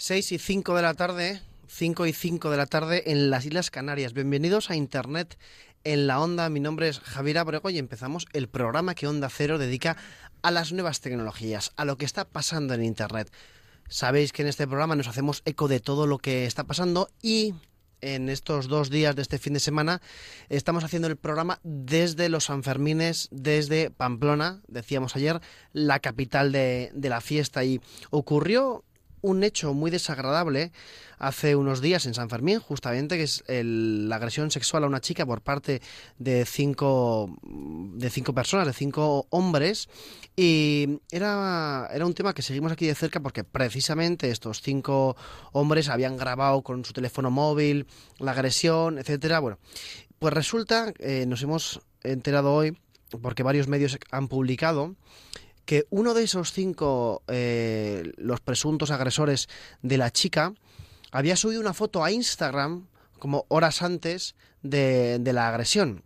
6 y 5 de la tarde, 5 y 5 de la tarde en las Islas Canarias. Bienvenidos a Internet en la Onda. Mi nombre es Javier Abrego y empezamos el programa que Onda Cero dedica a las nuevas tecnologías, a lo que está pasando en Internet. Sabéis que en este programa nos hacemos eco de todo lo que está pasando y en estos dos días de este fin de semana estamos haciendo el programa desde los Sanfermines, desde Pamplona, decíamos ayer, la capital de, de la fiesta. Y ocurrió un hecho muy desagradable hace unos días en San Fermín, justamente, que es la agresión sexual a una chica por parte de cinco, de cinco personas, de cinco hombres. Y era, era un tema que seguimos aquí de cerca porque precisamente estos cinco hombres habían grabado con su teléfono móvil la agresión, etcétera. Bueno, pues resulta, eh, nos hemos enterado hoy, porque varios medios han publicado, que uno de esos cinco, eh, los presuntos agresores de la chica, había subido una foto a Instagram como horas antes de, la agresión.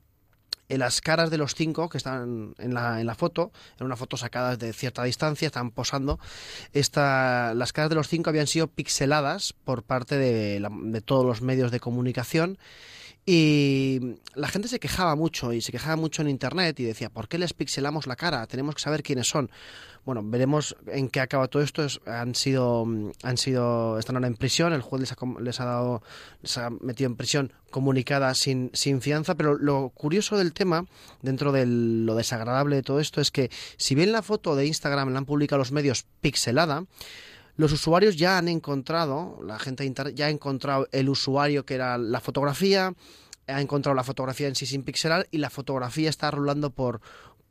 En las caras de los cinco que están en la, en la foto, en una foto sacada de cierta distancia, están posando, esta, las caras de los cinco habían sido pixeladas por parte de, de todos los medios de comunicación y la gente se quejaba mucho y se quejaba mucho en internet y decía, ¿por qué les pixelamos la cara? Tenemos que saber quiénes son. Bueno, veremos en qué acaba todo esto. han sido, han sido, están ahora en prisión. El juez les ha, les ha dado, les ha metido en prisión comunicada sin, sin fianza. Pero lo curioso del tema, dentro de lo desagradable de todo esto, es que si bien la foto de Instagram la han publicado los medios pixelada, los usuarios ya han encontrado, la gente de internet ya ha encontrado el usuario que era la fotografía, ha encontrado la fotografía en sí sin pixelar y la fotografía está rulando por,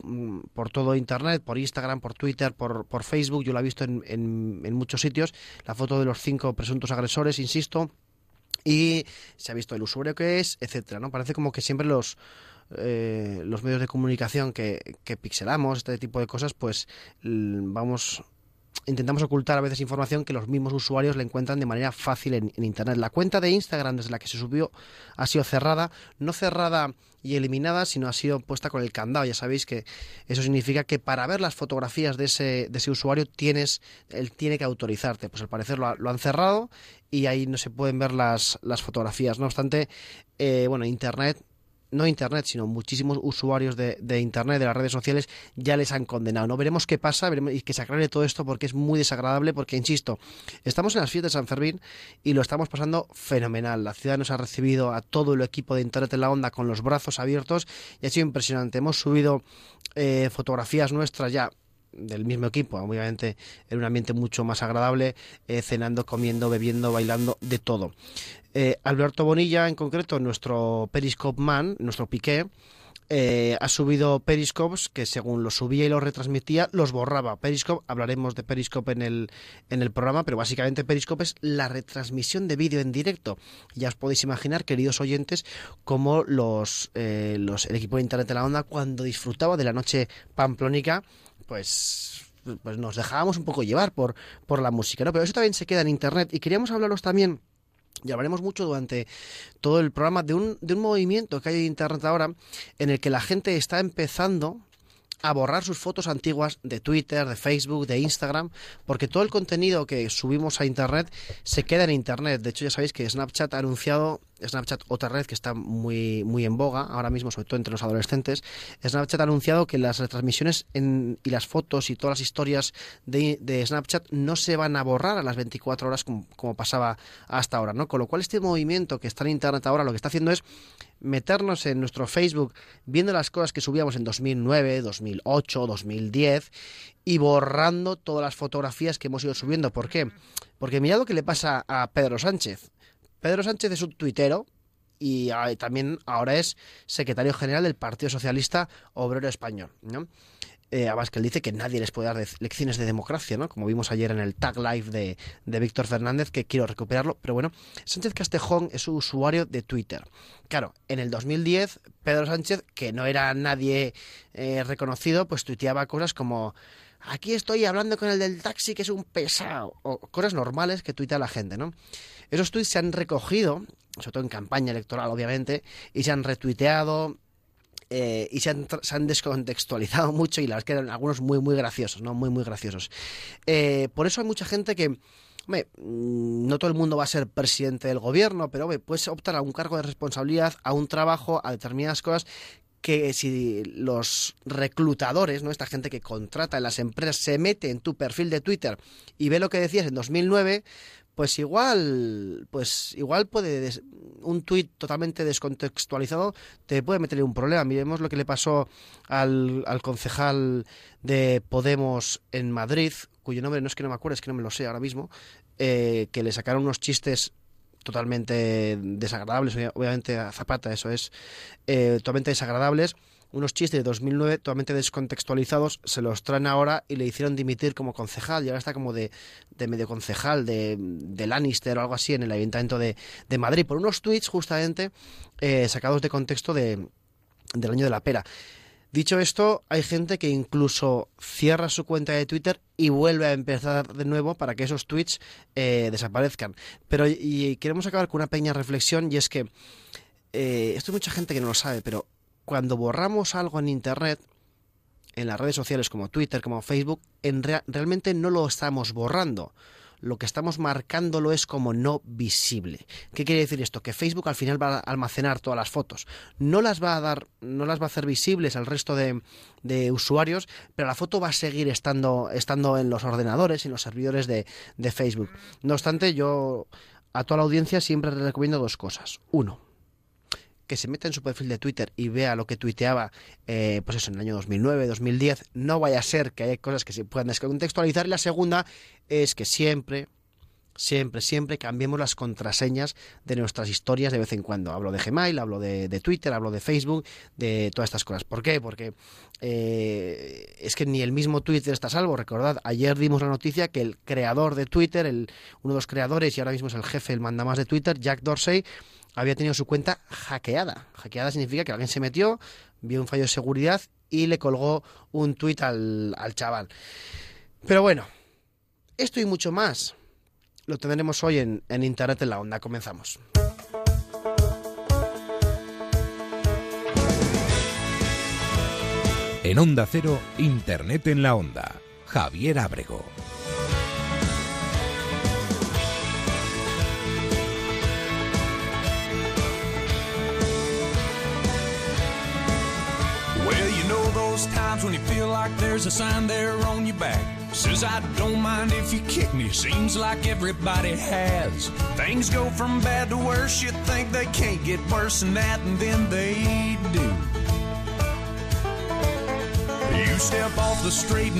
mm, por todo internet, por Instagram, por Twitter, por, por Facebook, yo la he visto en, en, muchos sitios, la foto de los cinco presuntos agresores, insisto, y se ha visto el usuario que es, etcétera, ¿no? Parece como que siempre los eh, los medios de comunicación que, que pixelamos, este tipo de cosas, pues vamos intentamos ocultar a veces información que los mismos usuarios le encuentran de manera fácil en, Internet. La cuenta de Instagram desde la que se subió ha sido cerrada, no cerrada y eliminada, sino ha sido puesta con el candado. Ya sabéis que eso significa que para ver las fotografías de ese, de ese usuario tienes, él tiene que autorizarte. Pues al parecer lo, han cerrado y ahí no se pueden ver las, las fotografías. No obstante, eh, bueno, Internet no Internet, sino muchísimos usuarios de, Internet, de las redes sociales, ya les han condenado. No veremos qué pasa veremos, y que se aclare todo esto porque es muy desagradable, porque, insisto, estamos en las fiestas de San Fermín y lo estamos pasando fenomenal. La ciudad nos ha recibido a todo el equipo de Internet en la onda con los brazos abiertos y ha sido impresionante. Hemos subido eh, fotografías nuestras ya del mismo equipo, obviamente en un ambiente mucho más agradable, eh, cenando, comiendo, bebiendo, bailando, de todo. Eh, Alberto Bonilla, en concreto, nuestro Periscope Man, nuestro Piqué, eh, ha subido Periscopes que según lo subía y lo retransmitía, los borraba. Periscope, hablaremos de Periscope en el, en el programa, pero básicamente Periscope es la retransmisión de vídeo en directo. Ya os podéis imaginar, queridos oyentes, cómo los, los, el equipo de Internet de la Onda, cuando disfrutaba de la noche pamplónica, pues pues nos dejábamos un poco llevar por, por la música, ¿no? Pero eso también se queda en internet y queríamos hablaros también y hablaremos mucho durante todo el programa de un, de un movimiento que hay en Internet ahora en el que la gente está empezando a borrar sus fotos antiguas de Twitter, de Facebook, de Instagram, porque todo el contenido que subimos a Internet se queda en Internet. De hecho, ya sabéis que Snapchat ha anunciado Snapchat, otra red que está muy, muy en boga ahora mismo, sobre todo entre los adolescentes, Snapchat ha anunciado que las retransmisiones y las fotos y todas las historias de, Snapchat no se van a borrar a las 24 horas como, pasaba hasta ahora, ¿no? Con lo cual este movimiento que está en Internet ahora lo que está haciendo es meternos en nuestro Facebook viendo las cosas que subíamos en 2009, 2008, 2010 y borrando todas las fotografías que hemos ido subiendo. ¿Por qué? Porque mirad lo que le pasa a Pedro Sánchez. Pedro Sánchez es un tuitero y ah, también ahora es secretario general del Partido Socialista Obrero Español. ¿no? Eh, además que él dice que nadie les puede dar lecciones de democracia, ¿no? Como vimos ayer en el tag live de, de Víctor Fernández, que quiero recuperarlo, pero bueno, Sánchez Castejón es un usuario de Twitter. Claro, en el 2010, Pedro Sánchez, que no era nadie eh, reconocido, pues tuiteaba cosas como aquí estoy hablando con el del taxi que es un pesado, o cosas normales que tuitea la gente, ¿no? Esos tweets se han recogido, sobre todo en campaña electoral, obviamente, y se han retuiteado, eh, y se han, descontextualizado mucho y las que eran algunos muy muy graciosos, ¿no? Muy muy graciosos. Eh, por eso hay mucha gente que hombre, mm, no todo el mundo va a ser presidente del gobierno, pero hombre, puedes optar a un cargo de responsabilidad, a un trabajo, a determinadas cosas que si los reclutadores, ¿no? esta gente que contrata en las empresas, se mete en tu perfil de Twitter y ve lo que decías en 2009, pues igual, pues igual puede un tuit totalmente descontextualizado te puede meter en un problema. Miremos lo que le pasó al, al concejal de Podemos en Madrid, cuyo nombre no es que no me acuerdo, es que no me lo sé ahora mismo, eh, que le sacaron unos chistes totalmente desagradables, obviamente a Zapata eso es eh, totalmente desagradables, unos chistes de 2009 totalmente descontextualizados, se los traen ahora y le hicieron dimitir como concejal y ahora está como de, de medio concejal de, de, Lannister o algo así en el Ayuntamiento de, de Madrid por unos tweets justamente eh, sacados de contexto de, del año de la pera. Dicho esto, hay gente que incluso cierra su cuenta de Twitter y vuelve a empezar de nuevo para que esos tweets eh, desaparezcan. Pero y queremos acabar con una pequeña reflexión y es que eh, esto hay mucha gente que no lo sabe, pero cuando borramos algo en Internet, en las redes sociales como Twitter, como Facebook, en realmente no lo estamos borrando lo que estamos marcándolo es como no visible. ¿Qué quiere decir esto? Que Facebook al final va a almacenar todas las fotos. No las va a dar, no las va a hacer visibles al resto de, usuarios, pero la foto va a seguir estando, estando en los ordenadores, en los servidores de, de Facebook. No obstante, yo a toda la audiencia siempre le recomiendo dos cosas. Uno, que se meta en su perfil de Twitter y vea lo que tuiteaba, eh, pues eso, en el año 2009, 2010, no vaya a ser que haya cosas que se puedan descontextualizar. Y la segunda es que siempre, siempre, siempre cambiemos las contraseñas de nuestras historias de vez en cuando. Hablo de Gmail, hablo de, Twitter, hablo de Facebook, de todas estas cosas. ¿Por qué? Porque eh, es que ni el mismo Twitter está salvo. Recordad, ayer dimos la noticia que el creador de Twitter, el, uno de los creadores y ahora mismo es el jefe, el mandamás de Twitter, Jack Dorsey, había tenido su cuenta hackeada. Hackeada significa que alguien se metió, vio un fallo de seguridad y le colgó un tuit al, al chaval. Pero bueno, esto y mucho más lo tendremos hoy en, en Internet en la Onda. Comenzamos. En Onda Cero, Internet en la Onda. Javier Abrego. Times when you feel like there's a sign there on your back. Says I don't mind if you kick me. Seems like everybody has. Things go from bad to worse. You think they can't get worse than that, and then they do. You step off the straight.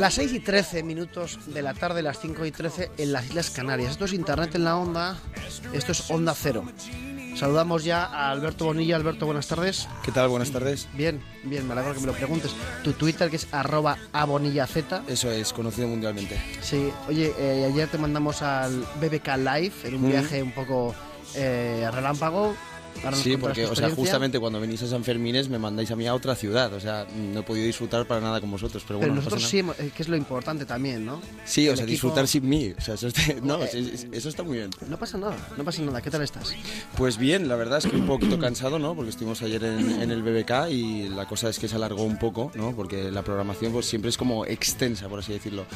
Las 6 y 13 minutos de la tarde, las 5 y 13 en las Islas Canarias. Esto es Internet en la Onda, esto es Onda Cero. Saludamos ya a Alberto Bonilla. Alberto, buenas tardes. ¿Qué tal? Buenas tardes. Bien, bien, me alegro que me lo preguntes. Tu Twitter que es arroba abonillaz. Eso es, conocido mundialmente. Sí, oye, eh, ayer te mandamos al BBK Live en un viaje un poco eh, relámpago Sí, porque, o sea, justamente cuando venís a San Fermines me mandáis a mí a otra ciudad, o sea, no he podido disfrutar para nada con vosotros, pero bueno. nosotros sí, eh, que es lo importante también, ¿no? Sí, o sea, disfrutar sin mí, o sea, eso está, no, eh, eso está muy bien. No pasa nada, no pasa nada, ¿qué tal estás? Pues bien, la verdad es que un poquito cansado, ¿no? Porque estuvimos ayer en, el BBK y la cosa es que se alargó un poco, ¿no? Porque la programación pues siempre es como extensa, por así decirlo.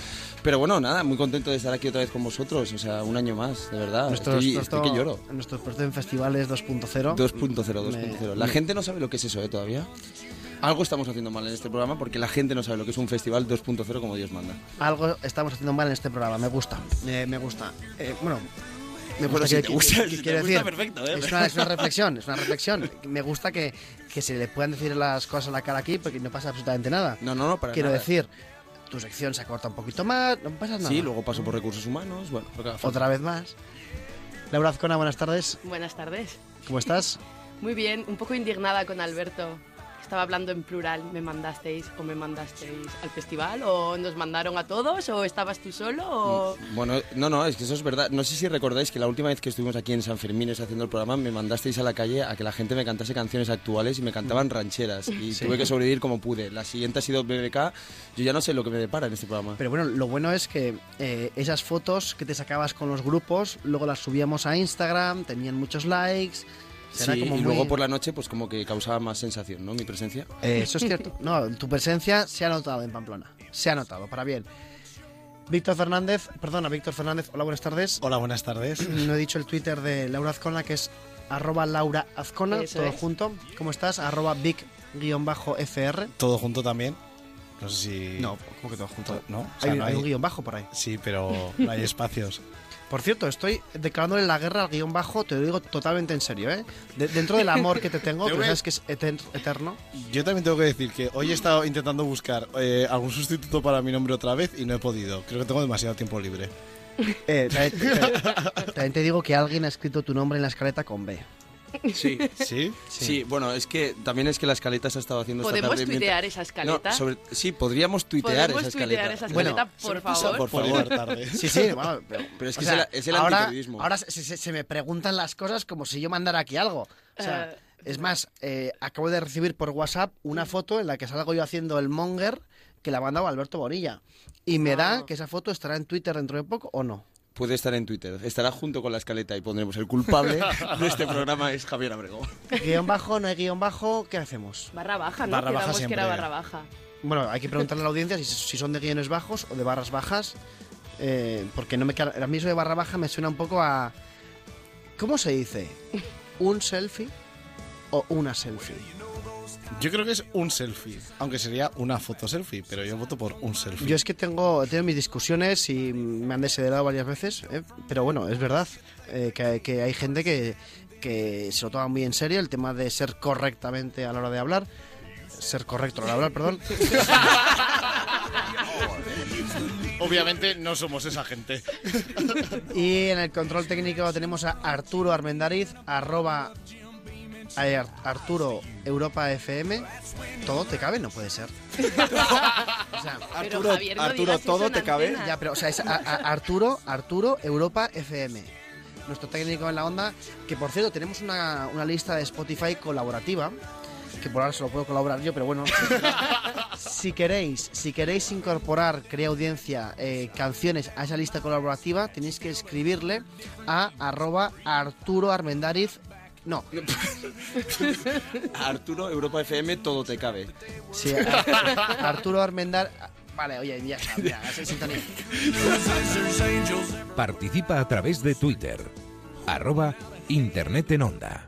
Pero bueno, nada, muy contento de estar aquí otra vez con vosotros, o sea, un año más, de verdad. Nuestro, estoy, que lloro. Nuestro en festivales 2.0. 2.0, la gente no sabe lo que es eso, ¿eh? Todavía. Algo estamos haciendo mal en este programa porque la gente no sabe lo que es un festival 2.0 como Dios manda. Algo estamos haciendo mal en este programa, me gusta. me gusta. Eh, bueno, me gusta, que, gusta, decir, perfecto, ¿eh? es, una, reflexión, es una reflexión. Me gusta que, que, se le puedan decir las cosas a la cara aquí porque no pasa absolutamente nada. No, no, no, para Quiero decir, tu sección se acorta un poquito más, no pasa nada. Sí, luego paso por recursos humanos, bueno, otra vez más. Laura Azcona, buenas tardes. Buenas tardes. ¿Cómo estás? Muy bien, un poco indignada con Alberto. Estaba hablando en plural, ¿me mandasteis o me mandasteis al festival? ¿O nos mandaron a todos? ¿O estabas tú solo? Mm, bueno, no, no, es que eso es verdad. No sé si recordáis que la última vez que estuvimos aquí en San Fermín haciendo el programa me mandasteis a la calle a que la gente me cantase canciones actuales y me cantaban mm. rancheras. Y tuve que sobrevivir como pude. La siguiente ha sido BBK. Yo ya no sé lo que me depara en este programa. Pero bueno, lo bueno es que eh, esas fotos que te sacabas con los grupos, luego las subíamos a Instagram, tenían muchos likes sí, y luego por la noche, pues como que causaba más sensación, ¿no? Mi presencia. Eh, eso es cierto. No, tu presencia se ha notado en Pamplona. Se ha notado, para bien. Víctor Fernández, perdona, Víctor Fernández, hola, buenas tardes. Hola, buenas tardes. No he dicho el Twitter de Laura Azcona, que es arroba Laura Azcona, Eso todo es. junto. ¿Cómo estás? Arroba Vic-FR. Todo junto también. No sé si. No, ¿cómo que todo junto? No, o sea, hay, no hay un guion bajo por ahí. Sí, pero no hay espacios. Por cierto, estoy declarándole la guerra al guion bajo, te lo digo totalmente en serio, ¿eh? De- dentro del amor que te tengo, Te que sabes que es eterno. Yo también tengo que decir que hoy he estado intentando buscar eh, algún sustituto para mi nombre otra vez y no he podido. Creo que tengo demasiado tiempo libre. Eh, también, te- también te digo que alguien ha escrito tu nombre en la escaleta con B. Sí. ¿Sí? Sí. bueno, es que también es que la escaleta se ha estado haciendo esta ¿Podemos tarde. tuitear mientras- esa escaleta? No, sobre- sí, podríamos tuitear ¿Podemos esa escaleta. tuitear esa Bueno, escaleta, por sobre pisa, favor? por Por favor. tarde. Sí, sí, bueno, pero, Pero es o que sea, es el- es el ahora, se, se- se me preguntan las cosas como si yo mandara aquí algo. O sea, Eh. es más, eh, acabo de recibir por WhatsApp una foto en la que salgo yo haciendo el monger que la ha mandado Alberto Bonilla. Y me da Ah. que esa foto estará en Twitter dentro de poco o no. Puede estar en Twitter. Estará junto con la escaleta y pondremos el culpable de este programa es Javier Abrego. Guión bajo, no hay guion bajo, ¿qué hacemos? Barra baja, ¿no? Barra baja que era barra baja. Bueno, hay que preguntarle a la audiencia si, si son de guiones bajos o de barras bajas. eh, porque no me queda- a mí eso de barra baja me suena un poco a. ¿Cómo se dice? ¿Un selfie o una selfie? Yo creo que es un selfie. Aunque sería una foto selfie, pero yo voto por un selfie. Yo es que tengo, tengo mis discusiones y me han desheredado varias veces, ¿eh? pero bueno, es verdad eh, que, que hay gente que, que se lo toma muy en serio el tema de ser correctamente a la hora de hablar. Ser correcto a la hora de hablar, perdón. Obviamente no somos esa gente. Y en el control técnico tenemos a Arturo Armendariz, arroba Ar- Arturo Europa FM. ¿Todo te cabe? No puede ser. O sea, Arturo, Javier, no Arturo, ¿todo te cabe? antena. ya, pero o sea, es a- a- Arturo, Arturo Europa FM. Nuestro técnico en la onda, que por cierto tenemos una, una lista de Spotify colaborativa, que por ahora solo puedo colaborar yo, pero bueno. si queréis, si queréis incorporar, crea audiencia, eh, canciones a esa lista colaborativa, tenéis que escribirle a arroba Arturo Armendariz. No, Arturo, Europa FM, todo te cabe. sí, Arturo Armendar. Vale, oye, ya está, ya, esa sintonía. Participa a través de Twitter. Arroba Internet en Onda.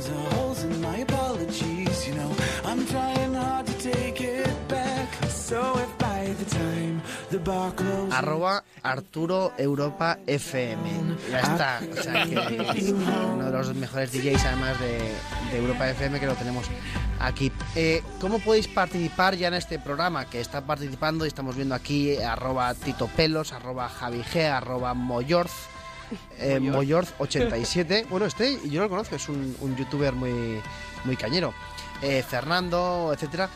arroba Arturo Europa FM. Ya está. O sea que es uno de los mejores DJs además de, de Europa FM que lo tenemos aquí. Eh, ¿Cómo podéis participar ya en este programa? Que está participando y estamos viendo aquí eh, arroba Tito Pelos, arroba Javi G, arroba Moyorz. Eh, Moyorz87. Bueno, este yo lo conozco, es un, un youtuber muy, muy cañero. Eh, Fernando, etcétera.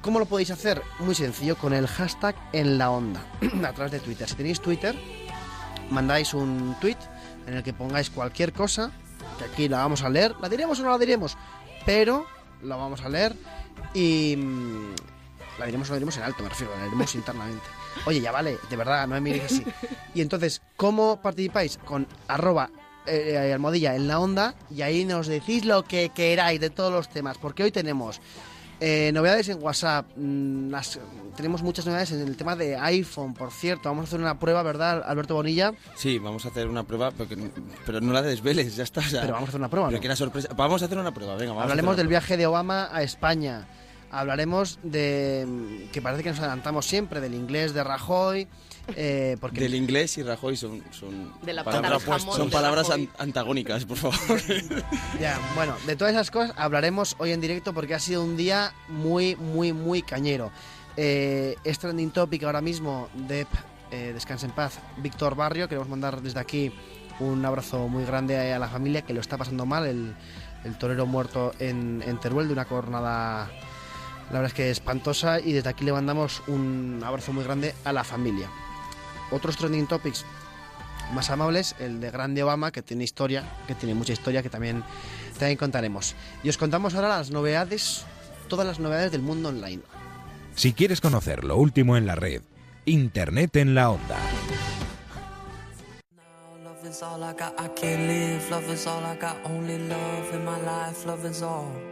¿Cómo lo podéis hacer? Muy sencillo, con el hashtag en la onda, a través de Twitter. Si tenéis Twitter, mandáis un tweet en el que pongáis cualquier cosa, que aquí la vamos a leer, la diremos o no la diremos, pero la vamos a leer y mm, la diremos o no la diremos en alto, me refiero, la diremos internamente. Oye, ya vale, de verdad, no me miréis así. Y entonces, ¿cómo participáis? Con arroba eh, eh, almohadilla en la onda y ahí nos decís lo que queráis de todos los temas, porque hoy tenemos eh, novedades en WhatsApp. mm, las- tenemos muchas novedades en el tema de iPhone, por cierto. Vamos a hacer una prueba, ¿verdad, Alberto Bonilla? Sí, vamos a hacer una prueba, pero no la desveles, ya está. Pero vamos a hacer una prueba, pero ¿no? que era sorpresa. Vamos a hacer una prueba, venga, vamos a Hablaremos hacer del una viaje de Obama a España. Hablaremos de. que parece que nos adelantamos siempre, del inglés de Rajoy. Eh, porque Del inglés y Rajoy son, son, De la palabras, son de palabras an- antagónicas, por favor. Ya, bueno, de todas esas cosas hablaremos hoy en directo porque ha sido un día muy, muy, muy cañero. Eh, es trending topic ahora mismo de eh, Descansa en Paz, Víctor Barrio. Queremos mandar desde aquí un abrazo muy grande a la familia que lo está pasando mal. El, el torero muerto en, en Teruel de una cornada La verdad es que espantosa y desde aquí le mandamos un abrazo muy grande a la familia. Otros trending topics más amables, el de Grande Obama, que tiene historia, que tiene mucha historia, que también, también contaremos. Y os contamos ahora las novedades, todas las novedades del mundo online. Si quieres conocer lo último en la red, Internet en la onda. Love is all I got, I can't live. Love is all I got, only love in my life. Love is all.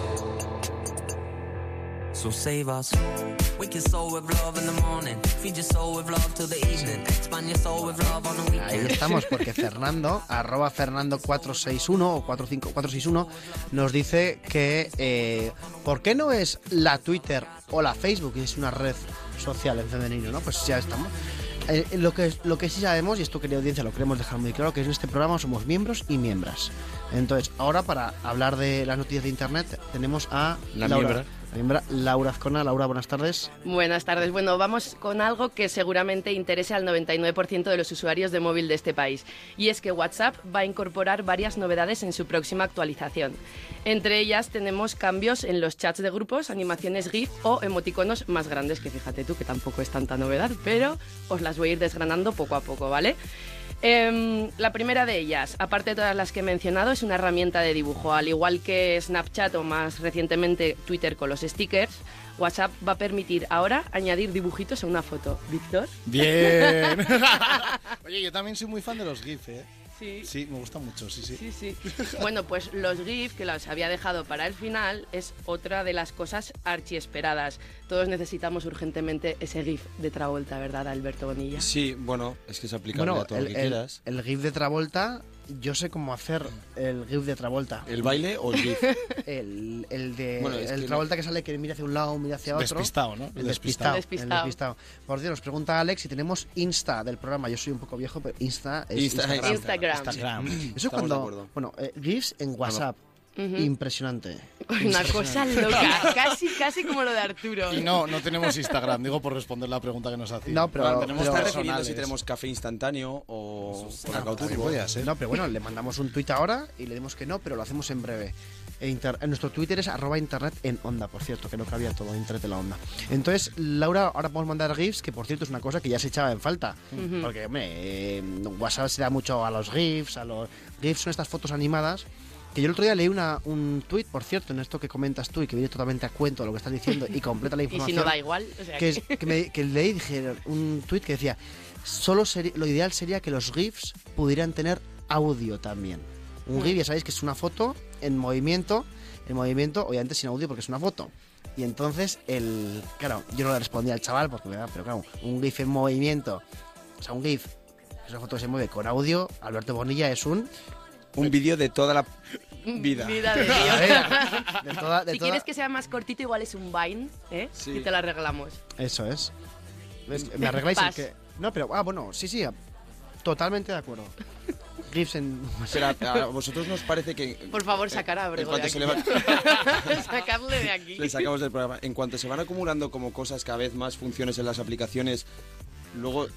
So save us. Wake your soul with love in the morning. Feed your soul with love till the evening. Expand your soul with love on the Ahí weekend. estamos, porque Fernando, arroba Fernando461 o 45461, nos dice que eh, ¿por qué no es la Twitter o la Facebook, que es una red social en femenino, ¿no? Pues ya estamos. Eh, lo, que, lo que sí sabemos, y esto querida audiencia lo queremos dejar muy claro, que en este programa somos miembros y miembras. Entonces, ahora para hablar de las noticias de Internet tenemos a La Laura, miembra. Laura Azcona. Laura, buenas tardes. Buenas tardes. Bueno, vamos con algo que seguramente interese al 99% de los usuarios de móvil de este país. Y es que WhatsApp va a incorporar varias novedades en su próxima actualización. Entre ellas tenemos cambios en los chats de grupos, animaciones GIF o emoticonos más grandes, que fíjate tú que tampoco es tanta novedad, pero os las voy a ir desgranando poco a poco, ¿vale? Em, la primera de ellas, aparte de todas las que he mencionado, es una herramienta de dibujo. Al igual que Snapchat o más recientemente Twitter con los stickers, WhatsApp va a permitir ahora añadir dibujitos a una foto. ¿Víctor? Bien. Oye, yo también soy muy fan de los GIF, ¿eh? Sí. Sí, me gusta mucho, sí, sí. Sí, sí. Bueno, pues los GIF, que los había dejado para el final, es otra de las cosas archiesperadas. Todos necesitamos urgentemente ese GIF de Travolta, ¿verdad, Alberto Bonilla? Sí, bueno, es que aplicable Bueno, a todo el, lo que el- quieras. el GIF de Travolta, yo sé cómo hacer el GIF de Travolta. ¿El baile o el GIF? El, el de Bueno, el que Travolta que sale que mira hacia un lado, mira hacia otro. Despistado, ¿no? El despistado. Despistado. El despistado. Por Dios, nos pregunta Alex si tenemos Insta del programa. Yo soy un poco viejo, pero Insta es Insta- Instagram. Instagram. Instagram. Eso es Estamos de cuando. acuerdo. Bueno, eh, GIFs en WhatsApp. Impresionante. Una cosa loca, casi, casi como lo de Arturo. Y no, no tenemos Instagram, digo por responder la pregunta que nos hacía. No, pero- pero- tenemos ¿Está personales. refiriendo si tenemos café instantáneo o por podía ser. No, pero bueno, le mandamos un tuit ahora y le dimos que no, pero lo hacemos en breve. E inter- en nuestro Twitter es arroba internet en onda, por cierto, que no cabía todo, internet en la onda. Entonces, Laura, ahora podemos mandar GIFs, que por cierto es una cosa que ya se echaba en falta. Porque, hombre, eh, WhatsApp se da mucho a los GIFs, a los... GIFs son estas fotos animadas. Que yo el otro día leí una, un tuit, por cierto, en esto que comentas tú y que viene totalmente a cuento lo que estás diciendo y completa la Y información. si no da igual, o sea que, es- que- que, me, que leí dije, un tuit que decía, solo lo ideal sería que los GIFs pudieran tener audio también. Un GIF, ya sabéis que es una foto en movimiento, en movimiento, obviamente sin audio porque es una foto. Y entonces, el claro, yo no le respondí al chaval, porque, pero claro, un GIF en movimiento, o sea, un GIF, es una foto que se mueve con audio, Alberto Bonilla es un... Un vídeo de toda la vida. Vida de de toda- de si toda- quieres que sea más cortito, igual es un Vine, ¿eh? Sí. Y te la arreglamos. Eso es. Me, me arregláis el Pas. que... No, pero, ah, bueno, sí, sí, totalmente de acuerdo. GIFs en... Pero a, a vosotros nos parece que... Por favor, sacar a en Abrego cuanto aquí. se le va- Sacarle de aquí. Le sacamos del programa. En cuanto se van acumulando como cosas cada vez más funciones en las aplicaciones, luego,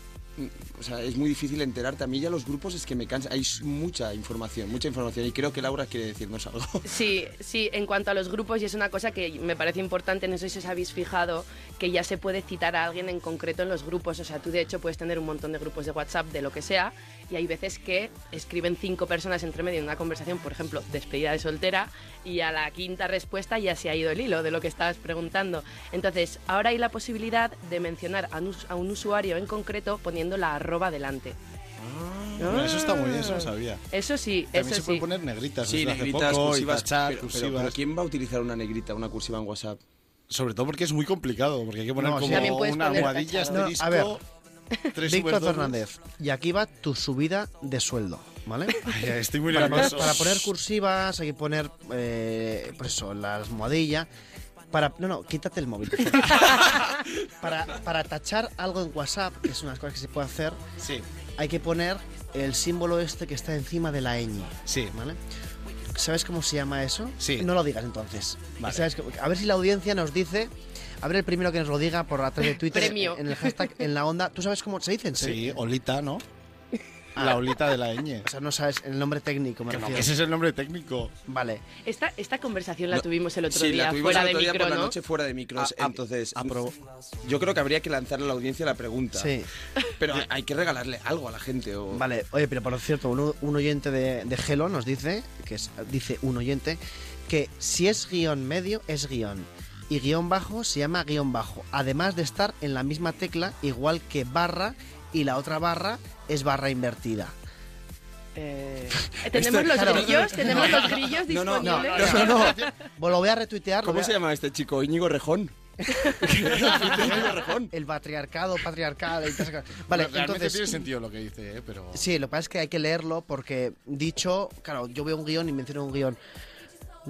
o sea, es muy difícil enterarte. A mí ya los grupos es que me cansa. Hay mucha información, mucha información. Y creo que Laura quiere decirnos algo. Sí, sí, en cuanto a los grupos, y es una cosa que me parece importante, no sé si os habéis fijado, que ya se puede citar a alguien en concreto en los grupos. O sea, tú de hecho puedes tener un montón de grupos de WhatsApp de lo que sea, y hay veces que escriben cinco personas entre medio en una conversación, por ejemplo, despedida de soltera, y a la quinta respuesta ya se ha ido el hilo de lo que estabas preguntando. Entonces, ahora hay la posibilidad de mencionar a un, a un usuario en concreto poniendo la arroba delante. Bueno, eso está muy bien, eso no sabía. Eso sí, También eso se pueden sí. poner negritas Sí, hace negritas, poco, y cursivas. tachar, pero, pero- cursivas. pero ¿quién va a utilizar una negrita, una cursiva en WhatsApp? Sobre todo porque es muy complicado, porque hay que poner No, como También puedes una poner almohadilla, tachado. No, asterisco, a ver. tres Víctor. Fernández. Y aquí va tu subida de sueldo, ¿vale? Ay, estoy muy para, poner, nervioso. para poner cursivas hay que poner, eh, pues eso, la almohadilla. Para, no, no, quítate el móvil. para, para tachar algo en WhatsApp, que es una cosas que se puede hacer, Sí. hay que poner el símbolo este que está encima de la ñ. Sí. ¿Vale? ¿Sabes cómo se llama eso? Sí. No lo digas entonces. Vale. ¿Sabes cómo- A ver si la audiencia nos dice. A ver el primero que nos lo diga por a través de Twitter. Premio. En el hashtag en la onda. ¿Tú sabes cómo se dice? en serio? Sí, Olita, ¿no? La Olita de la ñ. O sea, no sabes el nombre técnico, me no, refiero. ese es el nombre técnico. Vale. Esta, esta conversación la No, tuvimos el otro sí, día la tuvimos fuera el de otro día micro, por la ¿no? noche fuera de micros. Ah, ah, entonces, apro- yo creo que habría que lanzarle a la audiencia la pregunta. Sí. Pero hay que regalarle algo a la gente. O... Vale, oye, pero por cierto, un, un oyente de, de Hello nos dice, que es, dice un oyente, que si es guion medio, es guion. Y guion bajo se llama guion bajo. Además de estar en la misma tecla, igual que barra, y la otra barra es barra invertida. Eh, tenemos los claro. grillos, tenemos los grillos No, no, no, disponibles. No, no, no. Lo voy a retuitear. ¿Cómo a- se llama este chico? Íñigo Rejón. El patriarcado, patriarcal. Vale, Realmente entonces. tiene sentido lo que dice, ¿eh? pero... Sí, lo que pasa es que hay que leerlo porque dicho, claro, yo veo un guion y menciono un guion.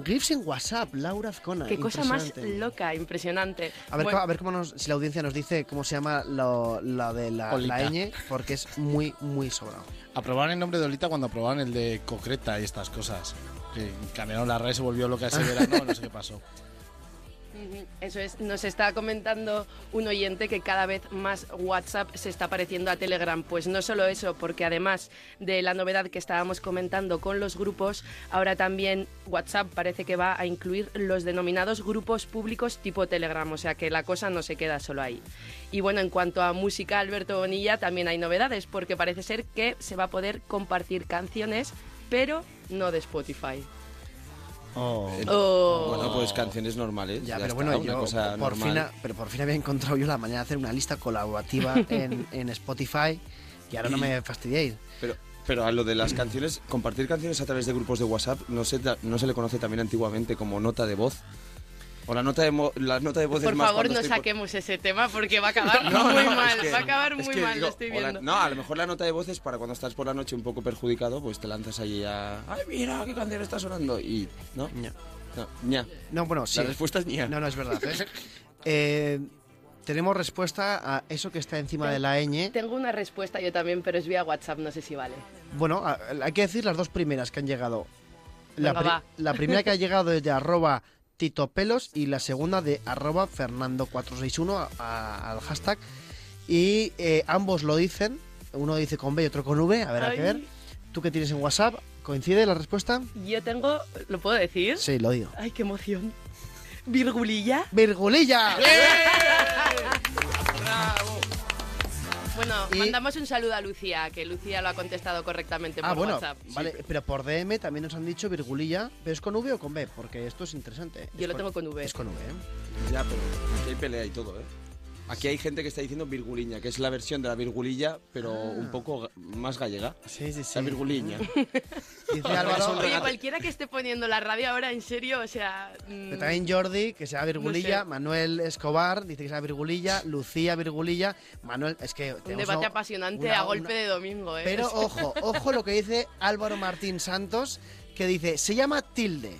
GIFs en WhatsApp, Laura Azcona. Qué cosa más loca, impresionante. A ver, Bueno, a ver cómo nos, si la audiencia nos dice cómo se llama lo, la de la, la ñ, porque es muy, muy sobrado. Aprobaron el nombre de Olita cuando aprobaron el de Concreta y estas cosas. Que cambiaron la red, se volvió loca ese verano, no sé qué pasó. Eso es, nos está comentando un oyente que cada vez más WhatsApp se está pareciendo a Telegram. Pues no solo eso, porque además de la novedad que estábamos comentando con los grupos, ahora también WhatsApp parece que va a incluir los denominados grupos públicos tipo Telegram, o sea que la cosa no se queda solo ahí. Y bueno, en cuanto a música, Alberto Bonilla, también hay novedades, porque parece ser que se va a poder compartir canciones, pero no de Spotify. Oh. Bueno, pues canciones normales. Ya, ya pero está, bueno, una yo cosa por normal. fin, pero por fin había encontrado yo la manera de hacer una lista colaborativa en, en Spotify y ahora no me fastidiéis. Pero, pero a lo de las canciones, compartir canciones a través de grupos de WhatsApp, no se, no se le conoce también antiguamente como nota de voz. O la nota de, mo- la nota de voz Por es más favor, no por- saquemos ese tema porque va a acabar No, muy no, mal. que- va a acabar es muy que mal, digo, lo estoy la- viendo. no, a lo mejor la nota de voz es para cuando estás por la noche un poco perjudicado, pues te lanzas ahí a... ¡Ay, mira qué canción está sonando! Y... ¿No? Ña. No, ña. No, bueno, sí. La respuesta es ña. No, no, es verdad. ¿eh? Eh, tenemos respuesta a eso que está encima de la ñ. Tengo una respuesta yo también, pero es vía WhatsApp, no sé si vale. Bueno, hay que decir las dos primeras que han llegado. La, Venga, pri- va. la primera que ha llegado es de arroba titopelos y la segunda de arroba fernando461 a- a- al hashtag. Y eh, ambos lo dicen, uno dice con B y otro con V, a ver, a Ay. que ver. ¿Tú qué tienes en WhatsApp? ¿Coincide la respuesta? Yo tengo, ¿lo puedo decir? Sí, lo digo. Ay, qué emoción. Virgulilla. ¡Virgulilla! Bueno, Y- mandamos un saludo a Lucía, que Lucía lo ha contestado correctamente por Ah, bueno, WhatsApp. vale, pero por DM también nos han dicho virgulilla, pero es con V o con B, porque esto es interesante. Yo Es lo tengo con V. Es con V, ¿eh? Ya, pero aquí hay pelea y todo, ¿eh? Aquí hay gente que está diciendo virguliña, que es la versión de la virgulilla, pero un poco más gallega. Sí, sí, sí. La virguliña. Dice Álvaro, Oye, cualquiera que esté poniendo la radio ahora, en serio, o sea... mm, Pero también Jordi, que sea virgulilla, No sé. Manuel Escobar, dice que sea virgulilla, Lucía virgulilla, Manuel, es que... un debate una- apasionante una- a golpe una- de domingo, ¿eh? Pero ojo, ojo lo que dice Álvaro Martín Santos, que dice, se llama tilde.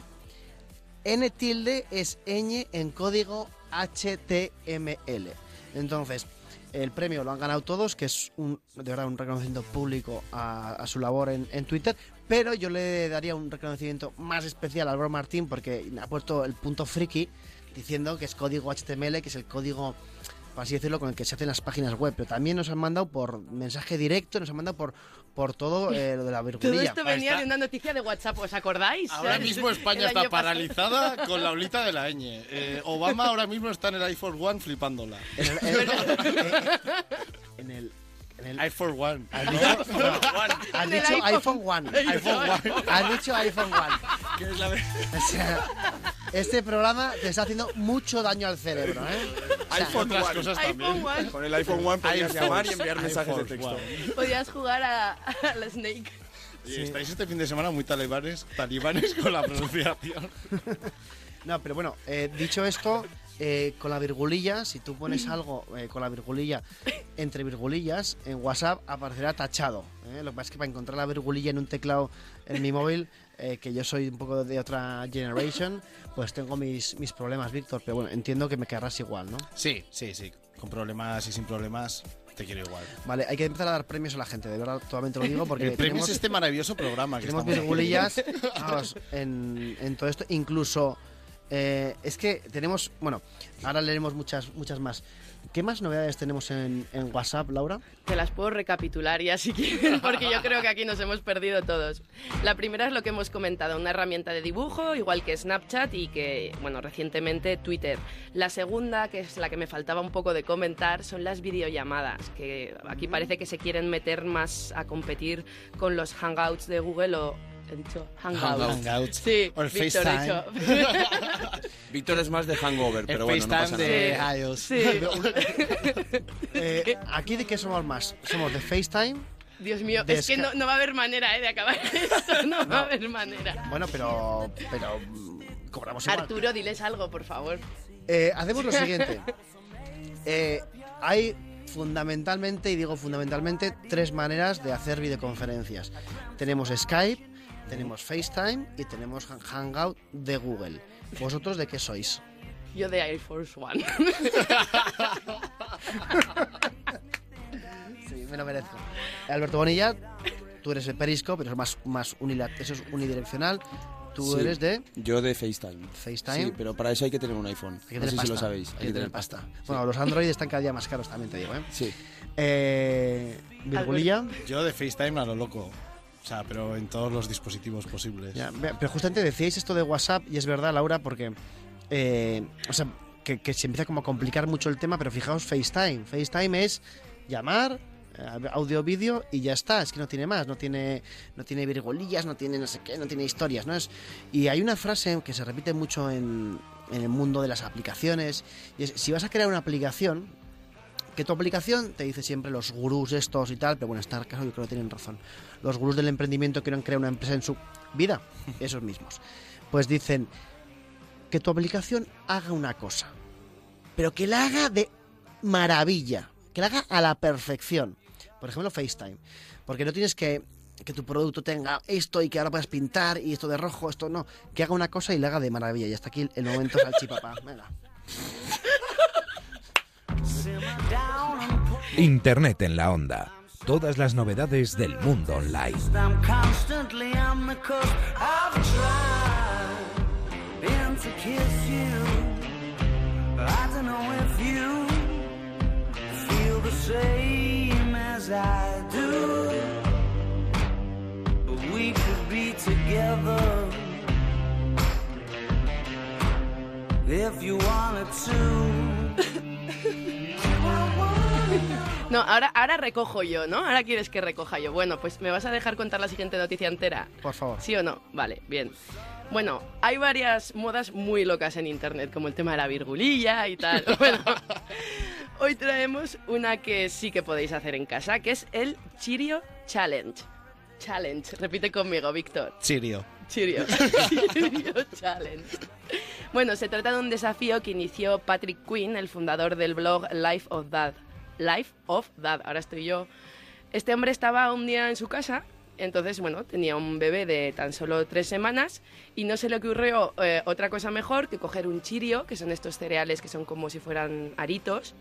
N tilde es ñ en código HTML. Entonces, el premio lo han ganado todos, que es un, de verdad un reconocimiento público a, su labor en, en Twitter, pero yo le daría un reconocimiento más especial a Álvaro Martín porque ha puesto el punto friki diciendo que es código HTML, que es el código, por así decirlo, con el que se hacen las páginas web, pero también nos han mandado por mensaje directo, nos han mandado por, por todo eh, lo de la Todo virgulilla. esto venía de una noticia de WhatsApp, ¿os acordáis? Ahora mismo España está pasado. paralizada con la olita de la ñ. Eh, Obama ahora mismo está en el iPhone One flipándola. En el, en- en el- en el- iPhone One. Has dicho, no, has En el dicho iPhone. iPhone One. iPhone One. Has dicho iPhone One. Que es la O sea, este programa te está haciendo mucho daño al cerebro, ¿eh? O sea, iPhone Otras One. cosas también. iPhone One. Con el iPhone One podías llamar y enviar mensajes de texto. One. Podías jugar a, a la Snake. Y estáis este fin de semana muy talibanes, talibanes con la pronunciación. No, pero bueno, eh, dicho esto, eh, con la virgulilla, si tú pones algo eh, con la virgulilla entre virgulillas, en WhatsApp aparecerá tachado. ¿eh? Lo que pasa es que para encontrar la virgulilla en un teclado en mi móvil, eh, que yo soy un poco de otra generation, pues tengo mis, mis problemas, Víctor. Pero bueno, entiendo que me querrás igual, ¿no? Sí, sí, sí. Con problemas y sin problemas. Te quiero igual. Vale, hay que empezar a dar premios a la gente, de verdad, totalmente lo digo, porque El premio es este maravilloso programa que tenemos virgulillas vamos, en, en todo esto. Incluso, eh, es que tenemos, bueno, ahora leeremos muchas, muchas más. ¿Qué más novedades tenemos en, en WhatsApp, Laura? Te las puedo recapitular ya si quieres, porque yo creo que aquí nos hemos perdido todos. La primera es lo que hemos comentado, una herramienta de dibujo, igual que Snapchat y que, bueno, recientemente Twitter. La segunda, que es la que me faltaba un poco de comentar, son las videollamadas, que aquí parece que se quieren meter más a competir con los Hangouts de Google o... He dicho Hangouts. Hangouts. Sí, O el FaceTime. dicho. Víctor es más de hangover, El pero bueno, no pasa FaceTime nada. de iOS. Sí. Eh, ¿Aquí de qué somos más? ¿Somos de FaceTime? Dios mío, De es que no, no va a haber manera eh, de acabar esto, no, va a haber manera. Bueno, pero, pero mm, cobramos igual. Arturo, diles algo, por favor. Eh, hacemos lo siguiente. Eh, hay fundamentalmente, y digo fundamentalmente, tres maneras de hacer videoconferencias. Tenemos Skype, tenemos FaceTime y tenemos Han- Hangout de Google. ¿Vosotros de qué sois? Yo de Air Force One. Sí, me lo merezco. Alberto Bonilla, tú eres de Periscope, pero es más, más eso es unidireccional. Tú Sí. eres de Yo de FaceTime. FaceTime. Sí, pero para eso hay que tener un iPhone. Hay que no tener sé pasta. si lo sabéis. Hay, que tener pasta. Bueno, los Android están cada día más caros también, te digo, ¿eh? Sí. Eh, Virgulilla. Yo de FaceTime a lo loco. O sea, pero en todos los dispositivos posibles. Ya, pero justamente decíais esto de WhatsApp y es verdad, Laura, porque eh, o sea, que, que se empieza como a complicar mucho el tema, pero fijaos FaceTime. FaceTime es llamar, eh, audio, vídeo y ya está. Es que no tiene más, no tiene, no tiene virgulillas, no tiene no sé qué, no tiene historias, ¿no? Es, y hay una frase que se repite mucho en, en el mundo de las aplicaciones y es, si vas a crear una aplicación, que tu aplicación te dice siempre los gurús estos y tal, pero bueno, en este caso yo creo que tienen razón. Los gurús del emprendimiento quieren crear una empresa en su vida, esos mismos. Pues dicen que tu aplicación haga una cosa, pero que la haga de maravilla, que la haga a la perfección. Por ejemplo, FaceTime. Porque no tienes que que tu producto tenga esto y que ahora puedas pintar y esto de rojo, esto no. Que haga una cosa y la haga de maravilla. Y hasta aquí el momento salchipapá. Venga. Internet en la onda. Todas las novedades del mundo online. No, ahora, ahora recojo yo, ¿no? Ahora quieres que recoja yo. Bueno, pues ¿me vas a dejar contar la siguiente noticia entera? Por favor. ¿Sí o no? Vale, bien. Bueno, hay varias modas muy locas en internet, como el tema de la virgulilla y tal. Bueno, hoy traemos una que sí que podéis hacer en casa, que es el Chirio Challenge. Challenge, repite conmigo, Víctor. Sirio. Chirio. Chirio Challenge. Bueno, se trata de un desafío que inició Patrick Quinn, el fundador del blog Life of Dad. Life of Dad, ahora estoy yo. Este hombre estaba un día en su casa, entonces, bueno, tenía un bebé de tan solo tres semanas y no se le ocurrió eh, otra cosa mejor que coger un chirio, que son estos cereales que son como si fueran aritos,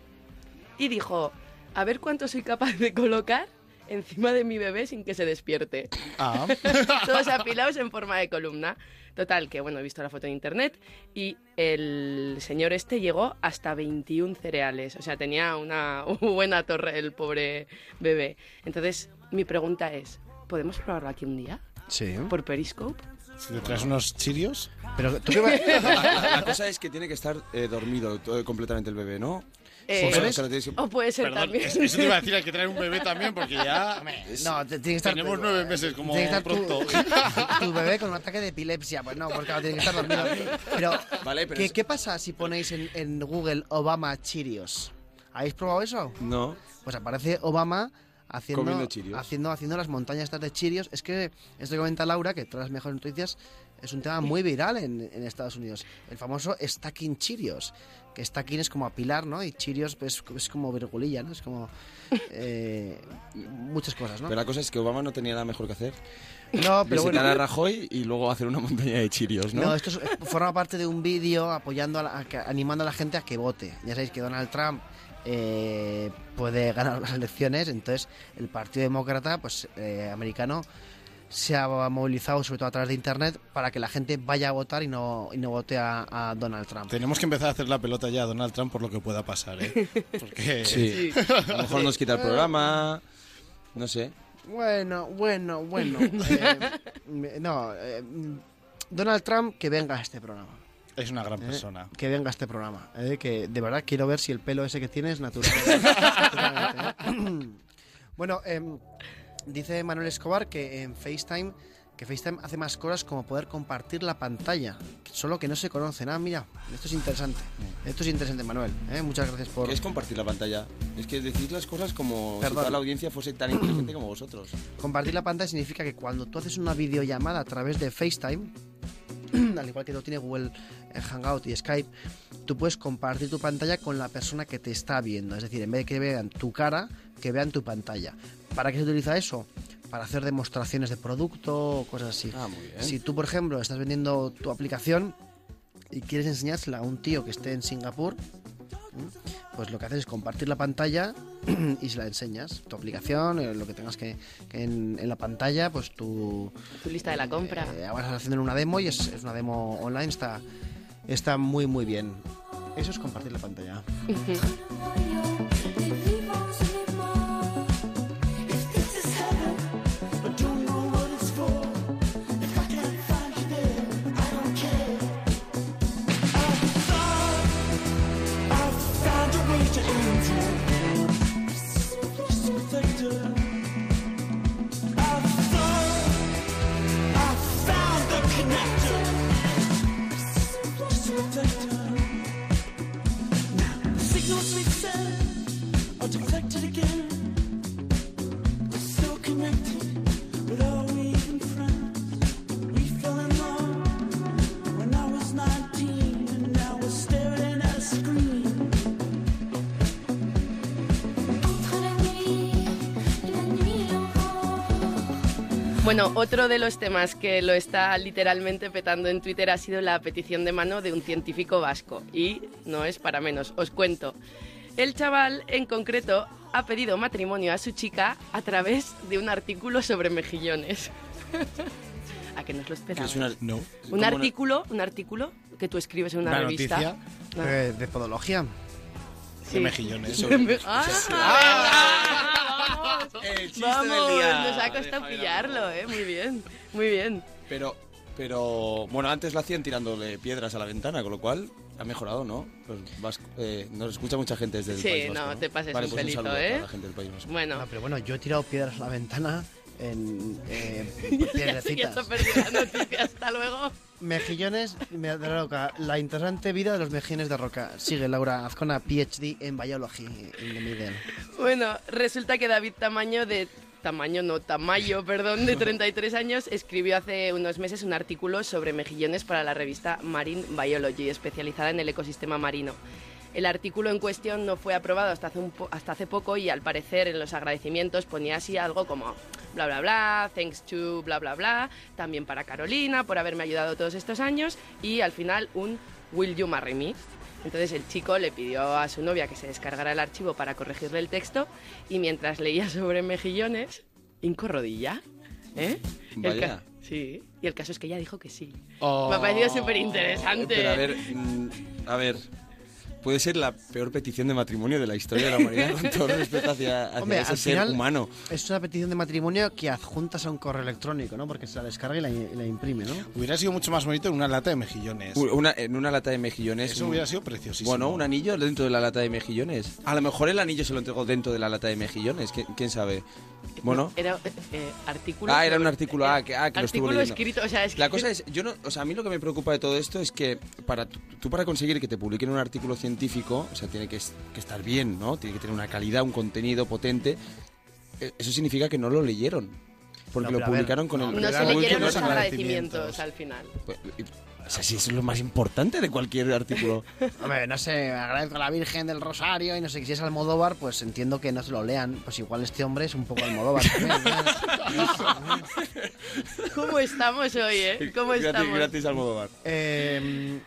y dijo, a ver cuánto soy capaz de colocar encima de mi bebé sin que se despierte. Ah. Todos apilados en forma de columna. Total, que bueno, he visto la foto en internet y el señor este llegó hasta 21 cereales. O sea, tenía una buena torre el pobre bebé. Entonces, mi pregunta es, ¿podemos probarlo aquí un día? Sí. ¿Por Periscope? Si te traes unos chirios. Pero tú qué vas- La, la- la cosa es que tiene que estar eh, dormido todo- completamente el bebé, ¿no? Eh, O puede ser Perdón, también. es- eso te iba a decir, hay que traer un bebé también porque ya... No, te- tiene que estar. Tenemos nueve meses como tiene que estar pronto. Tu, bebé con un ataque de epilepsia. Pues no, porque claro, tiene que estar dormido. Pero, Vale, pero ¿qué, es- qué pasa si ponéis en, en Google Obama Cheerios? ¿Habéis probado eso? No. Pues aparece Obama haciendo, haciendo, haciendo las montañas estas de Cheerios. Es que esto que comenta Laura, que todas las mejores noticias, es un tema muy viral en, en Estados Unidos. El famoso stacking Cheerios. Que stacking es como apilar, ¿no? Y Cheerios pues, es como virgulilla, ¿no? Es como... eh, muchas cosas, ¿no? Pero la cosa es que Obama no tenía nada mejor que hacer. no, pero Visitar bueno... a Rajoy y luego hacer una montaña de chirios, ¿no? No, esto es- forma parte de un vídeo apoyando, a la- a animando a la gente a que vote. Ya sabéis que Donald Trump eh, puede ganar las elecciones. Entonces, el Partido Demócrata, pues eh, americano, se ha movilizado, sobre todo a través de Internet, para que la gente vaya a votar y no, y no vote a, a Donald Trump. Tenemos que empezar a hacer la pelota ya a Donald Trump por lo que pueda pasar, ¿eh? Porque... Sí. A lo mejor nos quita el programa. No sé. Bueno, bueno, bueno. eh, no, eh, Donald Trump, que venga a este programa. Es una gran eh, persona. que venga a este programa. eh, que de verdad quiero ver si el pelo ese que tiene es natural. Naturalmente, ¿eh? dice Manuel Escobar que en FaceTime que FaceTime hace más cosas como poder compartir la pantalla, solo que no se conocen. Ah, mira, esto es interesante. Esto es interesante, Manuel. ¿eh? Muchas gracias por... ¿Qué es compartir la pantalla? Es que decís las cosas como si Perdón. toda la audiencia fuese tan inteligente como vosotros. Compartir la pantalla significa que cuando tú haces una videollamada a través de FaceTime, al igual que lo tiene Google Hangout y Skype, tú puedes compartir tu pantalla con la persona que te está viendo. Es decir, en vez de que vean tu cara, que vean tu pantalla. ¿Para qué se utiliza eso? Para hacer demostraciones de producto o cosas así. Ah, muy bien. Si tú, por ejemplo, estás vendiendo tu aplicación y quieres enseñársela a un tío que esté en Singapur, pues lo que haces es compartir la pantalla y se la enseñas. Tu aplicación, eh, lo que tengas que, que en, en la pantalla, pues tu... Tu lista de la compra. Eh, vas haciendo una demo y es, es una demo online, está, está muy muy bien. Eso es compartir la pantalla. Bueno, otro de los temas que lo está literalmente petando en Twitter ha sido la petición de mano de un científico vasco. Y no es para menos, os cuento. El chaval, en concreto, ha pedido matrimonio a su chica a través de un artículo sobre mejillones. ¿A que no os lo Que esperaba? es una- No. Un una- artículo, un artículo que tú escribes en una, Una revista. noticia No. Eh, de podología. Sí. de mejillones. Ah, vamos. El chiste Vamos, del día nos ha costado pillarlo, ¿eh? Muy bien, muy bien. Pero, pero, bueno, antes lo hacían tirándole piedras a la ventana, con lo cual ha mejorado, ¿no? Los vasco- eh, nos escucha mucha gente desde el Sí, País Vasco, no, te pases vale, un pues pelito, saludo a toda ¿eh? la gente del País Vasco. Bueno, No, pero bueno, yo he tirado piedras a la ventana en eh, ya, sí, ya piedrecitas. se ha perdido la noticia. Hasta luego. Mejillones me de roca. La interesante vida de los mejillones de roca. Sigue Laura Azcona, PhD en Biology in the Middle. Bueno, resulta que David Tamaño de Tamaño no, Tamayo, perdón, de 33 años, escribió hace unos meses un artículo sobre mejillones para la revista Marine Biology, especializada en el ecosistema marino. El artículo en cuestión no fue aprobado hasta hace, un po- hasta hace poco y al parecer en los agradecimientos ponía así algo como bla bla bla, thanks to bla bla bla, también para Carolina por haberme ayudado todos estos años y al final un will you marry me. Entonces el chico le pidió a su novia que se descargara el archivo para corregirle el texto y mientras leía sobre mejillones, hinco rodilla. ¿Eh? Vaya. sí, y el caso es que ella dijo que sí. Oh. Me ha parecido súper interesante. Pero a ver, mm, a ver, puede ser la peor petición de matrimonio de la historia de la humanidad con todo el respeto hacia, hacia Hombre, ese al ser final- humano. Es una petición de matrimonio que adjuntas a un correo electrónico, ¿no? Porque se la descarga y la, y la imprime, ¿no? Hubiera sido mucho más bonito en una lata de mejillones. Una, en una lata de mejillones. Eso un- hubiera sido preciosísimo. Bueno, un anillo dentro de la lata de mejillones. A lo mejor el anillo se lo entregó dentro de la lata de mejillones. ¿Quién, quién sabe? Bueno. Era eh, artículo. Ah, era un artículo, ah, que- ah, que lo estuvo Artículo escrito, o sea, es que- La cosa es, yo no, o sea, a mí lo que me preocupa de todo esto es que para tú, tú para conseguir que te publiquen un artículo científico, o sea, tiene que, que estar bien, ¿no? Tiene que tener una calidad, un contenido potente. Eh, Eso significa que no lo leyeron. Porque No, lo a ver, publicaron con el No se leyeron los agradecimientos al final. Pues, y- O sea, sí, eso es lo más importante de cualquier artículo. Hombre, no sé, agradezco a la Virgen del Rosario y no sé si es Almodóvar, pues entiendo que no se lo lean. Pues igual este hombre es un poco Almodóvar también. ¿no? ¿Cómo estamos hoy, eh? ¿Cómo gratis, estamos? gratis Almodóvar. Eh,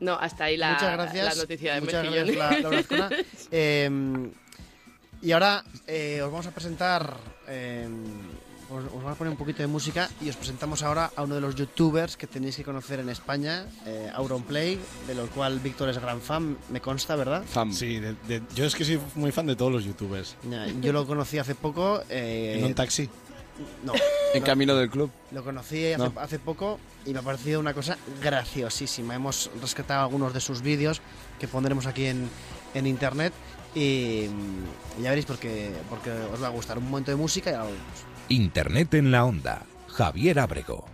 No, hasta ahí la, Muchas gracias. la noticia de Muchas Mejillón. gracias, la-. Eh, y ahora eh, os vamos a presentar. eh, os, os vamos a poner un poquito de música y os presentamos ahora a uno de los youtubers que tenéis que conocer en España, eh, Auronplay, de lo cual Víctor es gran fan, me consta, ¿verdad? Fam. Sí, de- de- yo es que soy muy fan de todos los youtubers. Yo lo conocí hace poco. eh, En un taxi. no, En camino del club. Lo conocí hace, No. hace poco y me ha parecido una cosa graciosísima. Hemos rescatado algunos de sus vídeos que pondremos aquí en, en internet y, ya veréis porque, porque os va a gustar. Un momento de música y ahora volvemos. Internet en la onda. Javier Abrego.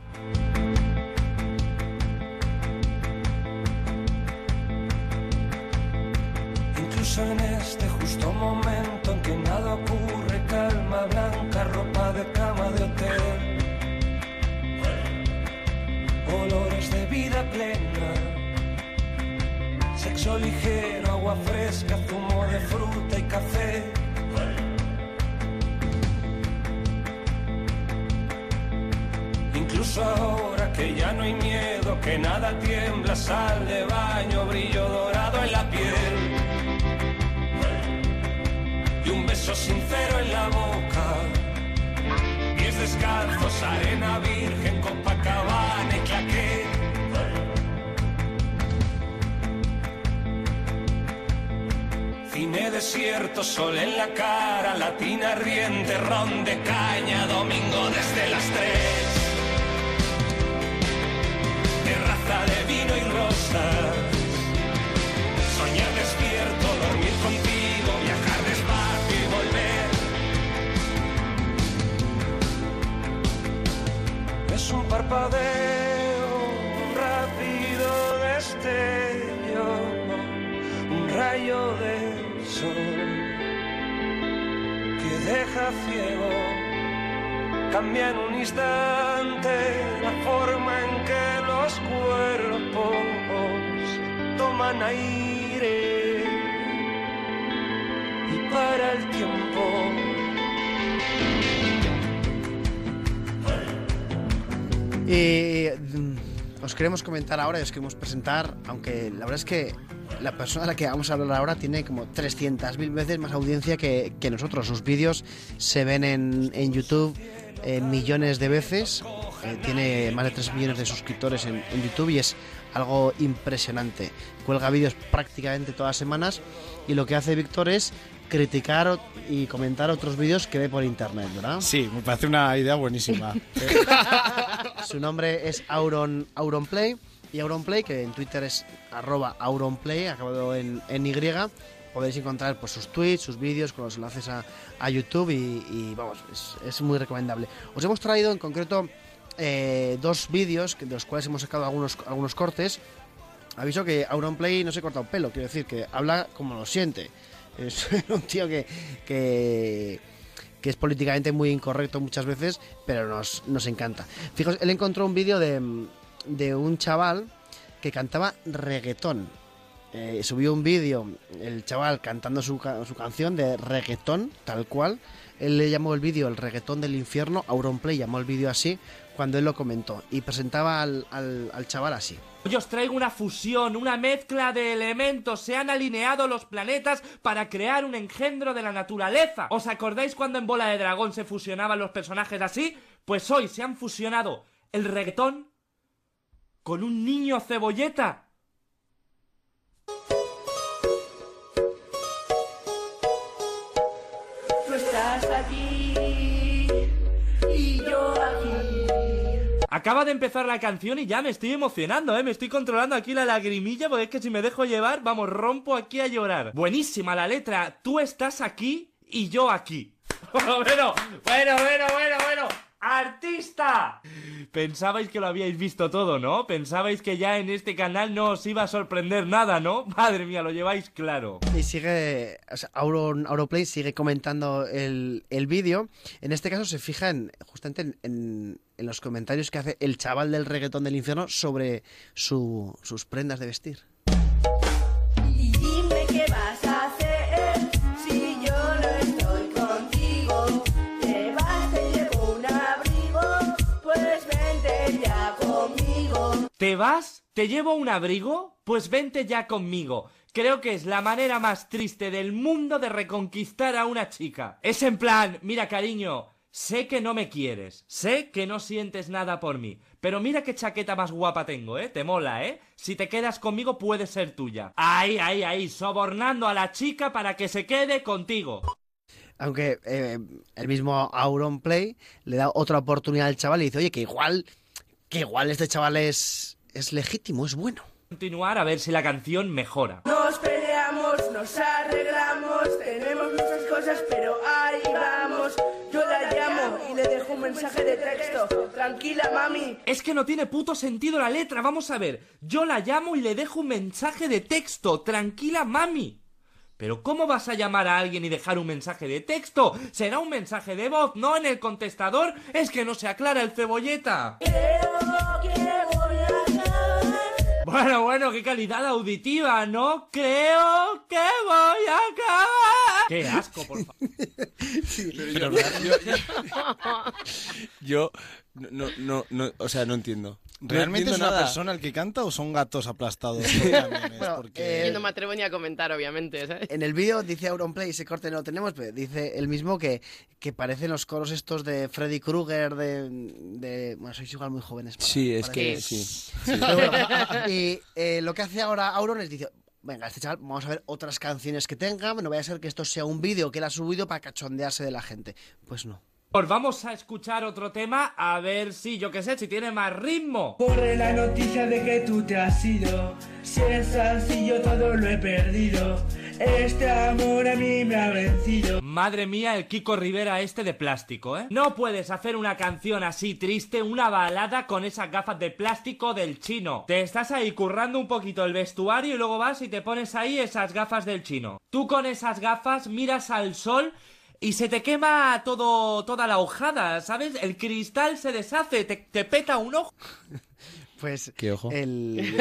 Ligero, agua fresca, zumo de fruta y café. Incluso ahora que ya no hay miedo, que nada tiembla, sal de baño, brillo dorado en la piel y un beso sincero en la boca. Pies descalzos, arena virgen, Cine desierto, sol en la cara, latina ardiente, ron de caña, domingo desde las tres. Terraza de vino y rosas. Soñar despierto, dormir contigo, viajar despacio y volver. Es un parpadeo, un rápido destello, un rayo de que deja ciego. Cambia en un instante la forma en que los cuerpos toman aire y para el tiempo. Mm, os queremos comentar ahora y os queremos presentar, aunque la verdad es que la persona a la que vamos a hablar ahora tiene como 300.000 veces más audiencia que, nosotros. Sus vídeos se ven en, en YouTube eh, millones de veces. Eh, tiene más de 3 millones de suscriptores en, en YouTube y es algo impresionante. Cuelga vídeos prácticamente todas las semanas y lo que hace Víctor es criticar y comentar otros vídeos que ve por internet, ¿verdad? Sí, me parece una idea buenísima. Su nombre es Auron, Auronplay y Auronplay, que en Twitter es arroba Auronplay, acabado en, en Y. Podéis encontrar pues, sus tweets, sus vídeos con los enlaces a, a YouTube y, y, vamos, es, es muy recomendable. Os hemos traído en concreto eh, dos vídeos de los cuales hemos sacado algunos, algunos cortes. Aviso que Auronplay no se corta un pelo, quiero decir que habla como lo siente. Es un tío que, que, es políticamente muy incorrecto muchas veces, pero nos, nos encanta. Fijaos, él encontró un vídeo de, de un chaval que cantaba reggaetón. Eh, subió un vídeo, el chaval cantando su, su canción de reggaetón, tal cual. Él le llamó el vídeo el reggaetón del infierno, Auronplay llamó el vídeo así cuando él lo comentó y presentaba al, al- al chaval así. Hoy os traigo una fusión, una mezcla de elementos. Se han alineado los planetas para crear un engendro de la naturaleza. ¿Os acordáis cuando en Bola de Dragón se fusionaban los personajes así? Pues hoy se han fusionado el reggaetón con un niño cebolleta. Aquí y yo aquí. Acaba de empezar la canción y ya me estoy emocionando, ¿eh? Me estoy controlando aquí la lagrimilla porque es que si me dejo llevar, vamos, rompo aquí a llorar. Buenísima la letra. Tú estás aquí y yo aquí. bueno, bueno, bueno, bueno, bueno. ¡Artista! Pensabais que lo habíais visto todo, ¿no? Pensabais que ya en este canal no os iba a sorprender nada, ¿no? Madre mía, lo lleváis claro. Y sigue, o sea, Auroplay sigue comentando el, el vídeo. En este caso se fija en, justamente en, en- en los comentarios que hace el chaval del reggaetón del infierno sobre su- sus prendas de vestir. ¿Te vas? ¿Te llevo un abrigo? Pues vente ya conmigo. Creo que es la manera más triste del mundo de reconquistar a una chica. Es en plan, mira cariño, sé que no me quieres, sé que no sientes nada por mí, pero mira qué chaqueta más guapa tengo, ¿eh? Te mola, ¿eh? Si te quedas conmigo puede ser tuya. Ahí, ahí, ahí, sobornando a la chica para que se quede contigo. Aunque eh, el mismo Auronplay le da otra oportunidad al chaval y dice, oye, que igual, que igual este chaval es, es legítimo, es bueno. Continuar a ver si la canción mejora. Nos peleamos, nos arreglamos, tenemos muchas cosas, pero ahí vamos. Yo la llamo y le dejo un mensaje de texto. Tranquila, mami. Es que no tiene puto sentido la letra, vamos a ver. Yo la llamo y le dejo un mensaje de texto. Tranquila, mami. Pero ¿cómo vas a llamar a alguien y dejar un mensaje de texto? Será un mensaje de voz, no en el contestador. Es que no se aclara el cebolleta. Bueno, bueno, qué calidad auditiva, ¿no? Creo que voy a acabar. Qué asco, por favor. Yo no, no, no, o sea, no entiendo. No ¿Realmente es una nada. persona el que canta o son gatos aplastados? Bueno, Porque- eh, Yo no me atrevo ni a comentar, obviamente, ¿sabes? En el vídeo dice Auronplay, ese corte no lo tenemos, pero dice el mismo que, que parecen los coros estos de Freddy Krueger, de, de- Bueno, sois igual muy jóvenes. para- Sí, es que sí. sí. Pero bueno, y eh, lo que hace ahora Auron es dice, venga, este chaval, vamos a ver otras canciones que tenga, no vaya a ser que esto sea un vídeo que él ha subido para cachondearse de la gente. Pues no. Pues vamos a escuchar otro tema a ver si, yo qué sé, si tiene más ritmo. Corre la noticia de que tú te has ido. Si es así, yo todo lo he perdido. Este amor a mí me ha vencido. Madre mía, el Kiko Rivera este de plástico, ¿eh? No puedes hacer una canción así triste, una balada con esas gafas de plástico del chino. Te estás ahí currando un poquito el vestuario y luego vas y te pones ahí esas gafas del chino. Tú con esas gafas miras al sol y se te quema todo, toda la hojada, ¿sabes? El cristal se deshace, te, te peta un ojo. Pues ¿Qué ojo? el-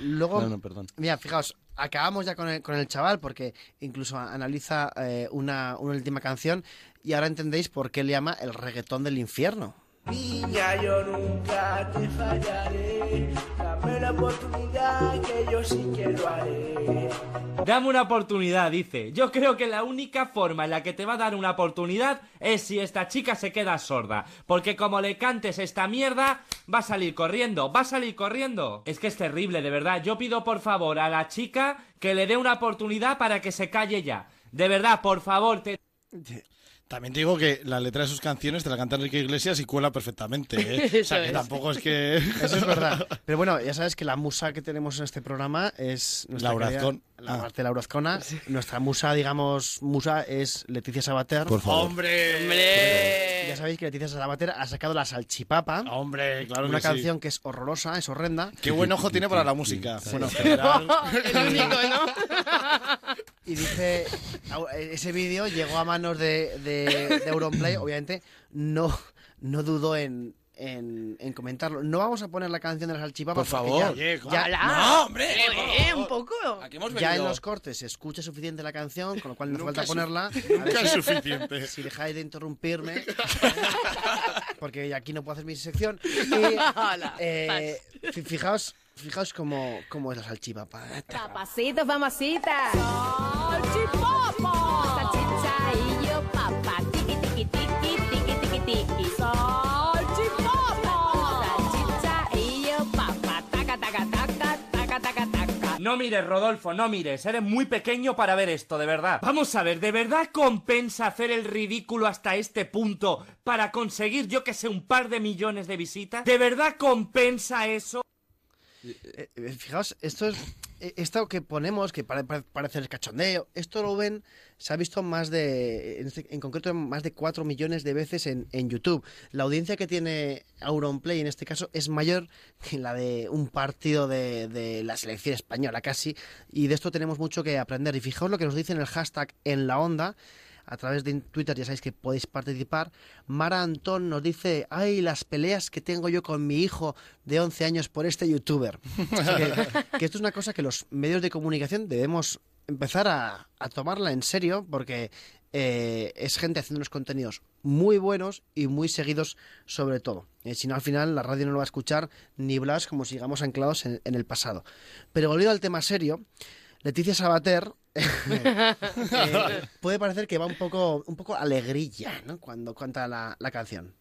luego No, no, perdón. Mira, fijaos, acabamos ya con el, con el chaval porque incluso analiza eh, una, una última canción y ahora entendéis por qué le llama el reggaetón del infierno. Niña, yo nunca te fallaré. Dame la oportunidad que yo sí que lo haré. Dame una oportunidad, dice. Yo creo que la única forma en la que te va a dar una oportunidad es si esta chica se queda sorda. Porque como le cantes esta mierda, va a salir corriendo, va a salir corriendo. Es que es terrible, de verdad. Yo pido por favor a la chica que le dé una oportunidad para que se calle ya. De verdad, por favor, te... También te digo que la letra de sus canciones te la canta Enrique Iglesias y cuela perfectamente. ¿eh? O sea, que es. tampoco es que... Eso es verdad. Pero bueno, ya sabes que la musa que tenemos en este programa es nuestra Laura querida- Azcón. La Ah. parte de Laura Azcona. Nuestra musa, digamos, musa es Leticia Sabater. Por favor. ¡Hombre! ¡Hombre! Ya sabéis que Leticia Sabater ha sacado La Salchipapa. ¡Hombre, claro una que sí. canción que es horrorosa, es horrenda. Qué buen ojo tiene para la música. Bueno, en general... El único, ¿no? Y dice, ese vídeo llegó a manos de, de, de Auronplay, obviamente no, no dudó en, en, en comentarlo. No vamos a poner la canción de la salchipapa. Por favor. ya-. ¡No, hombre! Eh, un poco. Aquí hemos ya en los cortes se escucha suficiente la canción, con lo cual no Nunca falta ponerla. Nunca es si- suficiente. Si dejáis de interrumpirme, porque aquí no puedo hacer mi sección. Y, Hola, eh, fi- fijaos, fijaos cómo, cómo es la salchipapa. Papacito, mamacita. Salchipapa. No mires, Rodolfo, no mires. Eres muy pequeño para ver esto, de verdad. Vamos a ver, ¿de verdad compensa hacer el ridículo hasta este punto para conseguir, yo que sé, un par de millones de visitas? ¿De verdad compensa eso? Eh, eh, fijaos, esto es eh, esto que ponemos, que pare- pare- parece el cachondeo, esto lo ven, se ha visto más de, en, este- concreto, más de 4 millones de veces en, en YouTube. La audiencia que tiene Auronplay en este caso es mayor que la de un partido de, de la selección española casi, y de esto tenemos mucho que aprender. Y fijaos lo que nos dice en el hashtag en la onda, a través de Twitter ya sabéis que podéis participar. Mara Antón nos dice, ay, las peleas que tengo yo con mi hijo de 11 años por este youtuber. Que esto es una cosa que los medios de comunicación debemos empezar a, a tomarla en serio porque eh, es gente haciendo unos contenidos muy buenos y muy seguidos sobre todo. Eh, si no, al final la radio no lo va a escuchar ni Blas como sigamos anclados en, en el pasado. Pero volviendo al tema serio, Leticia Sabater eh, puede parecer que va un poco, un poco alegrilla ¿no? cuando canta la, la canción.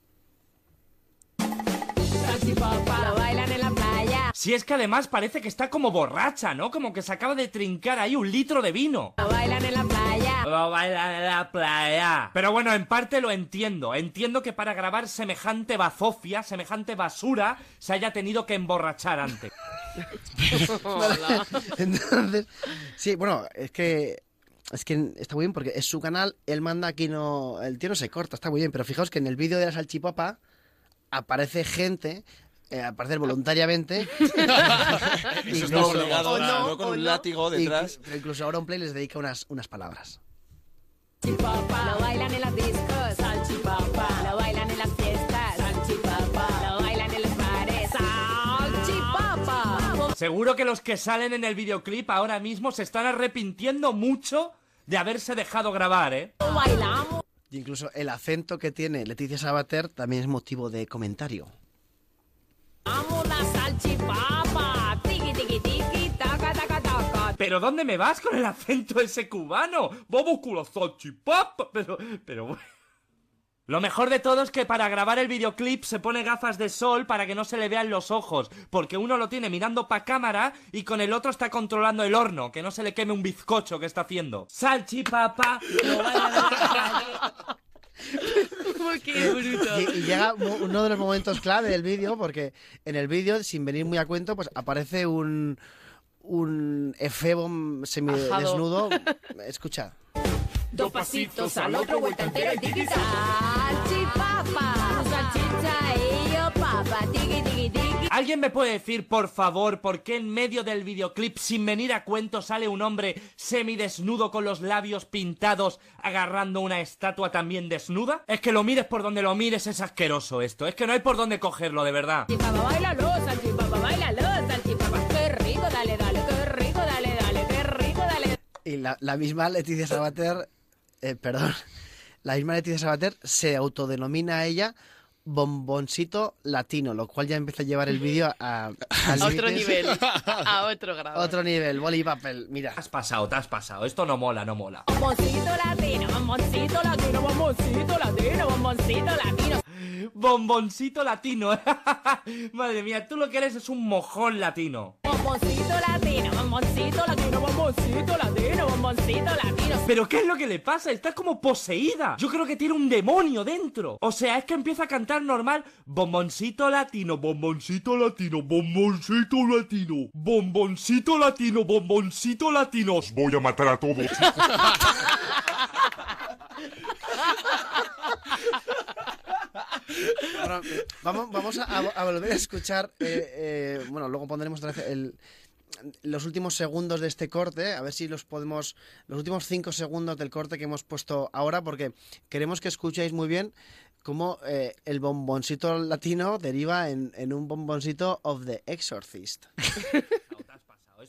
Lo bailan en la playa. Si es que además parece que está como borracha, ¿no? Como que se acaba de trincar ahí un litro de vino. Lo bailan en la playa. Lo bailan en la playa. Pero bueno, en parte lo entiendo. Entiendo que para grabar semejante bazofia, semejante basura, se haya tenido que emborrachar antes. Entonces, sí, bueno, es que es que está muy bien porque es su canal, él manda aquí no, el tío no se corta, está muy bien, pero fijaos que en el vídeo de la salchipapa aparece gente eh, aparecer voluntariamente Eso está obligado, ¿no? No con un látigo detrás. pero incluso ahora un play les dedica unas, unas palabras. Lo bailan en las Seguro que los que salen en el videoclip ahora mismo se están arrepintiendo mucho de haberse dejado grabar, ¿eh? Bailamos. Y incluso el acento que tiene Leticia Sabater también es motivo de comentario. Amo la salchipapa. Tiki, tiki, tiki. Taca, taca, taca. ¿Pero dónde me vas con el acento ese cubano? Vamos con la salchipapa. Pero, pero bueno. Lo mejor de todo es que para grabar el videoclip se pone gafas de sol para que no se le vean los ojos, porque uno lo tiene mirando pa cámara y con el otro está controlando el horno, que no se le queme un bizcocho que está haciendo. Lo la calle. ¡Qué bruto! Y, y llega uno de los momentos clave del vídeo, porque en el vídeo, sin venir muy a cuento, pues aparece un, un efebo semidesnudo. Escucha. Dos pasitos al otro, vuelta entera y tiki Salchipapa. Salchicha y yo papa. Tiki, tiki, tiki. ¿Alguien me puede decir, por favor, por qué en medio del videoclip, sin venir a cuento, sale un hombre semidesnudo con los labios pintados agarrando una estatua también desnuda? Es que lo mires por donde lo mires, es asqueroso esto. Es que no hay por dónde cogerlo, de verdad. Salchipapa, bailalo, salchipapa, bailalo, salchipapa. Qué rico, dale, dale, qué rico, dale, dale, qué rico, dale. Y la, la misma Leticia Sabater, eh, perdón, la misma Leticia Sabater se autodenomina a ella bomboncito latino, lo cual ya empieza a llevar el vídeo a, a A otro límites. nivel. A otro grado. Otro nivel, boli y papel, mira. Te has pasado, te has pasado. Esto no mola, no mola. Bomboncito latino, bomboncito latino, bomboncito latino, bomboncito latino. Bomboncito latino. Madre mía, tú lo que eres es un mojón latino. Bomboncito latino, bomboncito latino, bomboncito latino, bomboncito latino. ¿Pero qué es lo que le pasa? Está como poseída. Yo creo que tiene un demonio dentro. O sea, es que empieza a cantar normal. Bomboncito latino, bomboncito latino, bomboncito latino, bomboncito latino, bomboncito latino. Os voy a matar a todos. Vamos, vamos a, a volver a escuchar. eh, eh, bueno, luego pondremos otra vez el- los últimos segundos de este corte, a ver si los podemos. Los últimos cinco segundos del corte que hemos puesto ahora, porque queremos que escuchéis muy bien cómo eh, el bomboncito latino deriva en, en un bomboncito of the Exorcist.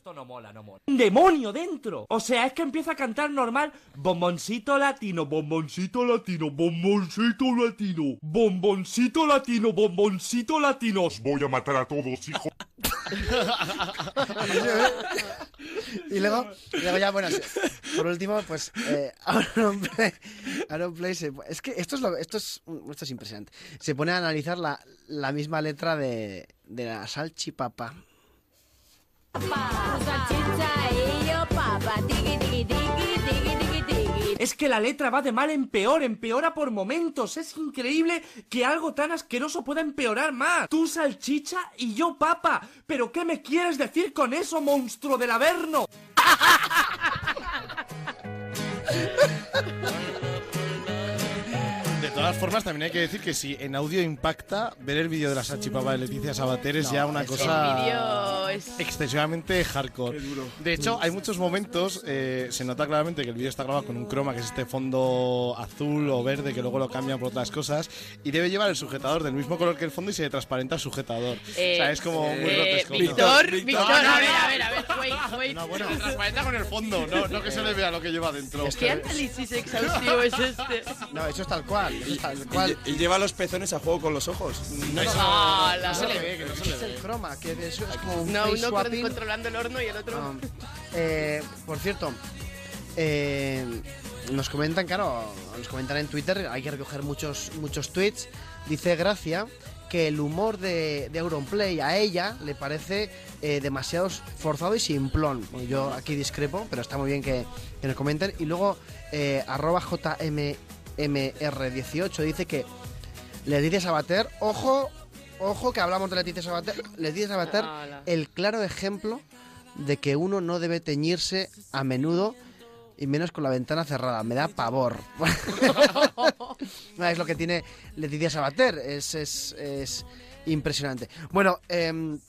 Esto no mola, no mola. Un demonio dentro. O sea, es que empieza a cantar normal. Bomboncito latino, bomboncito latino, bomboncito latino, bomboncito latino, bomboncito latino. Os voy a matar a todos, hijo. Y luego, y luego ya, bueno, por último, pues eh, Auronplay, Auronplay se- es que esto es, lo, esto, es, esto es impresionante. Se pone a analizar la, la misma letra de, de la salchipapa. Es que la letra va de mal en peor, empeora por momentos. Es increíble que algo tan asqueroso pueda empeorar más. Tú salchicha y yo papa. ¿Pero qué me quieres decir con eso, monstruo del Averno? De todas formas, también hay que decir que si en audio impacta, ver el vídeo de la salchipapa de Leticia Sabater es No, ya una es- cosa El vídeo es... excesivamente hardcore. De hecho, hay muchos momentos, eh, se nota claramente que el vídeo está grabado con un croma, que es este fondo azul o verde, que luego lo cambian por otras cosas, y debe llevar el sujetador del mismo color que el fondo y se le transparenta el sujetador. o sea, es como muy Eh, grotesco. Víctor, No, Víctor, no, a no, ver, no. a ver, a ver. wait, wait. No, bueno, transparenta con el fondo, no, no que se le vea lo que lleva dentro. ¿Qué análisis exhaustivo es este? No, eso es tal cual. Es tal cual. Y, y lleva los pezones a juego con los ojos. No, no la- se le ve, que no se le ve. Es el croma, que es, es como un No, uno swapping. controlando el horno y el otro... Eh, por cierto, eh, nos comentan, claro, nos comentan en Twitter, hay que recoger muchos, muchos tweets. Dice Gracia que el humor de, de Auronplay a ella le parece eh, demasiado forzado y simplón. Bueno, yo aquí discrepo, pero está muy bien que, que nos comenten. Y luego, eh, arroba JMMR18 dice que Leticia Sabater, ojo, ojo que hablamos de Leticia Sabater. Leticia Sabater, Ala. el claro ejemplo de que uno no debe teñirse a menudo y menos con la ventana cerrada. Me da pavor. No, es lo que tiene Leticia Sabater. Es, es, es impresionante. Bueno, em,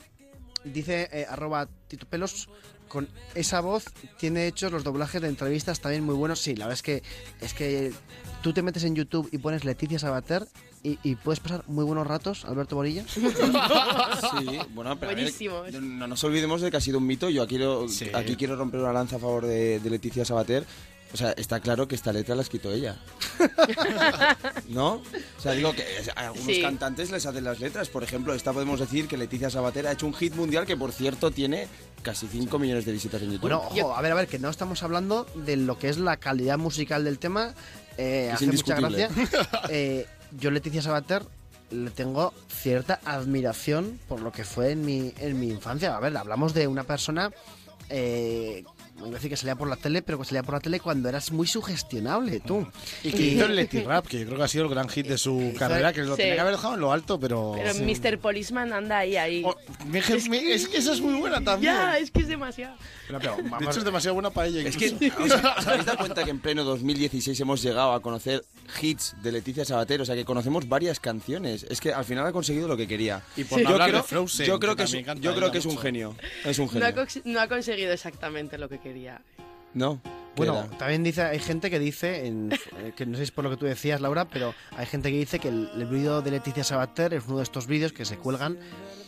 dice eh, arroba Tito Pelos. Con esa voz tiene hechos los doblajes de entrevistas también muy buenos. Sí, la verdad es que es que tú te metes en YouTube y pones Leticia Sabater y, y puedes pasar muy buenos ratos, Alberto Borilla. Sí, bueno, pero a ver, Buenísimo. no nos olvidemos de que ha sido un mito. Yo aquí Sí. aquí quiero romper una lanza a favor de, de Leticia Sabater. O sea, está claro que esta letra la ha escrito ella. ¿No? O sea, digo que a algunos Sí. cantantes les hacen las letras. Por ejemplo, esta podemos decir que Leticia Sabater ha hecho un hit mundial que, por cierto, tiene casi 5 millones de visitas en YouTube. Bueno, ojo, a ver, a ver, que no estamos hablando de lo que es la calidad musical del tema. Eh, Es hace mucha gracia. Eh, yo, Leticia Sabater, le tengo cierta admiración por lo que fue en mi, en mi infancia. A ver, hablamos de una persona. Eh, no voy a decir que salía por la tele, pero que salía por la tele cuando eras muy sugestionable, tú. Y que hizo el Leti Rap, que yo creo que ha sido el gran hit de su carrera, que lo Sí. tenía que haber dejado en lo alto, pero... Pero Mr. Policeman anda ahí, ahí. Oh, me- me- es que esa es muy buena también. Ya, es que es demasiado. De hecho, es demasiado buena para ella. Es que. ¿os, os habéis dado cuenta que en pleno 2016 hemos llegado a conocer hits de Leticia Sabater? O sea, que conocemos varias canciones. Es que al final ha conseguido lo que quería. Y por no hablar de Frozen, yo creo que que, es, yo creo que es un genio. Es un No ha, genio. no ha conseguido exactamente lo que quería. No. ¿qué Bueno, era? también dice, hay gente que dice, en- eh, que no sé si es por lo que tú decías, Laura, pero hay gente que dice que el, el vídeo de Leticia Sabater es uno de estos vídeos que se cuelgan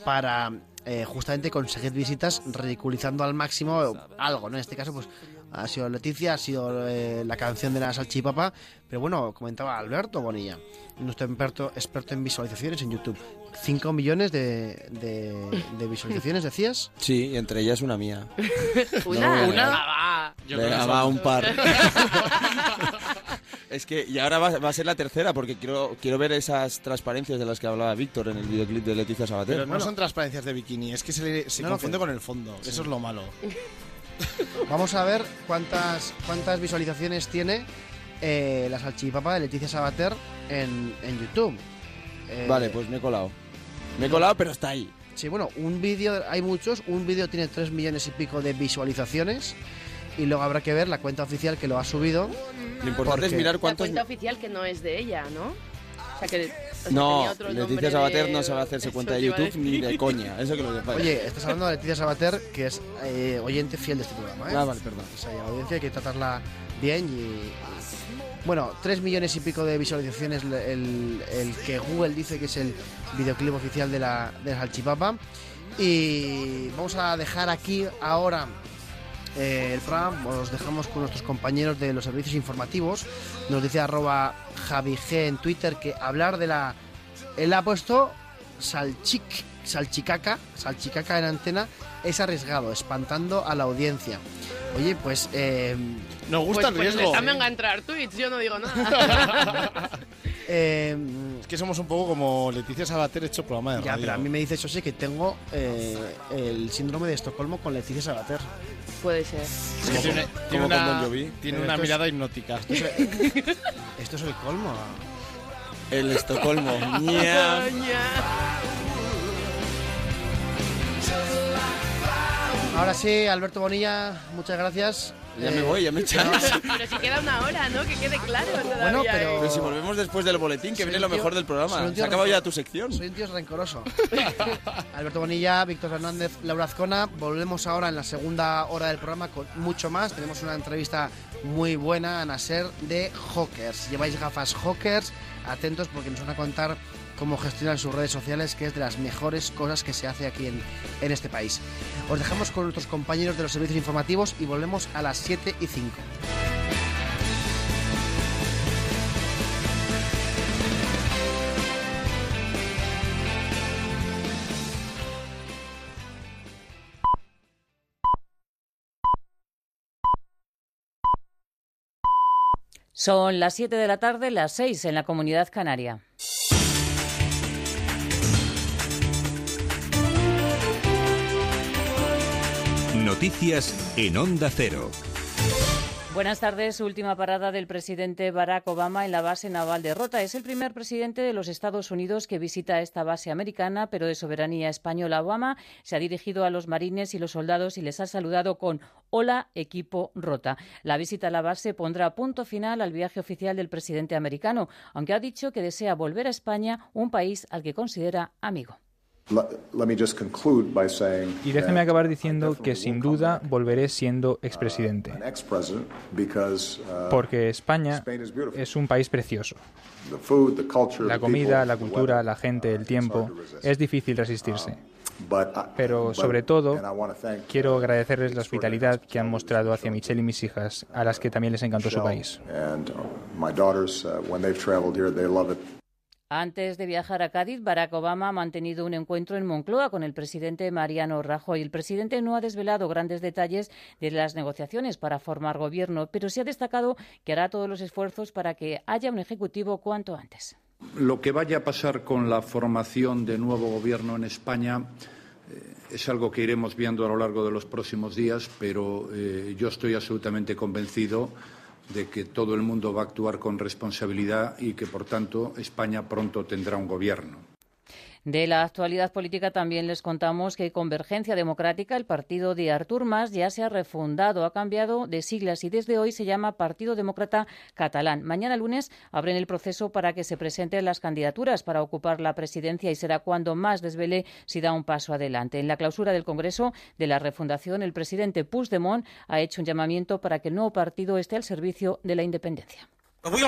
para eh, justamente conseguir visitas ridiculizando al máximo algo, ¿no? En este caso, pues ha sido Leticia, ha sido eh, la canción de la salchipapa, pero bueno, comentaba Alberto Bonilla, nuestro experto, experto en visualizaciones en YouTube. 5 millones de, de- de visualizaciones, decías. Sí, y entre ellas una mía. Una, No, una. no. va. Yo Venga, va, un par. es que, y ahora va, va a ser la tercera, porque quiero, quiero ver esas transparencias de las que hablaba Víctor en el videoclip de Leticia Sabater. Pero no son transparencias de bikini, es que se, le- se No, confunde con el fondo. Eso es lo malo. Vamos a ver cuántas, cuántas visualizaciones tiene eh, la salchipapa de Leticia Sabater en, en YouTube. Eh, Vale, pues me he colado. Me he colado, pero está ahí. Sí, bueno, un vídeo, hay muchos, un vídeo tiene 3 millones y pico de visualizaciones y luego habrá que ver la cuenta oficial que lo ha subido. Lo importante Porque- es mirar La cuántos... cuenta oficial que no es de ella, ¿no? O sea, que o sea, No, Leticia Sabater de- no sabe hacerse Eso cuenta de a YouTube ni de coña. Eso que lo sepáis. Oye, estás hablando de Leticia Sabater, que es eh, oyente fiel de este programa, ¿eh? Ah, vale, perdón. Esa audiencia hay que tratarla bien y... Bueno, 3 millones y pico de visualizaciones el, el- que Google dice que es el videoclip oficial de la, de salchipapa. Y vamos a dejar aquí ahora eh, el programa, os dejamos con nuestros compañeros de los servicios informativos. Nos dice arroba Javi G en Twitter que hablar de la... Él ha puesto salchic, salchicaca, salchicaca en antena es arriesgado, espantando a la audiencia. Oye, pues... eh, Nos Pues, gusta el pues riesgo. déjame a entrar tweets, yo no digo nada. eh, Es que somos un poco como Leticia Sabater hecho programa de ya, radio. pero a mí me dice eso sí que tengo eh, el síndrome de Estocolmo con Leticia Sabater. Puede ser. Tiene, tiene como con una, Jovi. tiene una es- mirada hipnótica. Esto es el colmo. El Estocolmo. Ña. Ahora sí, Alberto Bonilla, muchas gracias. Ya Eh, me voy, ya me echáis. Pero si queda una hora, ¿no? Que quede claro todavía. Bueno, pero- Pero si volvemos después del boletín, que Soy viene lo mejor del programa. Se tío ha acabado rencor- ya tu sección. Soy un tío rencoroso. Alberto Bonilla, Víctor Hernández, Laura Azcona. Volvemos ahora en la segunda hora del programa con mucho más. Tenemos una entrevista muy buena a Naser de Hawkers. Lleváis gafas Hawkers, atentos porque nos van a contar cómo gestionan sus redes sociales, que es de las mejores cosas que se hace aquí en, en este país. Os dejamos con nuestros compañeros de los servicios informativos y volvemos a las 7 y 5. Son las 7 de la tarde, las 6 en la comunidad canaria. Noticias en Onda Cero. Buenas tardes. Última parada del presidente Barack Obama en la base naval de Rota. Es el primer presidente de los Estados Unidos que visita esta base americana, pero de soberanía española. Obama se ha dirigido a los marines y los soldados y les ha saludado con Hola, equipo Rota. La visita a la base pondrá punto final al viaje oficial del presidente americano, aunque ha dicho que desea volver a España, un país al que considera amigo. Y déjeme acabar diciendo que sin duda volveré siendo expresidente, porque España es un país precioso. La comida, la cultura, la gente, el tiempo, es difícil resistirse. Pero sobre todo, quiero agradecerles la hospitalidad que han mostrado hacia Michelle y mis hijas, a las que también les encantó su país. Antes de viajar a Cádiz, Barack Obama ha mantenido un encuentro en Moncloa con el presidente Mariano Rajoy. El presidente no ha desvelado grandes detalles de las negociaciones para formar gobierno, pero sí ha destacado que hará todos los esfuerzos para que haya un ejecutivo cuanto antes. Lo que vaya a pasar con la formación de nuevo gobierno en España eh, es algo que iremos viendo a lo largo de los próximos días, pero eh, yo estoy absolutamente convencido de que todo el mundo va a actuar con responsabilidad y que, por tanto, España pronto tendrá un gobierno. De la actualidad política también les contamos que Convergencia Democrática, el partido de Artur Mas, ya se ha refundado, ha cambiado de siglas y desde hoy se llama Partido Demócrata Catalán. Mañana lunes abren el proceso para que se presenten las candidaturas para ocupar la presidencia y será cuando más desvele si da un paso adelante. En la clausura del Congreso de la refundación, el presidente Puigdemont ha hecho un llamamiento para que el nuevo partido esté al servicio de la independencia. Hoy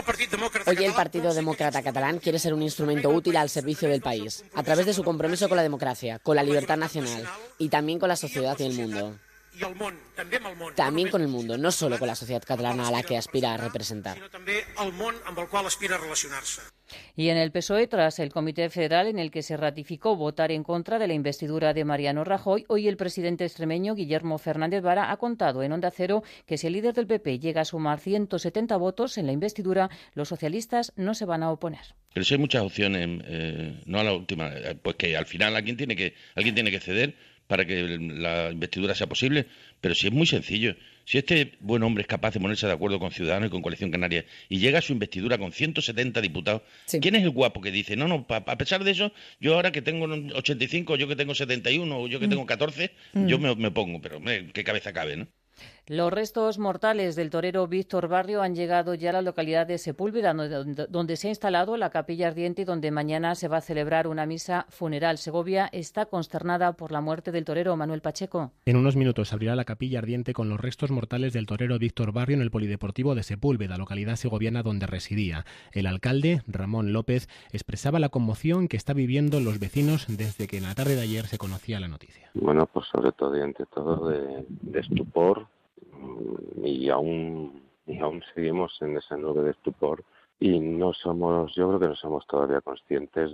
el Partido Demócrata Catalán quiere ser un instrumento útil al servicio del país, a través de su compromiso con la democracia, con la libertad nacional y también con la sociedad y el mundo. También con el mundo, no solo con la sociedad catalana a la que aspira a representar. Y en el PSOE, tras el Comité Federal en el que se ratificó votar en contra de la investidura de Mariano Rajoy, hoy el presidente extremeño Guillermo Fernández Vara ha contado en Onda Cero que si el líder del PP llega a sumar 170 votos en la investidura, los socialistas no se van a oponer. Pero si hay muchas opciones, eh, no a la última, eh, pues que al final alguien tiene que, alguien tiene que ceder para que la investidura sea posible, pero si es muy sencillo. Si este buen hombre es capaz de ponerse de acuerdo con Ciudadanos y con Coalición Canaria y llega a su investidura con 170 diputados, ¿quién es el guapo que dice, no, no, a pesar de eso, yo ahora que tengo 85, yo que tengo 71 o yo que Mm. tengo 14, Mm. yo me, me pongo, pero me- qué cabeza cabe, ¿no? Los restos mortales del torero Víctor Barrio han llegado ya a la localidad de Sepúlveda, donde, se ha instalado la capilla ardiente y donde mañana se va a celebrar una misa funeral. Segovia está consternada por la muerte del torero Manuel Pacheco. En unos minutos se abrirá la capilla ardiente con los restos mortales del torero Víctor Barrio en el Polideportivo de Sepúlveda, localidad segoviana donde residía. El alcalde, Ramón López, expresaba la conmoción que está viviendo los vecinos desde que en la tarde de ayer se conocía la noticia. Bueno, pues sobre todo y ante todo de, de estupor y aún y aún seguimos en esa nube de estupor y no somos, yo creo que no somos todavía conscientes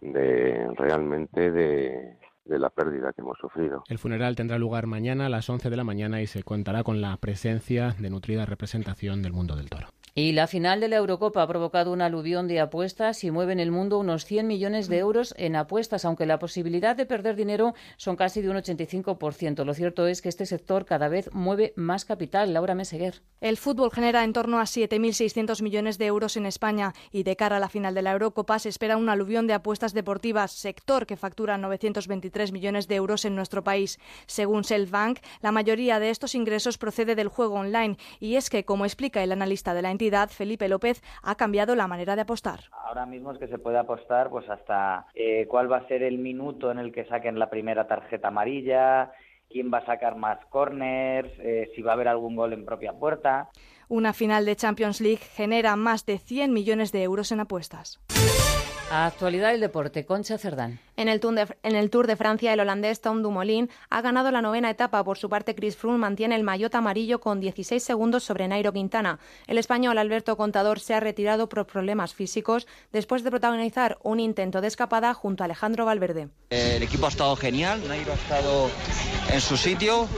de realmente de, de la pérdida que hemos sufrido. El funeral tendrá lugar mañana a las 11 de la mañana y se contará con la presencia de nutrida representación del mundo del toro. Y la final de la Eurocopa ha provocado un aluvión de apuestas y mueve en el mundo unos 100 millones de euros en apuestas, aunque la posibilidad de perder dinero son casi de un 85%. Lo cierto es que este sector cada vez mueve más capital. Laura Meseguer. El fútbol genera en torno a 7.600 millones de euros en España y de cara a la final de la Eurocopa se espera un aluvión de apuestas deportivas, sector que factura 923 millones de euros en nuestro país. Según Selfbank, la mayoría de estos ingresos procede del juego online y es que, como explica el analista de la entidad, Felipe López, ha cambiado la manera de apostar. Ahora mismo es que se puede apostar pues hasta eh, cuál va a ser el minuto en el que saquen la primera tarjeta amarilla, quién va a sacar más corners, eh, si va a haber algún gol en propia puerta. Una final de Champions League genera más de 100 millones de euros en apuestas. Actualidad del deporte, Concha Cerdán. En el, tour de, en el Tour de Francia, el holandés Tom Dumoulin ha ganado la novena etapa. Por su parte, Chris Froome mantiene el maillot amarillo con 16 segundos sobre Nairo Quintana. El español Alberto Contador se ha retirado por problemas físicos después de protagonizar un intento de escapada junto a Alejandro Valverde. El equipo ha estado genial, Nairo ha estado en su sitio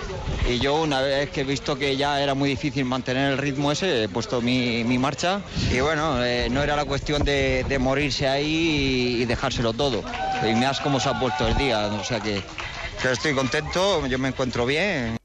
y yo una vez que he visto que ya era muy difícil mantener el ritmo ese, he puesto mi, mi marcha y bueno, eh, no era la cuestión de, de morirse ahí y, dejárselo todo. Y me has cómo se ha puesto el día, o sea que, que estoy contento, yo me encuentro bien.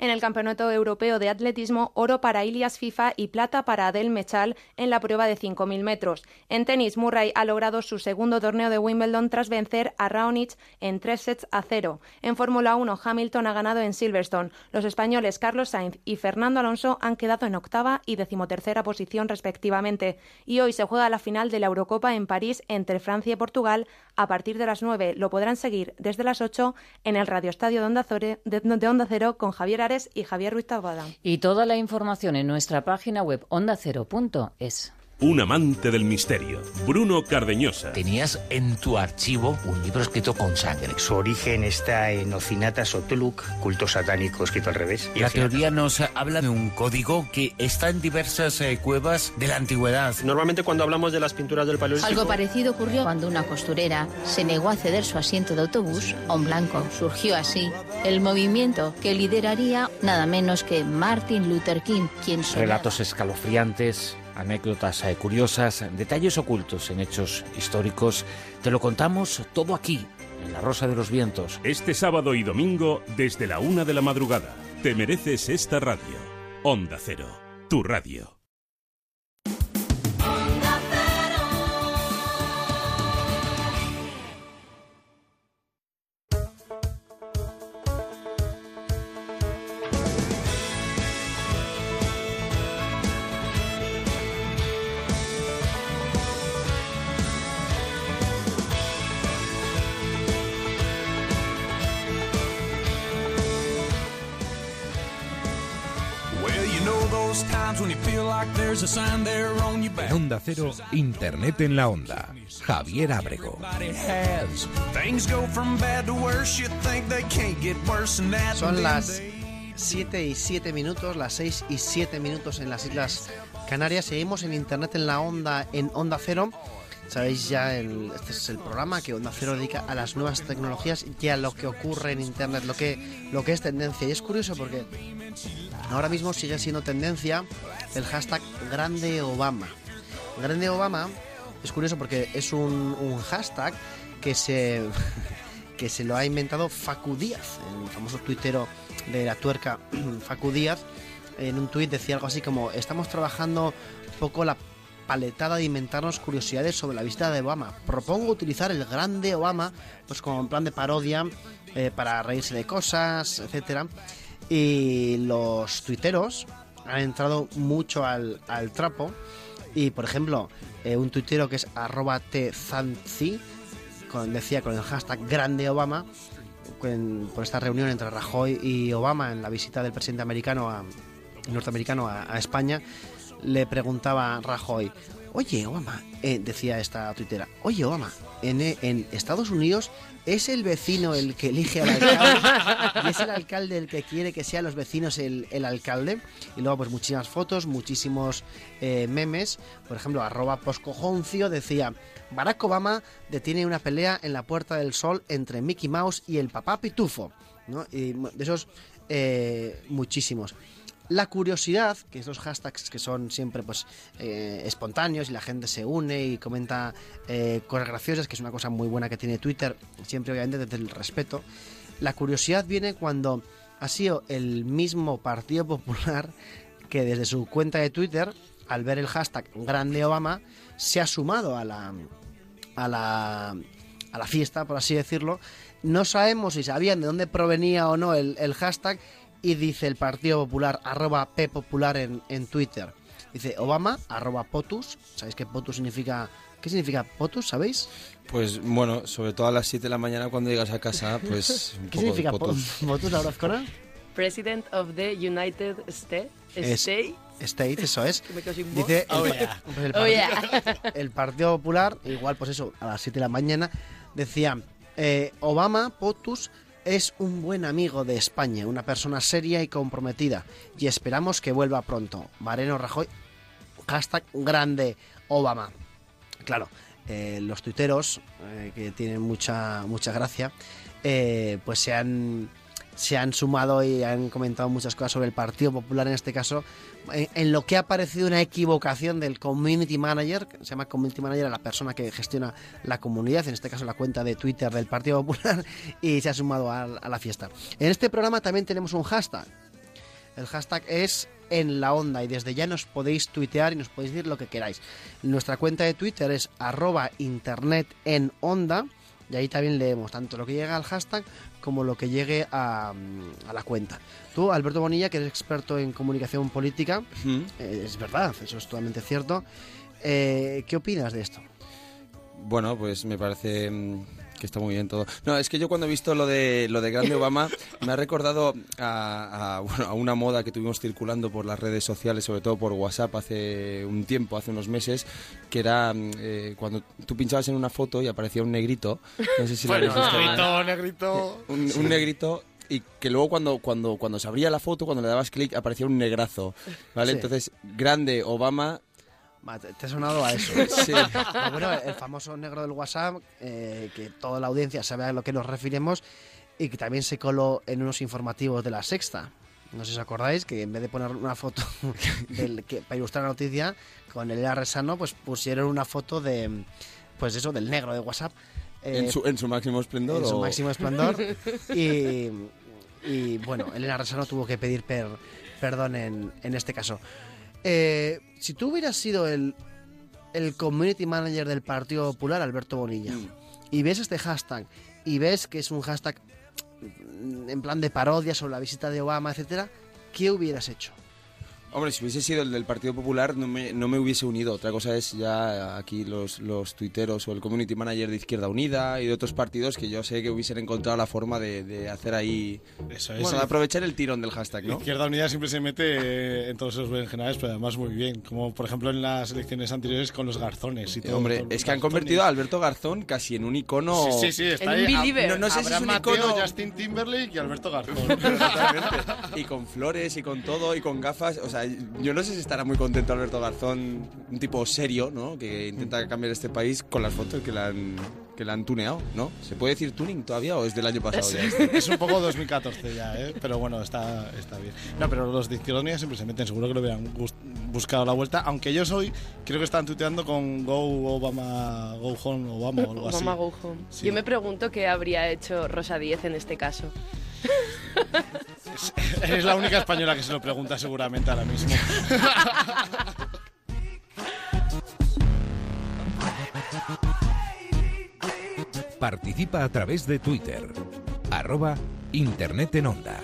En el Campeonato Europeo de Atletismo, oro para Ilias FIFA y plata para Adel Mechal en la prueba de 5.000 metros. En tenis, Murray ha logrado su segundo torneo de Wimbledon tras vencer a Raonic en tres sets a cero. En Fórmula 1, Hamilton ha ganado en Silverstone. Los españoles Carlos Sainz y Fernando Alonso han quedado en octava y decimotercera posición respectivamente. Y hoy se juega la final de la Eurocopa en París entre Francia y Portugal a partir de las 9. Lo podrán seguir desde las 8 en el Radio Estadio de Onda, Cero con Javier Y Javier Ruiz Taboada. Y toda la información en nuestra página web ondacero.es. Un amante del misterio, Bruno Cardeñosa. Tenías en tu archivo un libro escrito con sangre. Su origen está en Ocinata Sotuluk, culto satánico escrito al revés. La teoría nos habla de un código que está en diversas eh, cuevas de la antigüedad. Normalmente cuando hablamos de las pinturas del Paleolítico... Algo parecido ocurrió cuando una costurera se negó a ceder su asiento de autobús a un blanco. Surgió así el movimiento que lideraría nada menos que Martin Luther King, quien soñaba- Relatos escalofriantes, anécdotas eh, curiosas, detalles ocultos en hechos históricos. Te lo contamos todo aquí, en La Rosa de los Vientos. Este sábado y domingo desde la una de la madrugada. Te mereces esta radio. Onda Cero, tu radio. En Onda Cero, Internet en la Onda. Javier Ábrego. Everybody has. Things go from bad to worse. You think they can't get worse than that. Son las they- 7 y 7 minutos, las 6 y 7 minutos en las Islas Canarias. Seguimos en Internet en la Onda, en Onda Cero. Sabéis ya, el- este es el programa que Onda Cero dedica a las nuevas tecnologías y a lo que ocurre en Internet, lo que, lo que es tendencia. Y es curioso porque ahora mismo sigue siendo tendencia el hashtag Grande Obama. Grande Obama es curioso porque es un, un hashtag que se, que se lo ha inventado Facu Díaz, el famoso tuitero de la tuerca Facu Díaz. En un tuit decía algo así como, estamos trabajando un poco la paletada de inventarnos curiosidades sobre la visita de Obama. Propongo utilizar el grande Obama pues como en plan de parodia eh, para reírse de cosas, etcétera. Y los tuiteros han entrado mucho al, al trapo. Y por ejemplo, eh, un tuitero que es arroba tzanzi, decía con el hashtag grande Obama, por esta reunión entre Rajoy y Obama en la visita del presidente americano a, norteamericano a, a España, le preguntaba a Rajoy, oye Obama, eh, decía esta tuitera, oye Obama, en, en Estados Unidos es el vecino el que elige al alcalde y es el alcalde el que quiere que sean los vecinos el, el alcalde. Y luego pues muchísimas fotos, muchísimos eh, memes. Por ejemplo, arroba poscojoncio decía, Barack Obama detiene una pelea en la Puerta del Sol entre Mickey Mouse y el papá Pitufo. ¿no? Y de esos eh, muchísimos. La curiosidad, que estos hashtags que son siempre pues eh, espontáneos y la gente se une y comenta eh, cosas graciosas, que es una cosa muy buena que tiene Twitter, siempre obviamente desde el respeto. La curiosidad viene cuando ha sido el mismo Partido Popular que desde su cuenta de Twitter, al ver el hashtag Grande Obama, se ha sumado a la, a la, a la fiesta, por así decirlo. No sabemos si sabían de dónde provenía o no el hashtag y dice el Partido Popular, arroba P Popular en, en Twitter. Dice Obama, arroba POTUS. ¿Sabéis qué POTUS significa? ¿Qué significa POTUS? ¿Sabéis? Pues bueno, sobre todo a las 7 de la mañana cuando llegas a casa, pues un ¿Qué poco de significa potos. POTUS, POTUS Laura Azcona? President of the United States. Es- States. State, eso es. Que. Dice el, Oh, yeah. pues el Oh, Partido- yeah. el Partido Popular, igual pues eso, a las 7 de la mañana, decía, eh, Obama, POTUS, es un buen amigo de España, una persona seria y comprometida, y esperamos que vuelva pronto. Mariano Rajoy, hashtag grande Obama. Claro, eh, los tuiteros, eh, que tienen mucha, mucha gracia, eh, pues se han, se han sumado y han comentado muchas cosas sobre el Partido Popular en este caso, en, lo que ha parecido una equivocación del Community Manager, que se llama Community Manager a la persona que gestiona la comunidad, en este caso la cuenta de Twitter del Partido Popular, y se ha sumado a, a la fiesta. En este programa también tenemos un hashtag. El hashtag es en la onda y desde ya nos podéis tuitear y nos podéis decir lo que queráis. Nuestra cuenta de Twitter es arroba internet en onda y ahí también leemos tanto lo que llega al hashtag como lo que llegue a, a la cuenta. Tú, Alberto Bonilla, que eres experto en comunicación política, eh, es verdad, eso es totalmente cierto. Eh, ¿Qué opinas de esto? Bueno, pues me parece mm, que está muy bien todo. No, es que yo cuando he visto lo de lo de Grande Obama me ha recordado a, a, bueno, a una moda que tuvimos circulando por las redes sociales, sobre todo por WhatsApp hace un tiempo, hace unos meses, que era mm, eh, cuando tú pinchabas en una foto y aparecía un negrito. No sé si lo Bueno, habéis visto. negrito, negrito. Un, un negrito y que luego cuando, cuando, cuando se abría la foto, cuando le dabas clic, aparecía un negrazo. ¿Vale? Sí. Entonces, Grande Obama Te ha sonado a eso. Sí. Pero bueno, el famoso negro del WhatsApp, eh, que toda la audiencia sabe a lo que nos referimos y que también se coló en unos informativos de la Sexta. No sé si os acordáis que en vez de poner una foto del, que, para ilustrar la noticia con el Resano, pues pusieron una foto de, pues eso, del negro de WhatsApp. eh, en, su, en su máximo esplendor. en su o- máximo esplendor. y, y, bueno, Elena Resano tuvo que pedir per- perdón en, en este caso. Eh, si tú hubieras sido el, el community manager del Partido Popular, Alberto Bonilla, Mm. y ves este hashtag y ves que es un hashtag mm, en plan de parodia sobre la visita de Obama, etcétera, ¿qué hubieras hecho? Hombre, si hubiese sido el del Partido Popular no me, no me hubiese unido. Otra cosa es ya aquí los, los tuiteros o el community manager de Izquierda Unida y de otros partidos que yo sé que hubiesen encontrado la forma de, de hacer ahí... Eso es. Bueno, de aprovechar el tirón del hashtag, ¿no? Izquierda Unida siempre se mete eh, en todos esos berenjenales, pero además muy bien. Como por ejemplo en las elecciones anteriores con los garzones y todo. Hombre, todo- es que han garzones. convertido a Alberto Garzón casi en un icono... Sí, sí, sí, está En ahí. un. No, no sé si es Abraham un Mateo, icono... Justin Timberlake y Alberto Garzón. y con flores y con todo y con gafas. O sea, yo no sé si estará muy contento Alberto Garzón, un tipo serio, ¿no? Que intenta cambiar este país con las fotos que le han, que le han tuneado, ¿no? ¿Se puede decir tuning todavía o es del año pasado ya? este? es un poco 2014 ya, ¿eh? pero bueno, está, está bien. No, pero los de Izquierda Unida siempre se meten, seguro que lo hubieran buscado la vuelta, aunque yo soy, creo que están tuiteando con Go Obama, Go Home Obama o algo así. Obama Go Home. Sí. Yo me pregunto qué habría hecho Rosa Díez en este caso. Eres la única española que se lo pregunta seguramente ahora mismo. Participa a través de Twitter. Arroba Internet en Onda.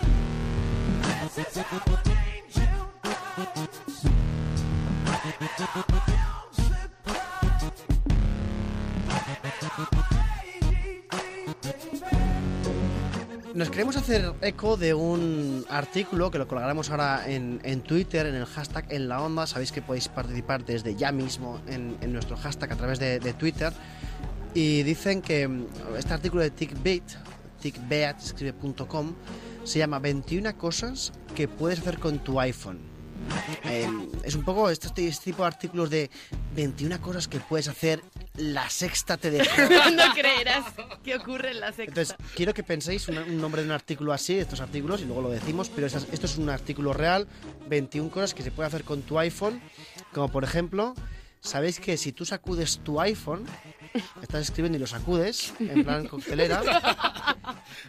Nos queremos hacer eco de un artículo que lo colgaremos ahora en, en Twitter, en el hashtag en la onda. Sabéis que podéis participar desde ya mismo en, en nuestro hashtag a través de, de Twitter. Y dicen que mm, este artículo de TickBait, tickbeat.com, se llama 21 cosas que puedes hacer con tu iPhone. Eh, es un poco este, este tipo de artículos de 21 cosas que puedes hacer. La sexta te dejó. no creerás qué ocurre en la sexta. Entonces, quiero que penséis un, un nombre de un artículo así, de estos artículos, y luego lo decimos, pero esto es un artículo real, 21 cosas que se puede hacer con tu iPhone, como por ejemplo, sabéis que si tú sacudes tu iPhone, estás escribiendo y lo sacudes, en plan coctelera,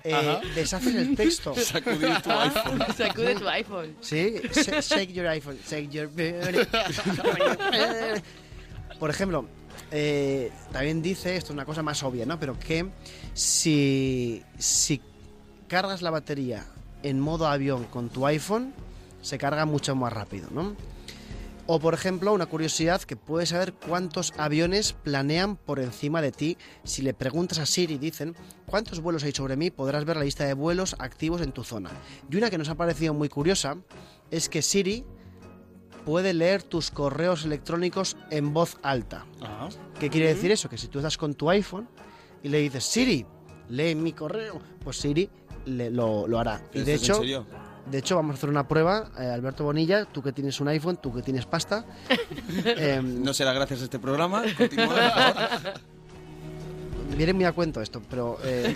eh, deshaces el texto. Sacudir tu iPhone. Sacude tu iPhone. Sí, Sh- shake your iPhone, shake your. Por ejemplo, eh, también dice, esto es una cosa más obvia, ¿no? Pero que si, si cargas la batería en modo avión con tu iPhone, se carga mucho más rápido, ¿no? O por ejemplo, una curiosidad que puedes saber cuántos aviones planean por encima de ti. Si le preguntas a Siri, dicen, ¿cuántos vuelos hay sobre mí? Podrás ver la lista de vuelos activos en tu zona. Y una que nos ha parecido muy curiosa es que Siri puede leer tus correos electrónicos en voz alta. ¿Qué quiere decir eso? Que si tú estás con tu iPhone y le dices, Siri, lee mi correo, pues Siri le- lo, lo hará. Y de ¿Esto es en hecho? De hecho, vamos a hacer una prueba, eh, Alberto Bonilla, tú que tienes un iPhone, tú que tienes pasta. em, No será gracias a este programa. Continúa, por favor. Viene muy a cuento esto, pero eh,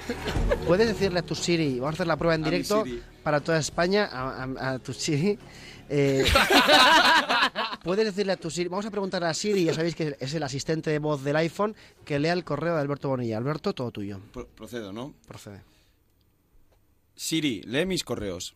puedes decirle a tu Siri, vamos a hacer la prueba en A directo para toda España, a, a- a tu Siri. eh, puedes decirle a tu Siri, vamos a preguntar a Siri, ya sabéis que es el asistente de voz del iPhone, que lea el correo de Alberto Bonilla. Alberto, todo tuyo. Pro- procedo, ¿no? Procede. Siri, lee mis correos.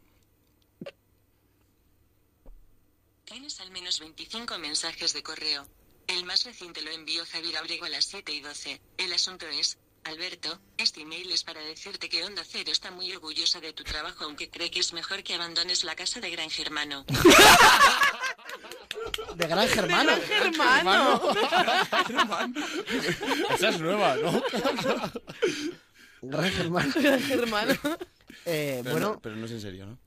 Tienes al menos 25 mensajes de correo. El más reciente lo envió Javier Abrego a las 7 y 12. El asunto es, Alberto, este email es para decirte que Onda Cero está muy orgullosa de tu trabajo aunque cree que es mejor que abandones la casa de Gran Germano. De Gran Germano. Germano. Esa es nueva, ¿no? Gran Germano. Gran Germano. Eh, Pero bueno, no, pero no es en serio, ¿no?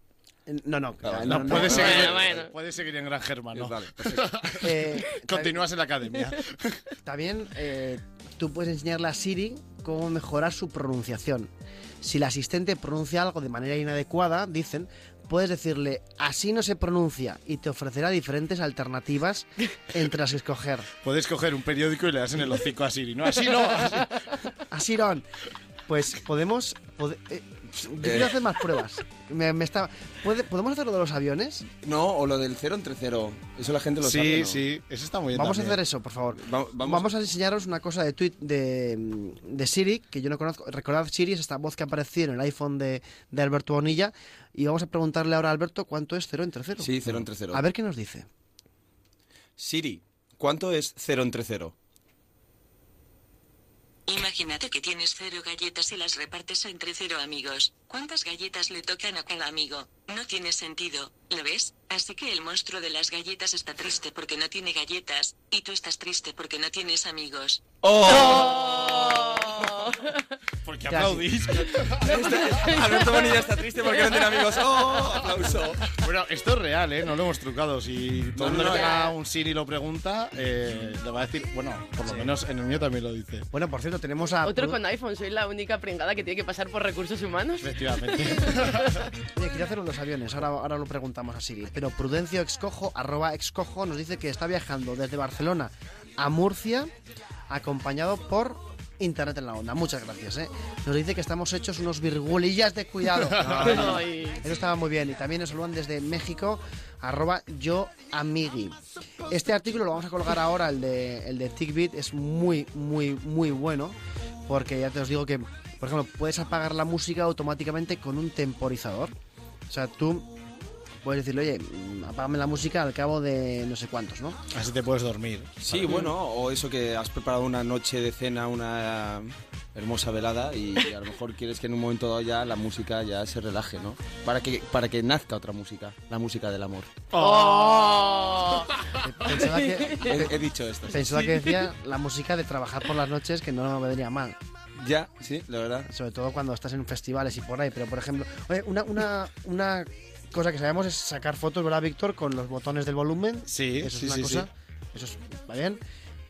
No, no. Ah, No, no, puede, no. seguir, Bueno, bueno. puede seguir en Gran Germano. Vale, perfecto. Eh, Continúas en la academia. También eh, tú puedes enseñarle a Siri cómo mejorar su pronunciación. Si el asistente pronuncia algo de manera inadecuada, dicen, puedes decirle, así no se pronuncia, y te ofrecerá diferentes alternativas entre las que escoger. Puedes coger un periódico y le das en el hocico a Siri. No, así no. así- Así no. Pues podemos... pode- eh, yo quiero hacer más pruebas. Me, me está, ¿puede- ¿Podemos hacer lo de los aviones? No, o lo del cero entre cero. Eso la gente lo Sí, sabe. ¿no? sí, eso está muy bien. Vamos a hacer eso, por favor. Va- vamos- Vamos a enseñaros una cosa de tweet de, de Siri, que yo no conozco. Recordad, Siri es esta voz que apareció en el iPhone de, de Alberto Bonilla. Y vamos a preguntarle ahora a Alberto cuánto es cero entre cero. Sí, cero entre cero. A ver qué nos dice. Siri, ¿cuánto es cero entre cero? Imagínate que tienes cero galletas y las repartes entre cero amigos. ¿Cuántas galletas le tocan a cada amigo? No tiene sentido, ¿lo ves? Así que el monstruo de las galletas está triste porque no tiene galletas, y tú estás triste porque no tienes amigos. Porque aplaudís. Alberto Bonilla está triste porque no tiene amigos. ¡Oh! Aplauso. Bueno, esto es real, ¿eh? No lo hemos trucado. Si todo el mundo un Siri lo pregunta, eh, le va a decir, bueno, por lo menos en el mío también lo dice. Bueno, por cierto, tenemos a. Otro con iPhone, soy la única pringada que tiene que pasar por recursos humanos. Efectivamente. Oye, quería hacer los aviones, ahora, ahora lo preguntamos a Siri. Pero Prudencio Excojo, arroba Excojo, nos dice que está viajando desde Barcelona a Murcia, acompañado por Internet en la Onda. Muchas gracias, ¿eh? Nos dice que estamos hechos unos virgulillas de cuidado. Ay. Eso estaba muy bien. Y también nos saludan desde México, arroba yo amigui. Este artículo lo vamos a colgar ahora, el de, el de TickBit, es muy, muy, muy bueno. Porque ya te os digo que, por ejemplo, puedes apagar la música automáticamente con un temporizador. O sea, tú puedes decirle, oye, mm, apágame la música al cabo de no sé cuántos, ¿no? Así te puedes dormir. Sí, bueno, o eso que has preparado una noche de cena, una hermosa velada y a lo mejor quieres que en un momento dado ya la música ya se relaje, ¿no? Para que, para que nazca otra música, la música del amor. ¡Oh! Pensaba que, He, he dicho esto. pensaba que decía la música de trabajar por las noches, que no me vendría mal. Ya, sí, la verdad. Sobre todo cuando estás en festivales y por ahí. Pero, por ejemplo, oye, una, una, una cosa que sabemos es sacar fotos, ¿verdad, Víctor? Con los botones del volumen. Sí, Eso sí, es una sí, cosa. Eso es, va bien.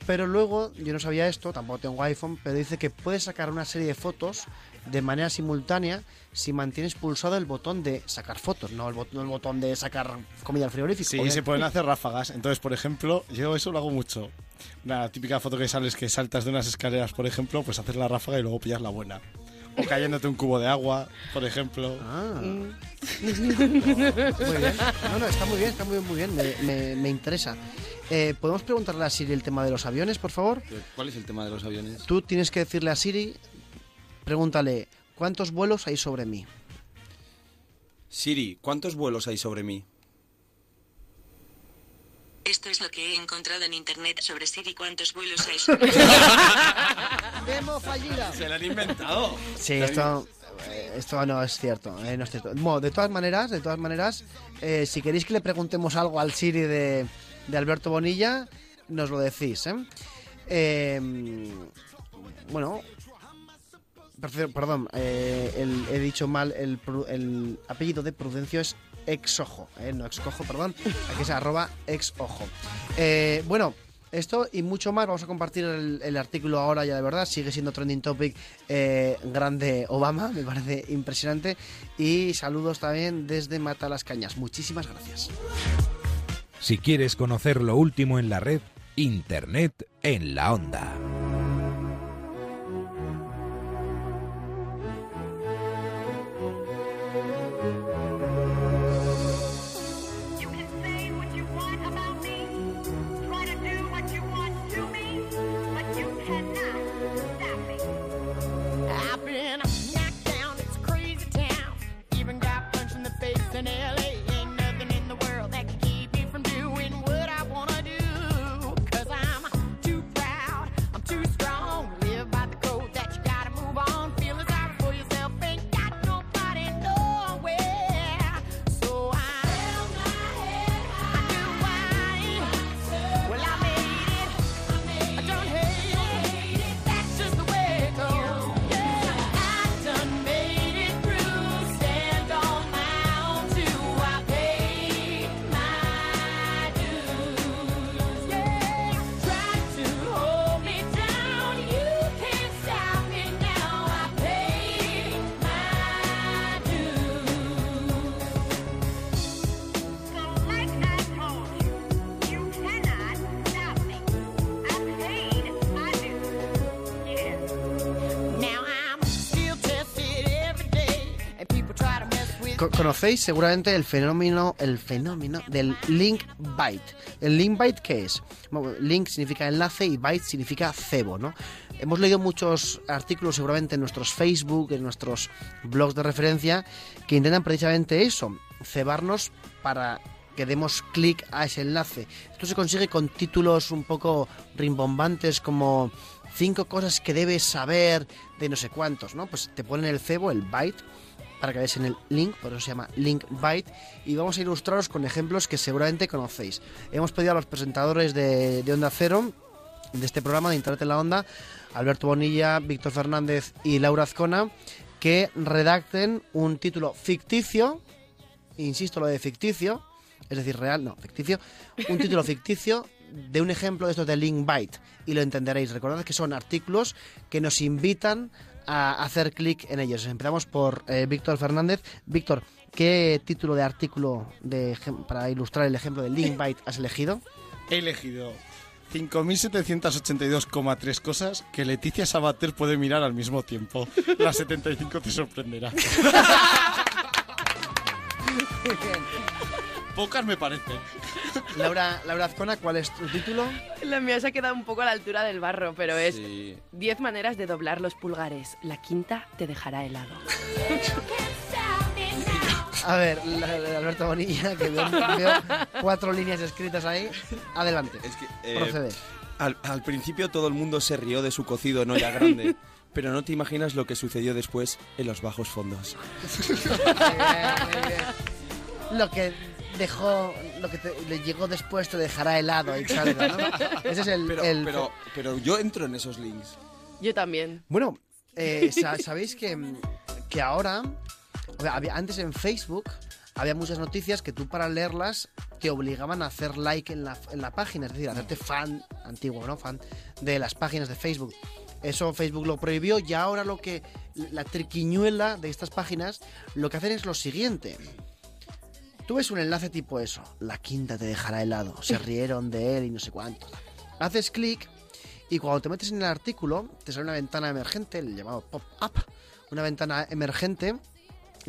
Pero luego, yo no sabía esto, tampoco tengo iPhone, pero dice que puedes sacar una serie de fotos de manera simultánea si mantienes pulsado el botón de sacar fotos, no el, bot- el botón de sacar comida al frigorífico. Sí, porque- se pueden hacer ráfagas. Entonces, por ejemplo, yo eso lo hago mucho. Una típica foto que sales que saltas de unas escaleras, por ejemplo, pues haces la ráfaga y luego pillas la buena. O cayéndote un cubo de agua, por ejemplo. Ah. Mm. Muy bien. No, no, está muy bien, está muy, muy bien, me, me- me interesa. Eh, ¿Podemos preguntarle a Siri el tema de los aviones, por favor? ¿Cuál es el tema de los aviones? Tú tienes que decirle a Siri, pregúntale, ¿cuántos vuelos hay sobre mí? Siri, ¿cuántos vuelos hay sobre mí? Esto es lo que he encontrado en internet sobre Siri cuántos vuelos hay sobre ¡Demo fallida! Se lo han inventado. Sí, esto, eh, esto no es cierto, eh, no es cierto. Bueno, de todas maneras, de todas maneras, eh, si queréis que le preguntemos algo al Siri de, de Alberto Bonilla, nos lo decís, ¿eh? Eh, bueno, perdón, eh, el- he dicho mal, el, el apellido de Prudencio es exojo, ¿eh? no excojo, perdón, aquí es arroba exojo. Eh, bueno, esto y mucho más, vamos a compartir el, artículo ahora ya de verdad, sigue siendo trending topic eh, grande Obama, me parece impresionante. Y saludos también desde Mata las Cañas, muchísimas gracias. Si quieres conocer lo último en la red, Internet en la onda. Seguramente el fenómeno, el fenómeno del link byte. ¿El link byte qué es? Link significa enlace y byte significa cebo, ¿no? Hemos leído muchos artículos seguramente en nuestros Facebook, en nuestros blogs de referencia, que intentan precisamente eso, cebarnos para que demos clic a ese enlace. Esto se consigue con títulos un poco rimbombantes como cinco cosas que debes saber de no sé cuántos, ¿no? Pues te ponen el cebo, el byte, para que veáis en el link, por eso se llama Link Byte, y vamos a ilustraros con ejemplos que seguramente conocéis. Hemos pedido a los presentadores de, de Onda Cero, de este programa de Internet en la Onda, Alberto Bonilla, Víctor Fernández y Laura Azcona, que redacten un título ficticio, insisto lo de ficticio, es decir, real, no, ficticio, un título ficticio de un ejemplo de estos de Link Byte, y lo entenderéis. Recordad que son artículos que nos invitan a hacer clic en ellos. Empezamos por eh, Víctor Fernández. Víctor, ¿qué título de artículo de para ilustrar el ejemplo de Link Byte has elegido? He elegido 5.782,3 cosas que Leticia Sabater puede mirar al mismo tiempo. La 75 te sorprenderá. Pocas me parecen. Laura, Laura Azcona, ¿cuál es tu título? La mía se ha quedado un poco a la altura del barro, pero es Sí. 10 maneras de doblar los pulgares. La quinta te dejará helado. A ver, la- la- Alberto Bonilla, que veo, veo cuatro líneas escritas ahí. Adelante. Eh, Procede. Al, al principio todo el mundo se rió de su cocido en olla grande, pero no te imaginas lo que sucedió después en los bajos fondos. Lo que dejó, lo que te- le llegó después te dejará helado salga, ¿no? Ese es el, Pero, el- pero, pero yo entro en esos links. Yo también. Bueno, eh, sa- sabéis que, que ahora, antes en Facebook había muchas noticias que tú para leerlas te obligaban a hacer like en la, en la página, es decir, hacerte fan, antiguo, ¿no? Fan de las páginas de Facebook. Eso Facebook lo prohibió y ahora lo que, la triquiñuela de estas páginas, lo que hacen es lo siguiente. Tú ves un enlace tipo eso, la quinta te dejará helado, se rieron de él y no sé cuánto. Haces clic y cuando te metes en el artículo te sale una ventana emergente, el llamado pop-up, una ventana emergente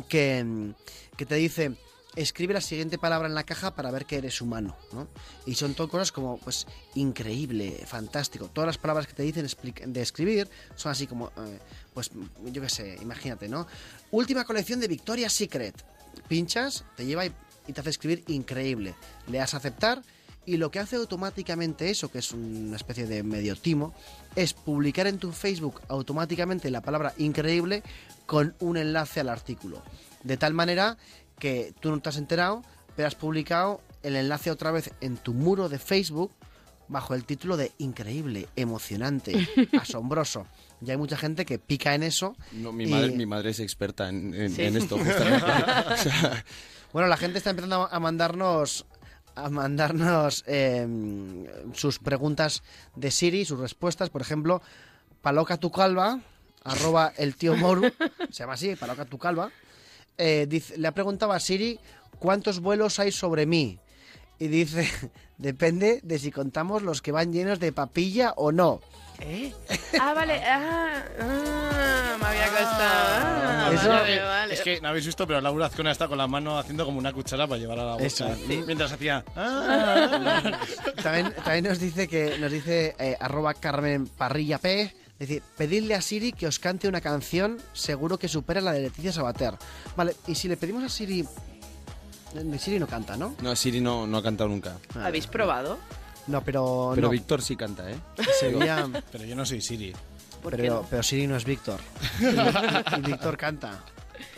que, mm, que te dice escribe la siguiente palabra en la caja para ver que eres humano, ¿no? Y son todo cosas como, pues, increíble, fantástico. Todas las palabras que te dicen de escribir son así como, eh, pues, yo qué sé, imagínate, ¿no? Última colección de Victoria's Secret. Pinchas, te lleva y, y te hace escribir increíble. Le das a aceptar y lo que hace automáticamente eso, que es una especie de medio timo, es publicar en tu Facebook automáticamente la palabra increíble con un enlace al artículo. De tal manera que tú no te has enterado, pero has publicado el enlace otra vez en tu muro de Facebook bajo el título de increíble, emocionante, asombroso. Ya hay mucha gente que pica en eso. No, mi, y- madre, mi madre es experta en, en- Sí. en esto, justamente. O sea, Bueno, la gente está empezando a mandarnos a mandarnos eh, sus preguntas de Siri, sus respuestas. Por ejemplo, Paloca tu calva, arroba el tío Moru, se llama así, Paloca tu calva, eh, dice- le ha preguntado a Siri cuántos vuelos hay sobre mí. Y dice, depende de si contamos los que van llenos de papilla o no. ¿Eh? Ah, vale. Ah, ah, me había costado. Ah, Eso- vale, vale. Es que no habéis visto, pero Laura Azcona está con la mano haciendo como una cuchara para llevar a la boca. Eso, sí. Mientras hacía. "Ah". También, también nos dice que nos dice eh, arroba Carmen Parrilla P. Es decir, pedidle a Siri que os cante una canción, seguro que supera la de Leticia Sabater. Vale, y si le pedimos a Siri. eh, Siri no canta, ¿no? no, Siri no, no ha cantado nunca. ¿Habéis probado? No, pero. Pero no. Víctor sí canta, ¿eh? Sería. Pero yo no soy Siri. ¿Por qué Pero, no? pero Siri no es Víctor. Y, y Víctor canta.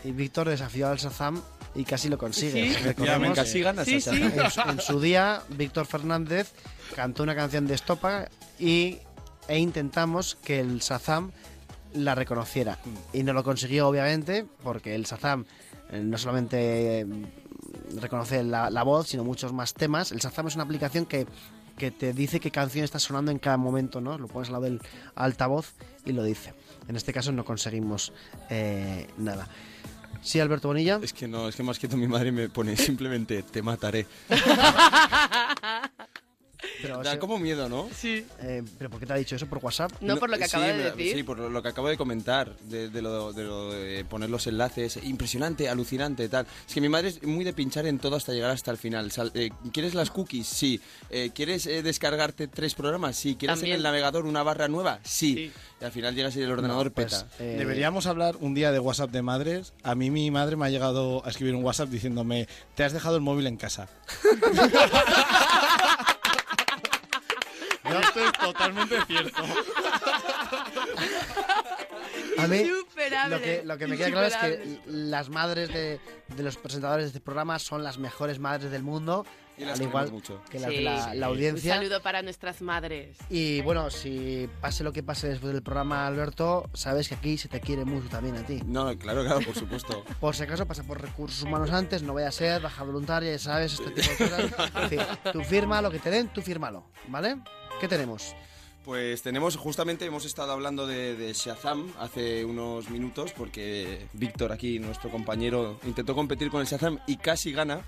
Y Víctor desafió al Shazam y casi lo consigue. Sí. Recordemos Casi que ganas a en, su, en su día, Víctor Fernández cantó una canción de Estopa y, e intentamos que el Shazam la reconociera. Y no lo consiguió, obviamente, porque el Shazam eh, no solamente eh, reconoce la, la voz, sino muchos más temas. El Shazam es una aplicación que, que te dice qué canción está sonando en cada momento, ¿no? Lo pones al lado del altavoz y lo dice. En este caso no conseguimos eh, nada. Sí, Alberto Bonilla. Es que no, es que más que todo mi madre me pone simplemente te mataré. Pero, Da como miedo, ¿no? Sí. eh, ¿Pero por qué te ha dicho eso? ¿Por WhatsApp? No, por lo que sí, acaba de me- decir. Sí, por lo que acabo de comentar, de, de lo, de lo de poner los enlaces. Impresionante, alucinante, tal. Es que mi madre es muy de pinchar en todo hasta llegar hasta el final. Sal- eh, ¿Quieres las cookies? Sí. Eh, ¿Quieres eh, descargarte tres programas? Sí. ¿Quieres También. en el navegador una barra nueva? Sí. Y al final llegas y el ordenador pues, peta. eh, Deberíamos hablar un día de WhatsApp de madres. A mí mi madre me ha llegado a escribir un WhatsApp diciéndome, te has dejado el móvil en casa. Y esto es totalmente cierto. A mí lo que, lo que me queda claro es que las madres de, de los presentadores de este programa son las mejores madres del mundo, Y las al igual mucho. que las de Sí. la, la audiencia. Un saludo para nuestras madres. Y bueno, si pase lo que pase después del programa, Alberto, sabes que aquí se te quiere mucho también a ti. No, claro, claro, por supuesto. Por si acaso pasa por recursos humanos antes, no vaya a ser, baja voluntaria, ya sabes, este tipo de cosas. Es decir, tú firma lo que te den, tú fírmalo, ¿vale? ¿Qué tenemos? Pues tenemos, justamente hemos estado hablando de, de Shazam hace unos minutos porque Víctor aquí, nuestro compañero, intentó competir con el Shazam y casi gana.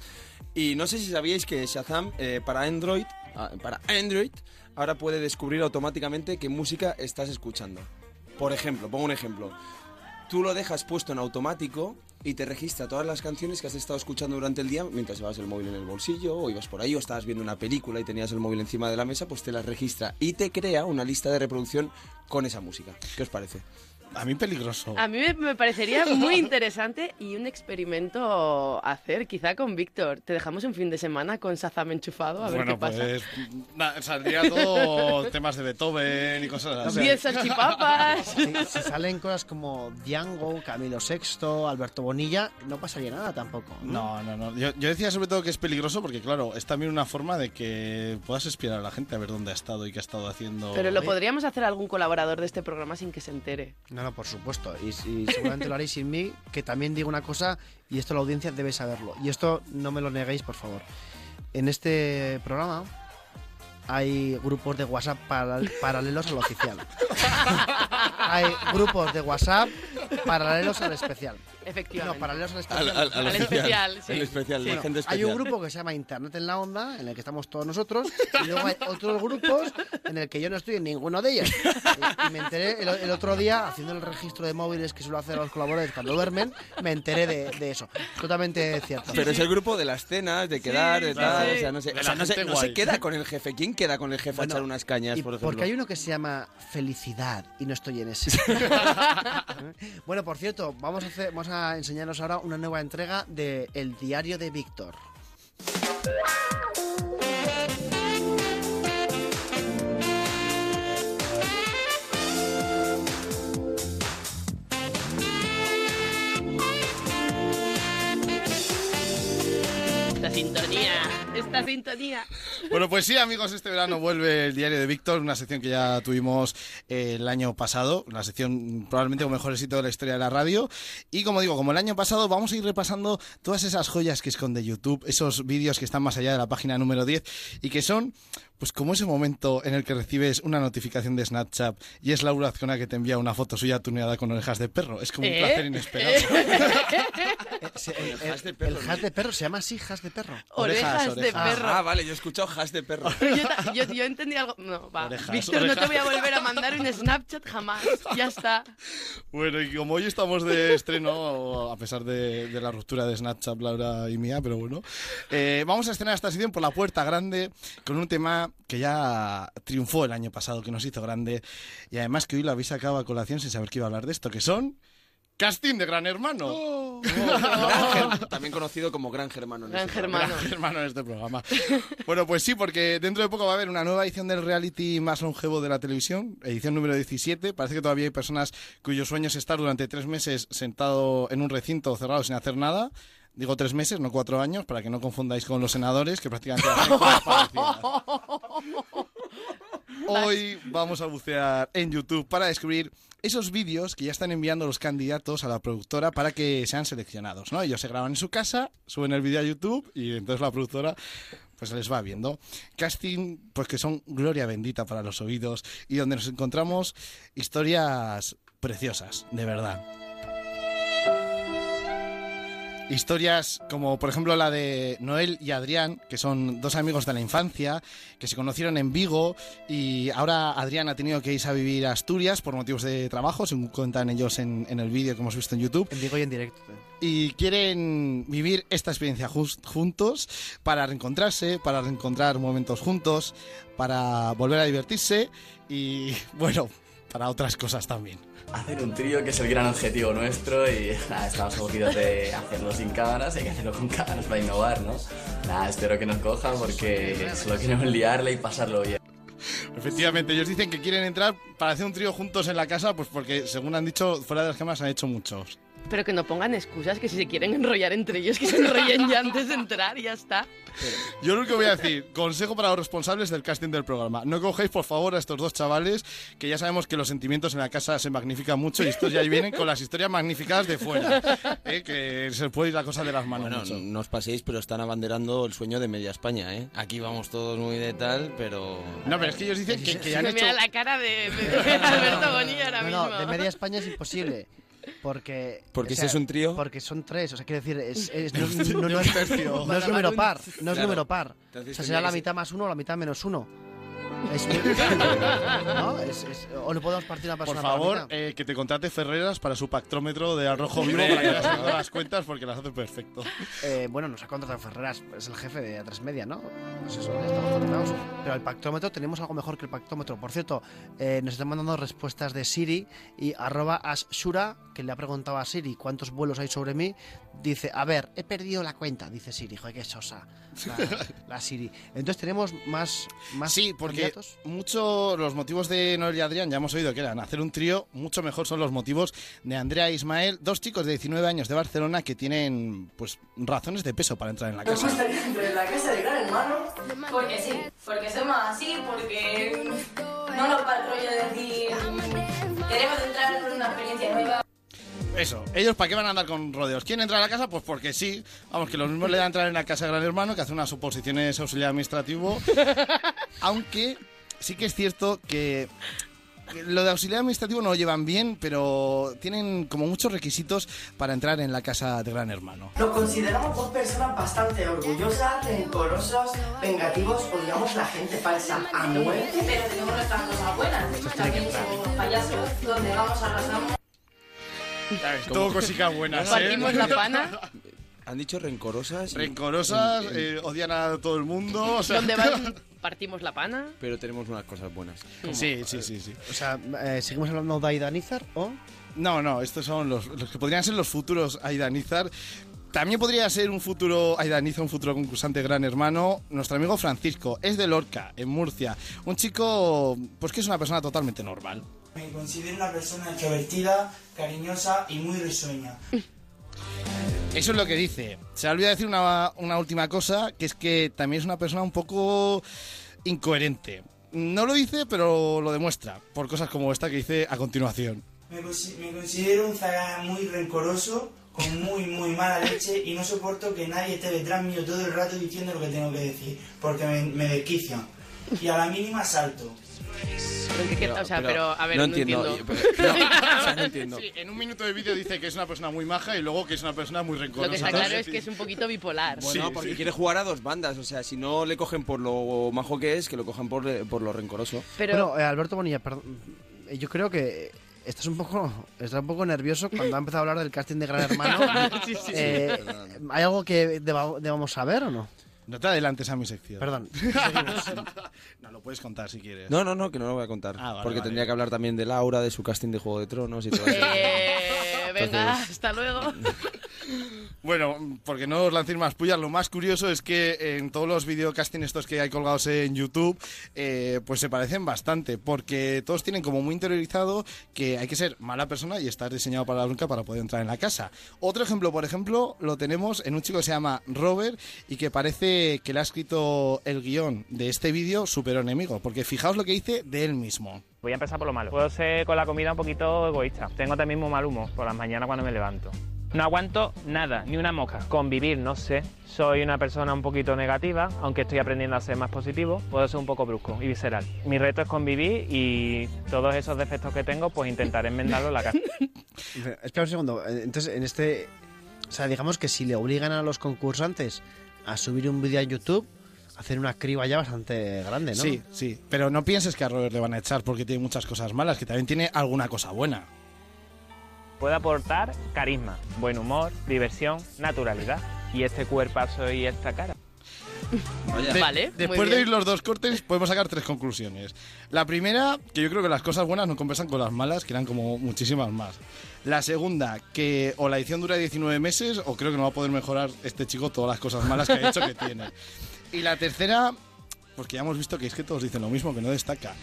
Y no sé si sabíais que Shazam eh, para Android, ah, para Android, ahora puede descubrir automáticamente qué música estás escuchando. Por ejemplo, pongo un ejemplo. Tú lo dejas puesto en automático y te registra todas las canciones que has estado escuchando durante el día mientras llevas el móvil en el bolsillo o ibas por ahí o estabas viendo una película y tenías el móvil encima de la mesa, pues te las registra y te crea una lista de reproducción con esa música. ¿Qué os parece? A mí peligroso. A mí me, me parecería muy interesante y un experimento hacer, quizá con Víctor. Te dejamos un fin de semana con Shazam enchufado, a ver qué pasa. pues na- saldría todo temas de Beethoven y cosas así. Diez salchipapas. Si, si salen cosas como Django, Camilo VI, Alberto Bonilla, no pasaría nada tampoco. No, no, no. Yo, yo decía sobre todo que es peligroso porque, claro, es también una forma de que puedas espiar a la gente a ver dónde ha estado y qué ha estado haciendo. Pero lo podríamos hacer algún colaborador de este programa sin que se entere. No, no, por supuesto. Y, y seguramente lo haréis sin mí, que también digo una cosa, y esto la audiencia debe saberlo. Y esto no me lo neguéis, por favor. En este programa hay grupos de WhatsApp paral- paralelos al oficial. hay grupos de WhatsApp paralelos al especial. Efectivamente. No, paralelos al especial. Al- al- al Al especial, sí. El especial, Sí. la gente Hay un especial. grupo que se llama Internet en la Onda, en el que estamos todos nosotros, y luego hay otros grupos en el que yo no estoy en ninguno de ellos. Y, y me enteré el, el otro día, haciendo el registro de móviles que suelo hacer a los colaboradores cuando duermen, me enteré de, de eso. Totalmente cierto. Pero es el grupo de las cenas, de quedar, de tal, sí. o sea, no sé, o sea, no, se, no se queda con el jefe. ¿Quién queda con el jefe Bueno, a echar unas cañas, Y por ejemplo? porque hay uno que se llama Felicidad y no estoy en ese. bueno, por cierto, vamos a, hacer, vamos a enseñaros ahora una nueva entrega de El Diario de Víctor. La sintonía. esta sintonía. Bueno, pues sí, amigos, este verano vuelve el diario de Víctor, una sección que ya tuvimos eh, el año pasado, la sección probablemente con mejor éxito de la historia de la radio. Y como digo, como el año pasado, vamos a ir repasando todas esas joyas que esconde YouTube, esos vídeos que están más allá de la página número 10 y que son pues como ese momento en el que recibes una notificación de Snapchat y es Laura Azcona que te envía una foto suya tuneada con orejas de perro. Es como un ¿Eh? placer inesperado. El, el- el hash de perro se llama así, hash de perro. Orejas de perro. Ah, vale, yo he escuchado hash de perro. Yo, yo, yo entendí algo. No, va. Orejas, Víctor, no te voy a volver a mandar un Snapchat jamás. Ya está. Bueno, y como hoy estamos de estreno, a pesar de, de la ruptura de Snapchat, Laura y mía, pero bueno, eh, vamos a estrenar esta sección por la puerta grande con un tema que ya triunfó el año pasado, que nos hizo grande, y además que hoy lo habéis sacado a colación sin saber que iba a hablar de esto, que son casting de Gran Hermano. Gran Ger- También conocido como Gran Germano. en Gran este programa. Germano. Gran Hermano en este programa. Bueno, pues sí, porque dentro de poco va a haber una nueva edición del reality más longevo de la televisión, edición número 17. Parece que todavía hay personas cuyos sueños es estar durante tres meses sentado en un recinto cerrado sin hacer nada. Digo tres meses, no cuatro años, para que no confundáis con los senadores, que prácticamente. Hoy vamos a bucear en YouTube para descubrir esos vídeos que ya están enviando los candidatos a la productora para que sean seleccionados, ¿no? Ellos se graban en su casa, suben el vídeo a YouTube y entonces la productora pues les va viendo. Casting, pues que son gloria bendita para los oídos y donde nos encontramos historias preciosas, de verdad. Historias como por ejemplo la de Noel y Adrián, que son dos amigos de la infancia, que se conocieron en Vigo y ahora Adrián ha tenido que irse a vivir a Asturias por motivos de trabajo, según cuentan ellos en, en el vídeo que hemos visto en YouTube. En Vigo y en directo. Y quieren vivir esta experiencia juntos para reencontrarse, para reencontrar momentos juntos, para volver a divertirse y bueno, para otras cosas también. Hacer un trío que es el gran objetivo nuestro y estamos aburridos de hacerlo sin cámaras, hay que hacerlo con cámaras para innovar, ¿no? Nada, espero que nos cojan porque solo queremos liarle y pasarlo bien. Efectivamente, ellos dicen que quieren entrar para hacer un trío juntos en la casa, pues porque según han dicho, fuera de las cámaras han hecho muchos. Pero que no pongan excusas, que si se quieren enrollar entre ellos, que se enrollen ya antes de entrar y ya está. Yo lo único que voy a decir, consejo para los responsables del casting del programa. No cogéis, por favor, a estos dos chavales, que ya sabemos que los sentimientos en la casa se magnifican mucho y estos ya vienen con las historias magnificadas de fuera. ¿eh? Que se puede ir la cosa de las manos Bueno, mucho. no os paséis, pero están abanderando el sueño de media España, ¿eh? Aquí vamos todos muy de tal, pero... No, pero es que ellos dicen que, que ya han Me hecho... mira la cara de, de Alberto Bonilla ahora No, mismo. no, de media España es imposible. Porque. Porque o si es un trío. Porque son tres. O sea, quiero decir, es, es- no, no- un no es, tercio. no es número par. No es Claro. número par. Entonces O sea, será la mitad más uno o la mitad menos uno. Es, ¿no? Es- es- o no podemos partir una Por persona por favor, eh, que te contrate Ferreras para su pactrómetro de arrojo vivo para que hagas todas las cuentas porque las hace perfecto. Eh, bueno, nos ha contratado Ferreras, es el jefe de A3 Media, ¿no? Pues eso, ya estamos contratados. Pero el pactómetro tenemos algo mejor que el pactómetro. Por cierto, eh, nos están mandando respuestas de Siri y arroba ashura, que le ha preguntado a Siri cuántos vuelos hay sobre mí. Dice, a ver, he perdido la cuenta, dice Siri. Joder, qué sosa la, la Siri. Entonces tenemos más, más Sí, porque candidatos. mucho los motivos de Noel y Adrián ya hemos oído que eran hacer un trío, mucho mejor son los motivos de Andrea e Ismael, dos chicos de 19 años de Barcelona que tienen pues razones de peso para entrar en la casa. entrar en la casa de gran hermano porque sí, porque somos así, porque no nos de decir queremos entrar en una experiencia nueva. Eso, ellos para qué van a andar con rodeos. ¿Quieren entrar a la casa? Pues porque sí. Vamos, que lo mismo le da entrar en la casa de Gran Hermano que hace unas oposiciones auxiliar administrativo. Aunque sí que es cierto que lo de auxiliar administrativo no lo llevan bien, pero tienen como muchos requisitos para entrar en la casa de Gran Hermano. Nos consideramos dos personas bastante orgullosas, rencorosos, vengativos, odiamos la gente falsa a muerte. Pero tenemos nuestras cosas buenas. También somos payasos, donde vamos arrasamos. Todo cositas buenas, ¿eh? Partimos la pana. Han dicho rencorosas. y- Rencorosas, en- en- eh, odian a todo el mundo. O sea, ¿Dónde van? Partimos la pana. Pero tenemos unas cosas buenas. Sí, sí, sí, sí. O sea, eh, ¿seguimos hablando de Aidanizar o...? No, no, estos son los, los que podrían ser los futuros Aidanizar. También podría ser un futuro Aidanizar, un futuro concursante gran hermano. Nuestro amigo Francisco es de Lorca, en Murcia. Un chico, pues que es una persona totalmente normal. Me considero una persona extrovertida, cariñosa y muy risueña. Eso es lo que dice. Se ha olvidado decir una, una última cosa, que es que también es una persona un poco incoherente. No lo dice, pero lo demuestra, por cosas como esta que dice a continuación. Me, me considero un zaga muy rencoroso, con muy, muy mala leche y no soporto que nadie esté detrás mío todo el rato diciendo lo que tengo que decir, porque me, me. Y a la mínima salto. Pero que- que- o sea, pero, a ver, no entiendo. Sí, en un minuto de vídeo dice que es una persona muy maja y luego que es una persona muy rencorosa. Lo que está claro es que es un poquito bipolar. Bueno, porque quiere jugar a dos bandas. O sea, si no le cogen por lo majo que es, que lo cojan por, por lo rencoroso. Bueno, eh, Alberto Bonilla, perdón, eh, yo creo que estás un poco estás un poco nervioso cuando ha empezado a hablar del casting de Gran Hermano. Sí, sí, sí. Eh, ¿Hay algo que deba- debamos saber o no? No te adelantes a mi sección. Perdón. no, lo puedes contar si quieres. No, no, no, que no lo voy a contar. Ah, vale, porque vale. tendría que hablar también de Laura, de su casting de Juego de Tronos y todo eso. Venga, Entonces- hasta luego. Bueno, porque no os lancéis más pullas, lo más curioso es que en todos los videocasting estos que hay colgados en YouTube, eh, pues se parecen bastante, porque todos tienen como muy interiorizado que hay que ser mala persona y estar diseñado para la bronca para poder entrar en la casa. Otro ejemplo, por ejemplo, lo tenemos en un chico que se llama Robert y que parece que le ha escrito el guion de este vídeo su peor enemigo, porque fijaos lo que dice de él mismo. Voy a empezar por lo malo. Puedo ser con la comida un poquito egoísta. Tengo también muy mal humor por las mañanas cuando me levanto. No aguanto nada, ni una mosca. Convivir, no sé. Soy una persona un poquito negativa, aunque estoy aprendiendo a ser más positivo. Puedo ser un poco brusco y visceral. Mi reto es convivir y todos esos defectos que tengo, pues intentaré enmendarlos en la casa. Espera un segundo. Entonces, en este. O sea, digamos que si le obligan a los concursantes a subir un vídeo a YouTube, hacen una criba ya bastante grande, ¿no? Sí, sí, pero no pienses que a Robert le van a echar porque tiene muchas cosas malas, que también tiene alguna cosa buena. Puedo aportar carisma, buen humor, diversión, naturalidad. Y este cuerpazo y esta cara. De- Después de oír los dos cortes, podemos sacar tres conclusiones. La primera, que yo creo que las cosas buenas no compensan con las malas, que eran como muchísimas más. La segunda, que o la edición dura 19 meses, o creo que no va a poder mejorar este chico todas las cosas malas que ha hecho que tiene. Y la tercera, pues que ya hemos visto que es que todos dicen lo mismo, que no destaca.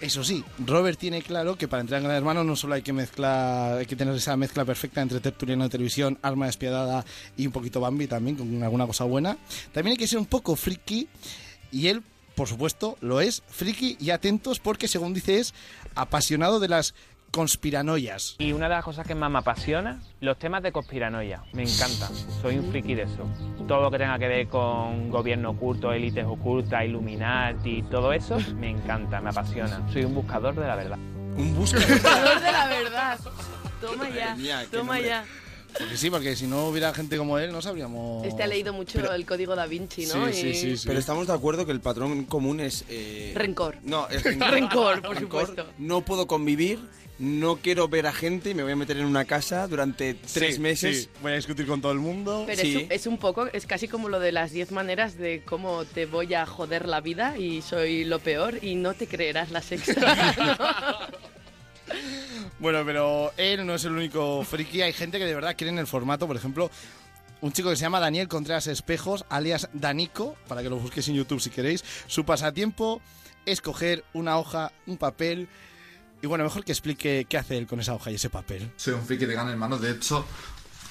Eso sí, Robert tiene claro que para entrar en Gran Hermano no solo hay que mezclar, hay que tener esa mezcla perfecta entre tertuliano de televisión, arma despiadada y un poquito Bambi también, con alguna cosa buena. También hay que ser un poco friki y él, por supuesto, lo es, friki y atentos porque según dice es apasionado de las conspiranoias. Y una de las cosas que más me apasiona, los temas de conspiranoia. Me encanta. Soy un friki de eso. Todo lo que tenga que ver con gobierno oculto, élites ocultas, Illuminati, todo eso, me encanta, me apasiona. Soy un buscador de la verdad. Un Buscador de la verdad. Toma ya, mía, toma nombre. ya. Porque sí, porque si no hubiera gente como él no sabríamos... Este ha leído mucho el código da Vinci, ¿no? Y- Pero estamos de acuerdo que el patrón común es... eh, Rencor. No, es Rencor, por supuesto. No puedo convivir, no quiero ver a gente y me voy a meter en una casa durante tres Sí, meses. sí. Voy a discutir con todo el mundo. Pero es, un, es un poco, es casi como lo de las 10 maneras de cómo te voy a joder la vida y soy lo peor y no te creerás la sexta. Bueno, pero él no es el único friki. Hay gente que de verdad quiere en el formato, por ejemplo, un chico que se llama Daniel Contreras Espejos, alias Danico, para que lo busquéis en YouTube si queréis. Su pasatiempo es coger una hoja, un papel. Y bueno, mejor que explique qué hace él con esa hoja y ese papel. Soy un friki de Gran Hermano, de hecho,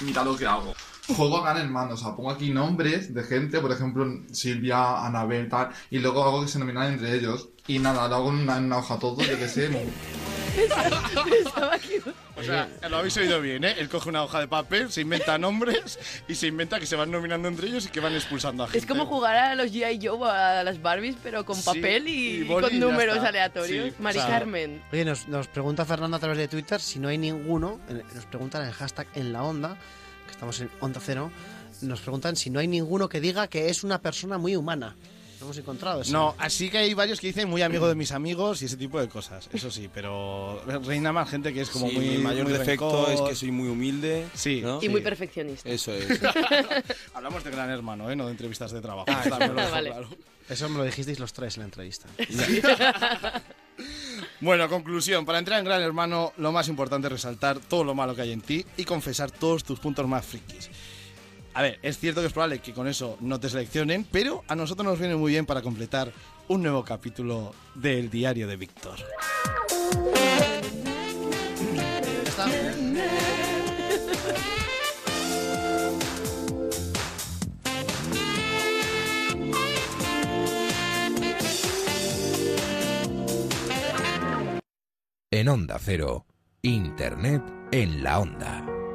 mira lo que hago. Juego a Gran Hermano, o sea, pongo aquí nombres de gente, por ejemplo, Silvia, Anabel, tal, y luego hago que se nominan entre ellos. Y nada, lo hago en una, en una hoja todo, yo que sé. O sea, lo habéis oído bien, ¿eh? Él coge una hoja de papel, se inventa nombres y se inventa que se van nominando entre ellos y que van expulsando a gente. es como jugar a los G.I. Joe o a las Barbies, pero con Sí, papel y, y y boli y con ya números está. aleatorios. Sí, Mari Carmen. Oye, nos, nos pregunta Fernando a través de Twitter si no hay ninguno, nos preguntan en el hashtag en la onda, que estamos en Onda Cero, nos preguntan si no hay ninguno que diga que es una persona muy humana. No hemos encontrado eso. No, así que hay varios que dicen muy amigo de mis amigos y ese tipo de cosas. Eso sí, pero reina más gente que es como Sí, muy. mi mayor muy defecto rencor. es que soy muy humilde. Sí. ¿no? Y muy perfeccionista. Eso es. Hablamos de gran hermano, ¿eh? No de entrevistas de trabajo. Ah, vale. claro. Eso me lo dijisteis los tres en la entrevista. Bueno, conclusión. Para entrar en Gran Hermano, lo más importante es resaltar todo lo malo que hay en ti y confesar todos tus puntos más frikis. A ver, es cierto que es probable que con eso no te seleccionen, pero a nosotros nos viene muy bien para completar un nuevo capítulo del diario de Víctor. En Onda Cero, Internet en la Onda.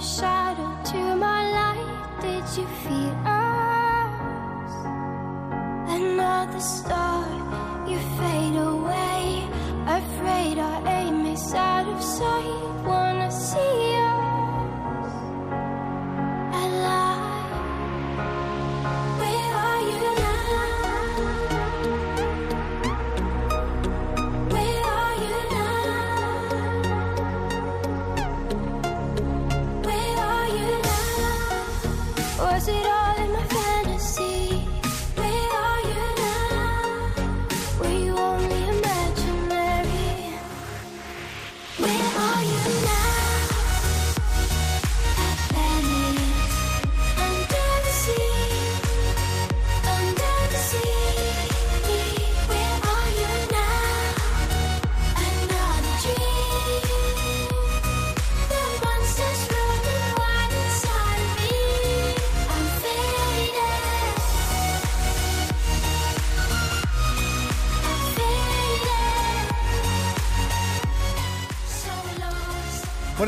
Shadow to my light. Did you feel us? Another star,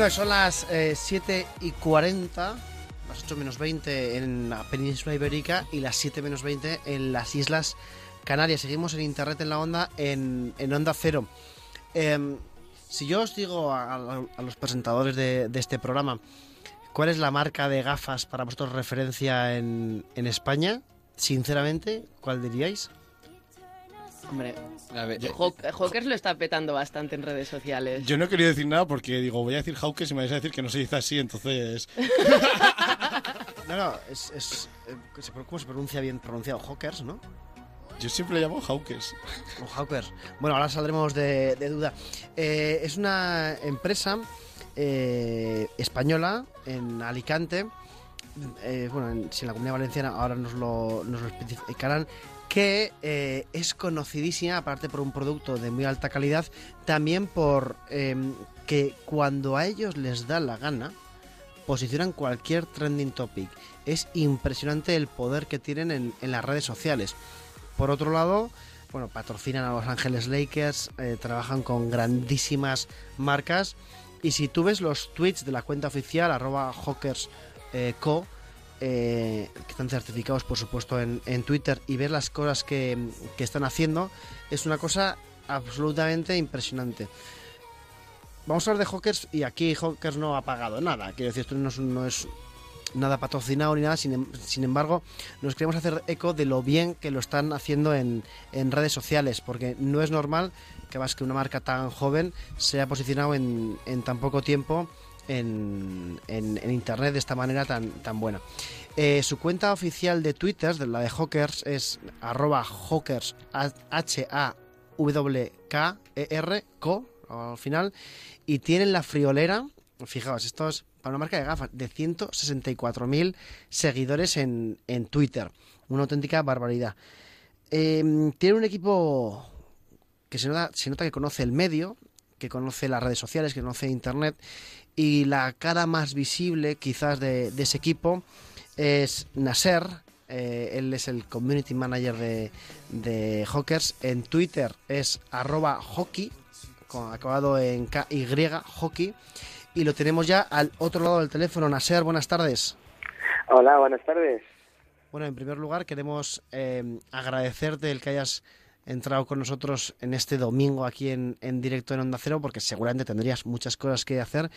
Bueno, son las eh, 7 y 40, las 8 menos 20 en la península ibérica y las 7 menos 20 en las Islas Canarias. Seguimos en Internet en la Onda, en, en Onda Cero. Em, si yo os digo a, los presentadores de, de este programa cuál es la marca de gafas para vosotros referencia en, en España, sinceramente, ¿cuál diríais? Hombre, A ver, Hawkers lo está petando bastante en redes sociales. Yo no quería decir nada porque digo, voy a decir Hawkes y me vais a decir que no se dice así, entonces... No, no, es, es, eh, se- ¿cómo se pronuncia bien pronunciado? Hawkers, ¿no? Yo siempre le llamo Hawkes. O Hawkers. Bueno, ahora saldremos de, de duda. Eh, es una empresa eh, española en Alicante. eh, bueno, en, si en la comunidad valenciana ahora nos lo, nos lo especificarán. Que eh, es conocidísima, aparte por un producto de muy alta calidad, también por eh, que cuando a ellos les da la gana, posicionan cualquier trending topic. Es impresionante el poder que tienen en, en las redes sociales. Por otro lado, bueno, patrocinan a Los Ángeles Lakers, eh, trabajan con grandísimas marcas. Y si tú ves los tweets de la cuenta oficial, arroba Hawkers eh, que están certificados, por supuesto, en, Twitter, y ves las cosas que, están haciendo, es una cosa absolutamente impresionante. Vamos a hablar de Hawkers y aquí Hawkers no ha pagado nada. Quiero decir, esto no es, no es nada patrocinado ni nada, sin, em- sin embargo, nos queremos hacer eco de lo bien que lo están haciendo en, en redes sociales, porque no es normal que más que una marca tan joven se haya posicionado en, en tan poco tiempo en, internet de esta manera tan, tan buena. Eh, su cuenta oficial de Twitter, la de Hawkers, es arroba Hawkers, H-A-W-K-E-R, co, al final, y tienen la friolera, fijaos, esto es para una marca de gafas, de 164.000 seguidores en, en Twitter. Una auténtica barbaridad. Eh, tiene un equipo que se nota, se nota que conoce el medio, que conoce las redes sociales, que conoce Internet, y la cara más visible quizás de, de ese equipo es Nasser, eh, él es el community manager de, de Hawkers, en Twitter es arroba hockey, con- acabado en KY, hockey, y lo tenemos ya al otro lado del teléfono. Nasser, buenas tardes. Hola, buenas tardes. Bueno, en primer lugar queremos eh, agradecerte el que hayas entrado con nosotros en este domingo aquí en, en directo en Onda Cero, porque seguramente tendrías muchas cosas que hacer.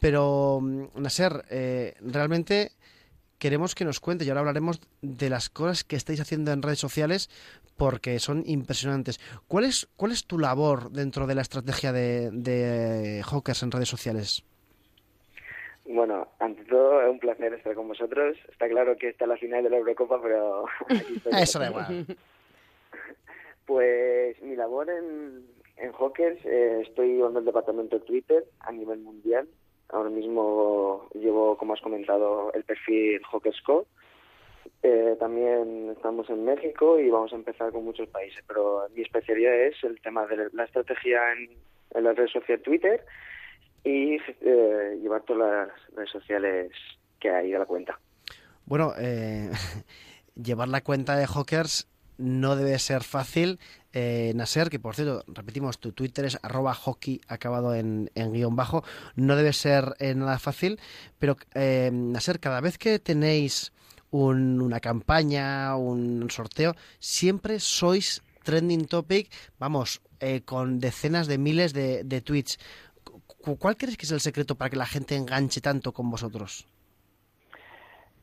Pero, mm, Nasser, eh, realmente queremos que nos cuentes y ahora hablaremos de las cosas que estáis haciendo en redes sociales porque son impresionantes. ¿Cuál es, cuál es tu labor dentro de la estrategia de, de Hawkers en redes sociales? Bueno, ante todo es un placer estar con vosotros. Está claro que está la final de la Eurocopa, pero aquí estoy. Eso da igual. Pues mi labor en, en Hawkers, eh, estoy en el departamento de Twitter a nivel mundial. Ahora mismo llevo, como has comentado, el perfil Hawkersco. Eh, también estamos en México y vamos a empezar con muchos países, pero mi especialidad es el tema de la estrategia en, en la red social Twitter y eh, llevar todas las redes sociales que hay de la cuenta. Bueno, eh, llevar la cuenta de Hawkers no debe ser fácil. Eh, que por cierto, repetimos, tu Twitter es arroba hockey acabado en, guion bajo, no debe ser eh, nada fácil, pero eh, cada vez que tenéis un- una campaña, un sorteo, siempre sois trending topic, vamos, eh, con decenas de miles de, de tweets. Cu- ¿Cuál crees que es el secreto para que la gente enganche tanto con vosotros?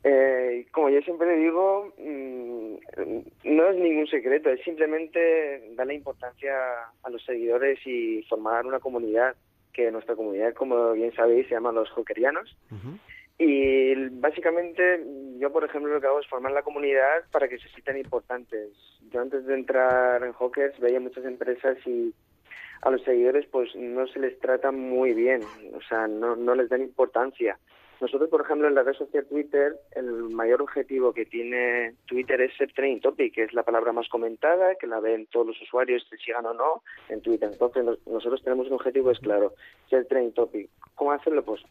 Eh, como yo siempre digo, mm, no es ningún secreto, es simplemente darle importancia a los seguidores y formar una comunidad, que nuestra comunidad, como bien sabéis, se llama los Hawkerianos. Y básicamente yo, por ejemplo, lo que hago es formar la comunidad para que se sientan importantes. Yo antes de entrar en Hawkers veía muchas empresas y a los seguidores pues no se les trata muy bien, o sea, no, no les dan importancia. Nosotros, por ejemplo, en la red social Twitter, el mayor objetivo que tiene Twitter es ser trending topic, que es la palabra más comentada, que la ven todos los usuarios, te sigan o no, en Twitter. Entonces, nos- nosotros tenemos un objetivo, es claro, ser trending topic. ¿Cómo hacerlo? Pues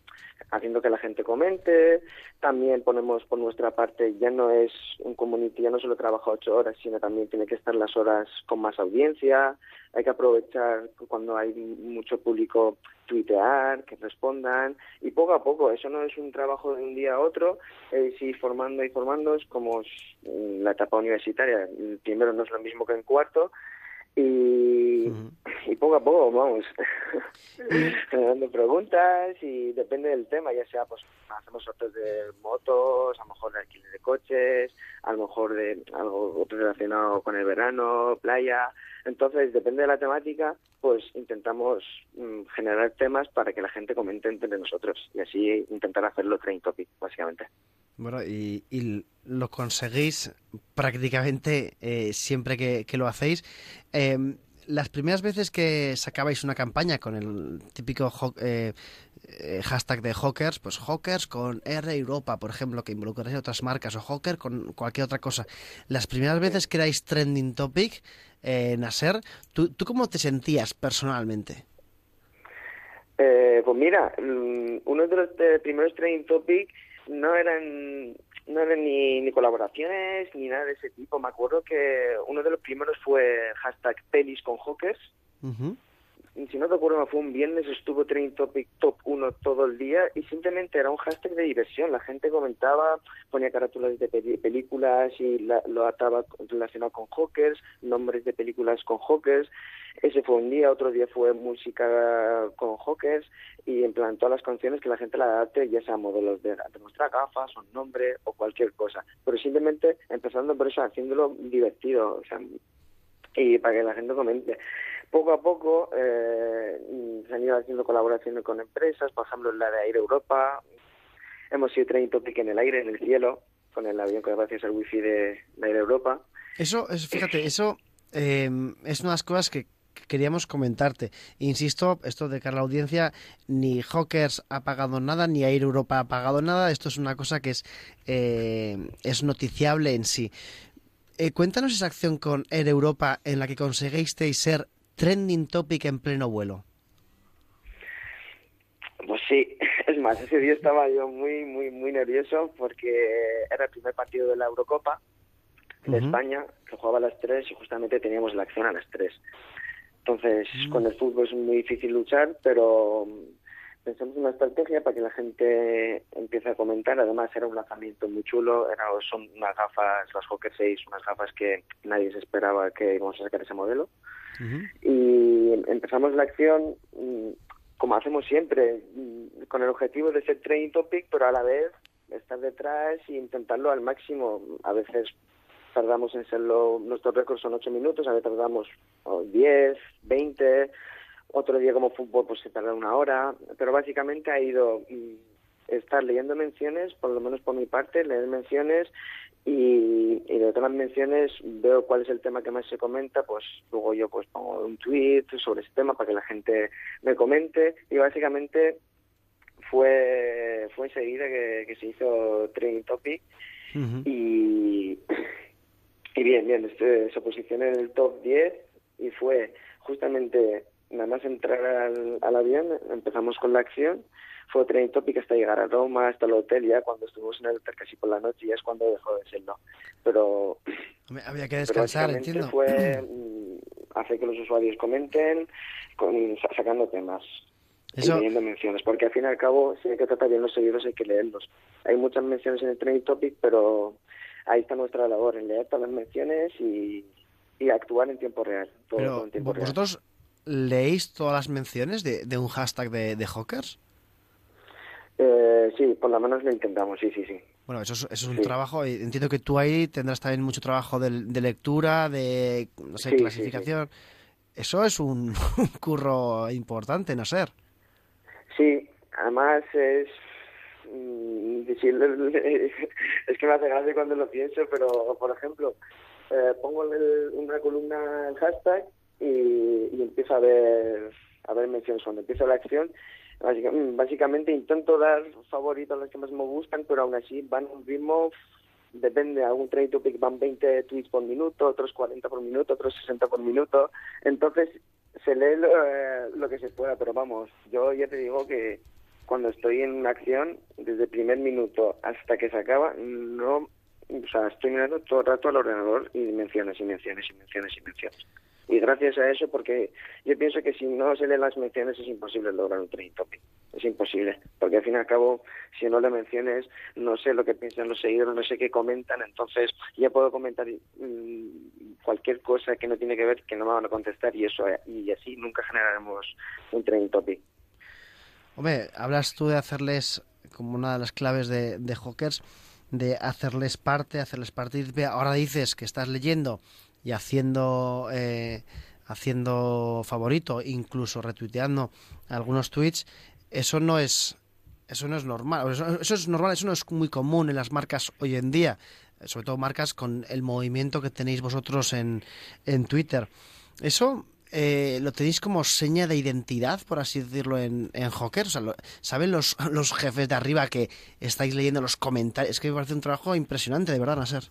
haciendo que la gente comente, también ponemos por nuestra parte, ya no es un community, ya no solo trabaja ocho horas, sino también tiene que estar las horas con más audiencia, hay que aprovechar cuando hay mucho público tuitear, que respondan y poco a poco, eso no es un trabajo de un día a otro, es ir formando y formando, es como la etapa universitaria, el primero no es lo mismo que en cuarto y, y poco a poco vamos generando preguntas y depende del tema, ya sea pues hacemos sorteos de motos, a lo mejor de alquiler de coches, a lo mejor de algo relacionado con el verano, playa, entonces depende de la temática, pues intentamos mm, generar temas para que la gente comente entre nosotros y así intentar hacerlo trending topic básicamente. Bueno, y, y lo conseguís prácticamente eh, siempre que, lo hacéis. Eh, las primeras veces que sacabais una campaña con el típico eh, eh, hashtag de Hawkers, pues Hawkers con R Europa, por ejemplo, que involucráis a otras marcas, o Hawker con cualquier otra cosa. Las primeras veces que erais trending topic, eh, Nasser, ¿tú, ¿tú cómo te sentías personalmente? Eh, pues mira, mm, uno de los primeros trending topic no eran no eran ni, ni colaboraciones ni nada de ese tipo. Me acuerdo que uno de los primeros fue hashtag pelis con hawkers. Si no recuerdo, fue un viernes, estuvo trending topic top 1 todo el día y simplemente era un hashtag de diversión. La gente comentaba, ponía carátulas de películas y la- lo ataba relacionado con hawkers, nombres de películas con hawkers. Ese fue un día, otro día fue música con hawkers y en plan todas las canciones que la gente la adapte, ya sea modelos de, de gafas, un nombre o cualquier cosa. Pero simplemente empezando por eso, haciéndolo divertido, o sea, y para que la gente comente. Poco a poco eh, se han ido haciendo colaboraciones con empresas, por ejemplo la de Air Europa, hemos sido trending topic en el aire, en el cielo, con el avión que gracias al wifi de, de Air Europa. Eso, es, fíjate, eso eh, es una de las cosas que que queríamos comentarte. Insisto, esto de cara a la audiencia, ni Hawkers ha pagado nada, ni Air Europa ha pagado nada. Esto es una cosa que es, eh, es noticiable en sí. Eh, cuéntanos esa acción con Air Europa en la que conseguisteis ser trending topic en pleno vuelo. Pues sí, es más, ese día estaba yo muy, muy, muy nervioso porque era el primer partido de la Eurocopa de. España, que jugaba a las 3 y justamente teníamos la acción a las 3. Entonces, con el fútbol es muy difícil luchar, pero mm, pensamos en una estrategia para que la gente empiece a comentar. Además, era un lanzamiento muy chulo, era, son unas gafas, las Hawker 6, unas gafas que nadie se esperaba que íbamos a sacar ese modelo y empezamos la acción mm, como hacemos siempre, mm, con el objetivo de ser training topic, pero a la vez estar detrás e intentarlo al máximo. A veces tardamos en serlo, nuestros récords son 8 minutos, a veces tardamos oh, 10, 20, otro día como fútbol pues se tarda una hora, pero básicamente ha ido mm, estar leyendo menciones, por lo menos por mi parte, leer menciones y, y de todas las menciones veo cuál es el tema que más se comenta, pues luego yo pues pongo un tweet sobre ese tema para que la gente me comente y básicamente fue fue enseguida que, que se hizo trending topic y, y bien, bien, este, se posicionó en el top 10 y fue justamente nada más entrar al, al avión, empezamos con la acción, fue trending topic hasta llegar a Roma, hasta el hotel, ya cuando estuvimos en el hotel casi por la noche, ya es cuando dejó de serlo. Pero Había que descansar, entiendo. fue mm, hacer que los usuarios comenten, con, sa- sacando temas Eso- y leyendo menciones, porque al fin y al cabo, si hay que tratar bien los seguidores, hay que leerlos. Hay muchas menciones en el trending topic, pero ahí está nuestra labor, en leer todas las menciones y, y actuar en tiempo real. Todo, Pero, en tiempo real. ¿vosotros leéis todas las menciones de, de un hashtag de, de Hawkers? Eh, sí, por lo menos lo intentamos, sí, sí, sí. Bueno, eso es, eso es un Sí. trabajo. Entiendo que tú ahí tendrás también mucho trabajo de, de lectura, de no sé, Sí, sí, clasificación. Eso es un, un curro importante, no ser. Sí, además es... mm, es que me hace gracia cuando lo pienso, pero por ejemplo, eh, pongo el- una columna el hashtag y, y empiezo a ver, a ver menciones. Cuando empieza la acción, mm, básicamente intento dar favoritos a los que más me gustan, pero aún así van a un ritmo, depende, algún trade topic van 20 tweets por minuto, otros 40 por minuto, otros 60 por minuto. Entonces se lee lo, eh, lo que se pueda, pero vamos, yo ya te digo que cuando estoy en una acción, desde el primer minuto hasta que se acaba, no, o sea, estoy mirando todo el rato al ordenador y menciones y menciones y menciones y menciones. Y gracias a eso, porque yo pienso que si no se leen las menciones es imposible lograr un trending topic. Es imposible. Porque al fin y al cabo, si no le menciones, no sé lo que piensan los seguidores, no sé qué comentan, entonces ya puedo comentar mm, cualquier cosa que no tiene que ver, que no me van a contestar y eso y así nunca generaremos un trending topic. Hombre, hablas tú de hacerles, como una de las claves de, Hawkers, de hacerles parte, hacerles partícipe. Ahora dices que estás leyendo y haciendo eh, haciendo favorito, incluso retuiteando algunos tweets. Eso no es eso no es normal. Eso, eso es normal, eso no es muy común en las marcas hoy en día. Sobre todo marcas con el movimiento que tenéis vosotros en, en Twitter. Eso eh, lo tenéis como seña de identidad, por así decirlo, en, en Hawker. O sea, lo- ¿Saben los, los jefes de arriba que estáis leyendo los comentarios? Es que me parece un trabajo impresionante, de verdad, Nasser.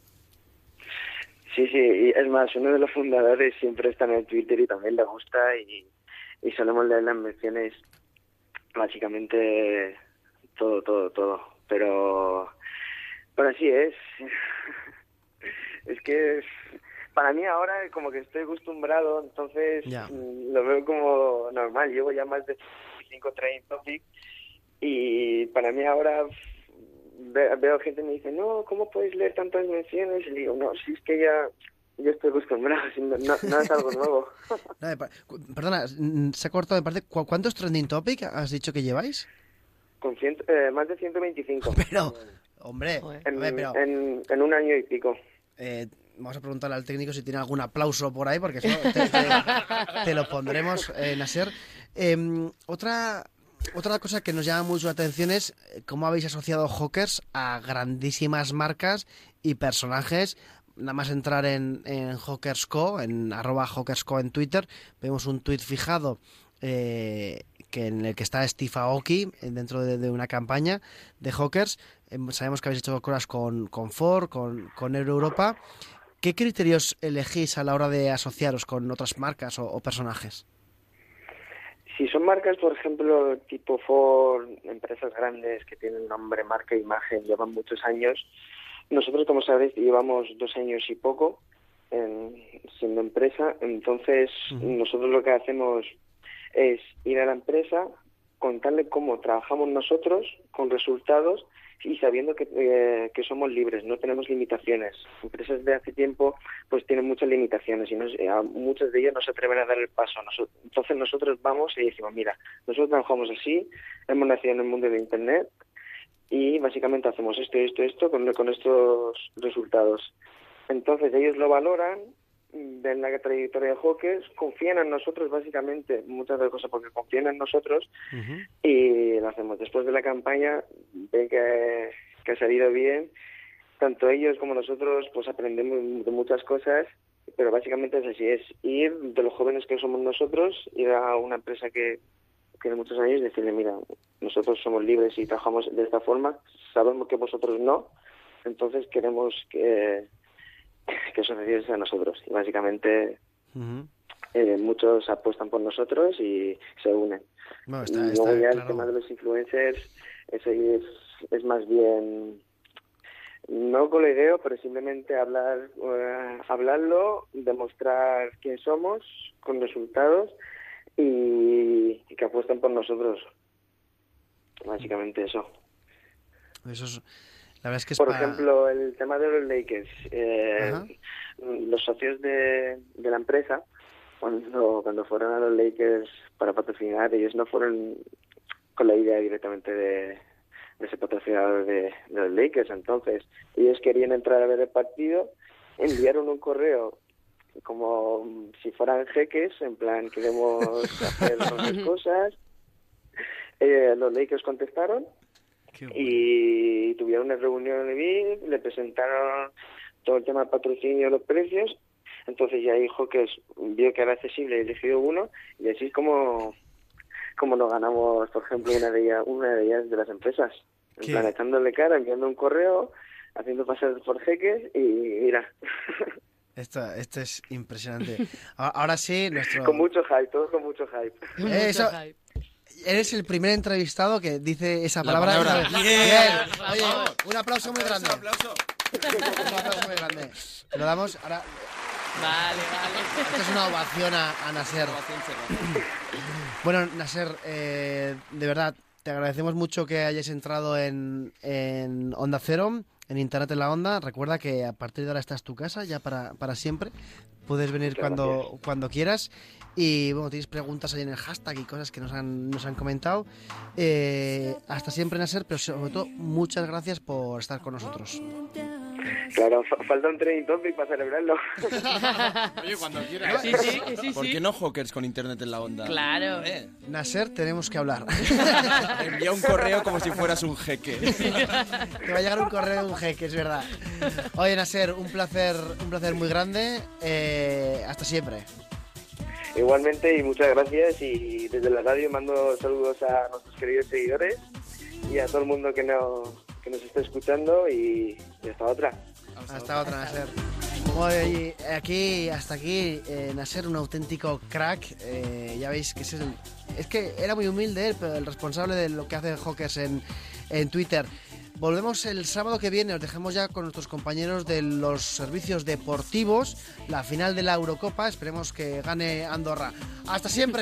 Sí, sí, y es más, uno de los fundadores siempre está en el Twitter y también le gusta y, y solemos leer las menciones básicamente todo, todo, todo. Pero, pero así es. es que es- para mí ahora como que estoy acostumbrado, entonces lo veo como normal. Llevo ya más de 5 training topics y para mí ahora veo gente que me dice, no, ¿cómo puedes leer tantas menciones? Y le digo, no, si es que ya yo estoy acostumbrado, no, no, es algo nuevo. Perdona, se ha cortado de parte. ¿Cu- ¿Cuántos trending topic has dicho que lleváis? Con ciento- eh, más de 125. Pero, hombre, en, hombre, pero- en, en un año y pico. Eh, vamos a preguntarle al técnico si tiene algún aplauso por ahí, porque eso te, te- te lo pondremos, eh, Nasser. Em, otra, otra cosa que nos llama mucho la atención es eh, cómo habéis asociado Hawkers a grandísimas marcas y personajes. Nada más entrar en, en Hawkersco, en arroba Hawkersco en Twitter, vemos un tuit fijado eh, que en el que está Steve Aoki eh, dentro de, una campaña de Hawkers. Em, sabemos que habéis hecho cosas con, con Ford, con, Euro Europa. ¿Qué criterios elegís a la hora de asociaros con otras marcas o personajes? Si son marcas, por ejemplo, tipo Ford, empresas grandes que tienen nombre, marca, imagen, llevan muchos años, nosotros, como sabéis, llevamos dos años y poco en, siendo empresa, entonces nosotros lo que hacemos es ir a la empresa, contarle cómo trabajamos nosotros con resultados y sabiendo que, eh, que somos libres, no tenemos limitaciones. Empresas de hace tiempo pues tienen muchas limitaciones y no, se- a muchas de ellas no se atreven a dar el paso. Entonces nosotros vamos y decimos, mira, nosotros trabajamos así, hemos nacido en el mundo de Internet y básicamente hacemos esto, esto, esto con, con estos resultados. Entonces ellos lo valoran, ven la trayectoria de Hawkers, confían en nosotros básicamente, muchas de las cosas porque confían en nosotros y lo hacemos. Después de la campaña ven que, que ha salido bien, tanto ellos como nosotros pues aprendemos de muchas cosas, pero básicamente es así, es ir de los jóvenes que somos nosotros, ir a una empresa que tiene muchos años y decirle, mira, nosotros somos libres y trabajamos de esta forma, sabemos que vosotros no, entonces queremos que, que os asocieis a nosotros. Y básicamente eh, muchos apuestan por nosotros y se unen. Bueno, y está, luego ya el tema de los influencers, ese es, es más bien no colegueo, pero simplemente hablar, eh, hablarlo, demostrar quién somos con resultados y, y que apuesten por nosotros. Básicamente eso. Eso es, la verdad es que es Por ejemplo, el tema de los Lakers. eh, los socios de, de la empresa, cuando, cuando fueron a los Lakers para patrocinar, ellos no fueron con la idea directamente de, de ser patrocinador de, de los Lakers. Entonces, ellos querían entrar a ver el partido, enviaron un correo como si fueran jeques, en plan, queremos hacer cosas. Eh, los Lakers contestaron y tuvieron una reunión en mí, le presentaron todo el tema del patrocinio, los precios, entonces ya dijo que es- vio que era accesible y eligió uno, y así es como, como nos ganamos, por ejemplo, una de ellas, una de ellas de las empresas. En ¿Qué? plan, echándole cara, enviando un correo, haciendo pasar por jeques y mira, Esto, esto es impresionante. Ahora sí, nuestro... con mucho hype, todo con mucho hype. Eh, eso- Eres el primer entrevistado que dice esa La palabra. palabra. Bien. Bien. Oye, un aplauso muy grande. Un aplauso muy grande. Lo damos ahora. Vale, vale. Esto es una ovación a, a Nasser. Bueno, Nasser, eh, de verdad, te agradecemos mucho que hayas entrado en, en Onda Cero, en Internet en la Onda. Recuerda que a partir de ahora esta es tu casa, ya para, para siempre. Puedes venir Muchas cuando, gracias. cuando quieras. Y bueno, tienes preguntas ahí en el hashtag y cosas que nos han, nos han comentado. Eh, hasta siempre, Nasser, pero sobre todo, muchas gracias por estar con nosotros. Claro, fa- falta un training topic para celebrarlo. Oye, cuando quieras. Sí, sí, sí, ¿Por qué no Hawkers con internet en la onda? Claro. Nasser, tenemos que hablar. Envía un correo como si fueras un jeque. Te va a llegar un correo de un jeque, es verdad. Oye, Nasser, un placer, un placer muy grande. Eh, hasta siempre. Igualmente y muchas gracias y desde la radio mando saludos a nuestros queridos seguidores y a todo el mundo que, no, que nos está escuchando y, y hasta otra. Hasta otra, Nasser. Oye, y aquí, hasta aquí, eh, Nasser, un auténtico crack. Eh, ya veis que es el. Es que era muy humilde él, pero el responsable de lo que hace Hawkers en, en Twitter. Volvemos el sábado que viene, os dejamos ya con nuestros compañeros de los servicios deportivos, la final de la Eurocopa, esperemos que gane Andorra. Hasta siempre.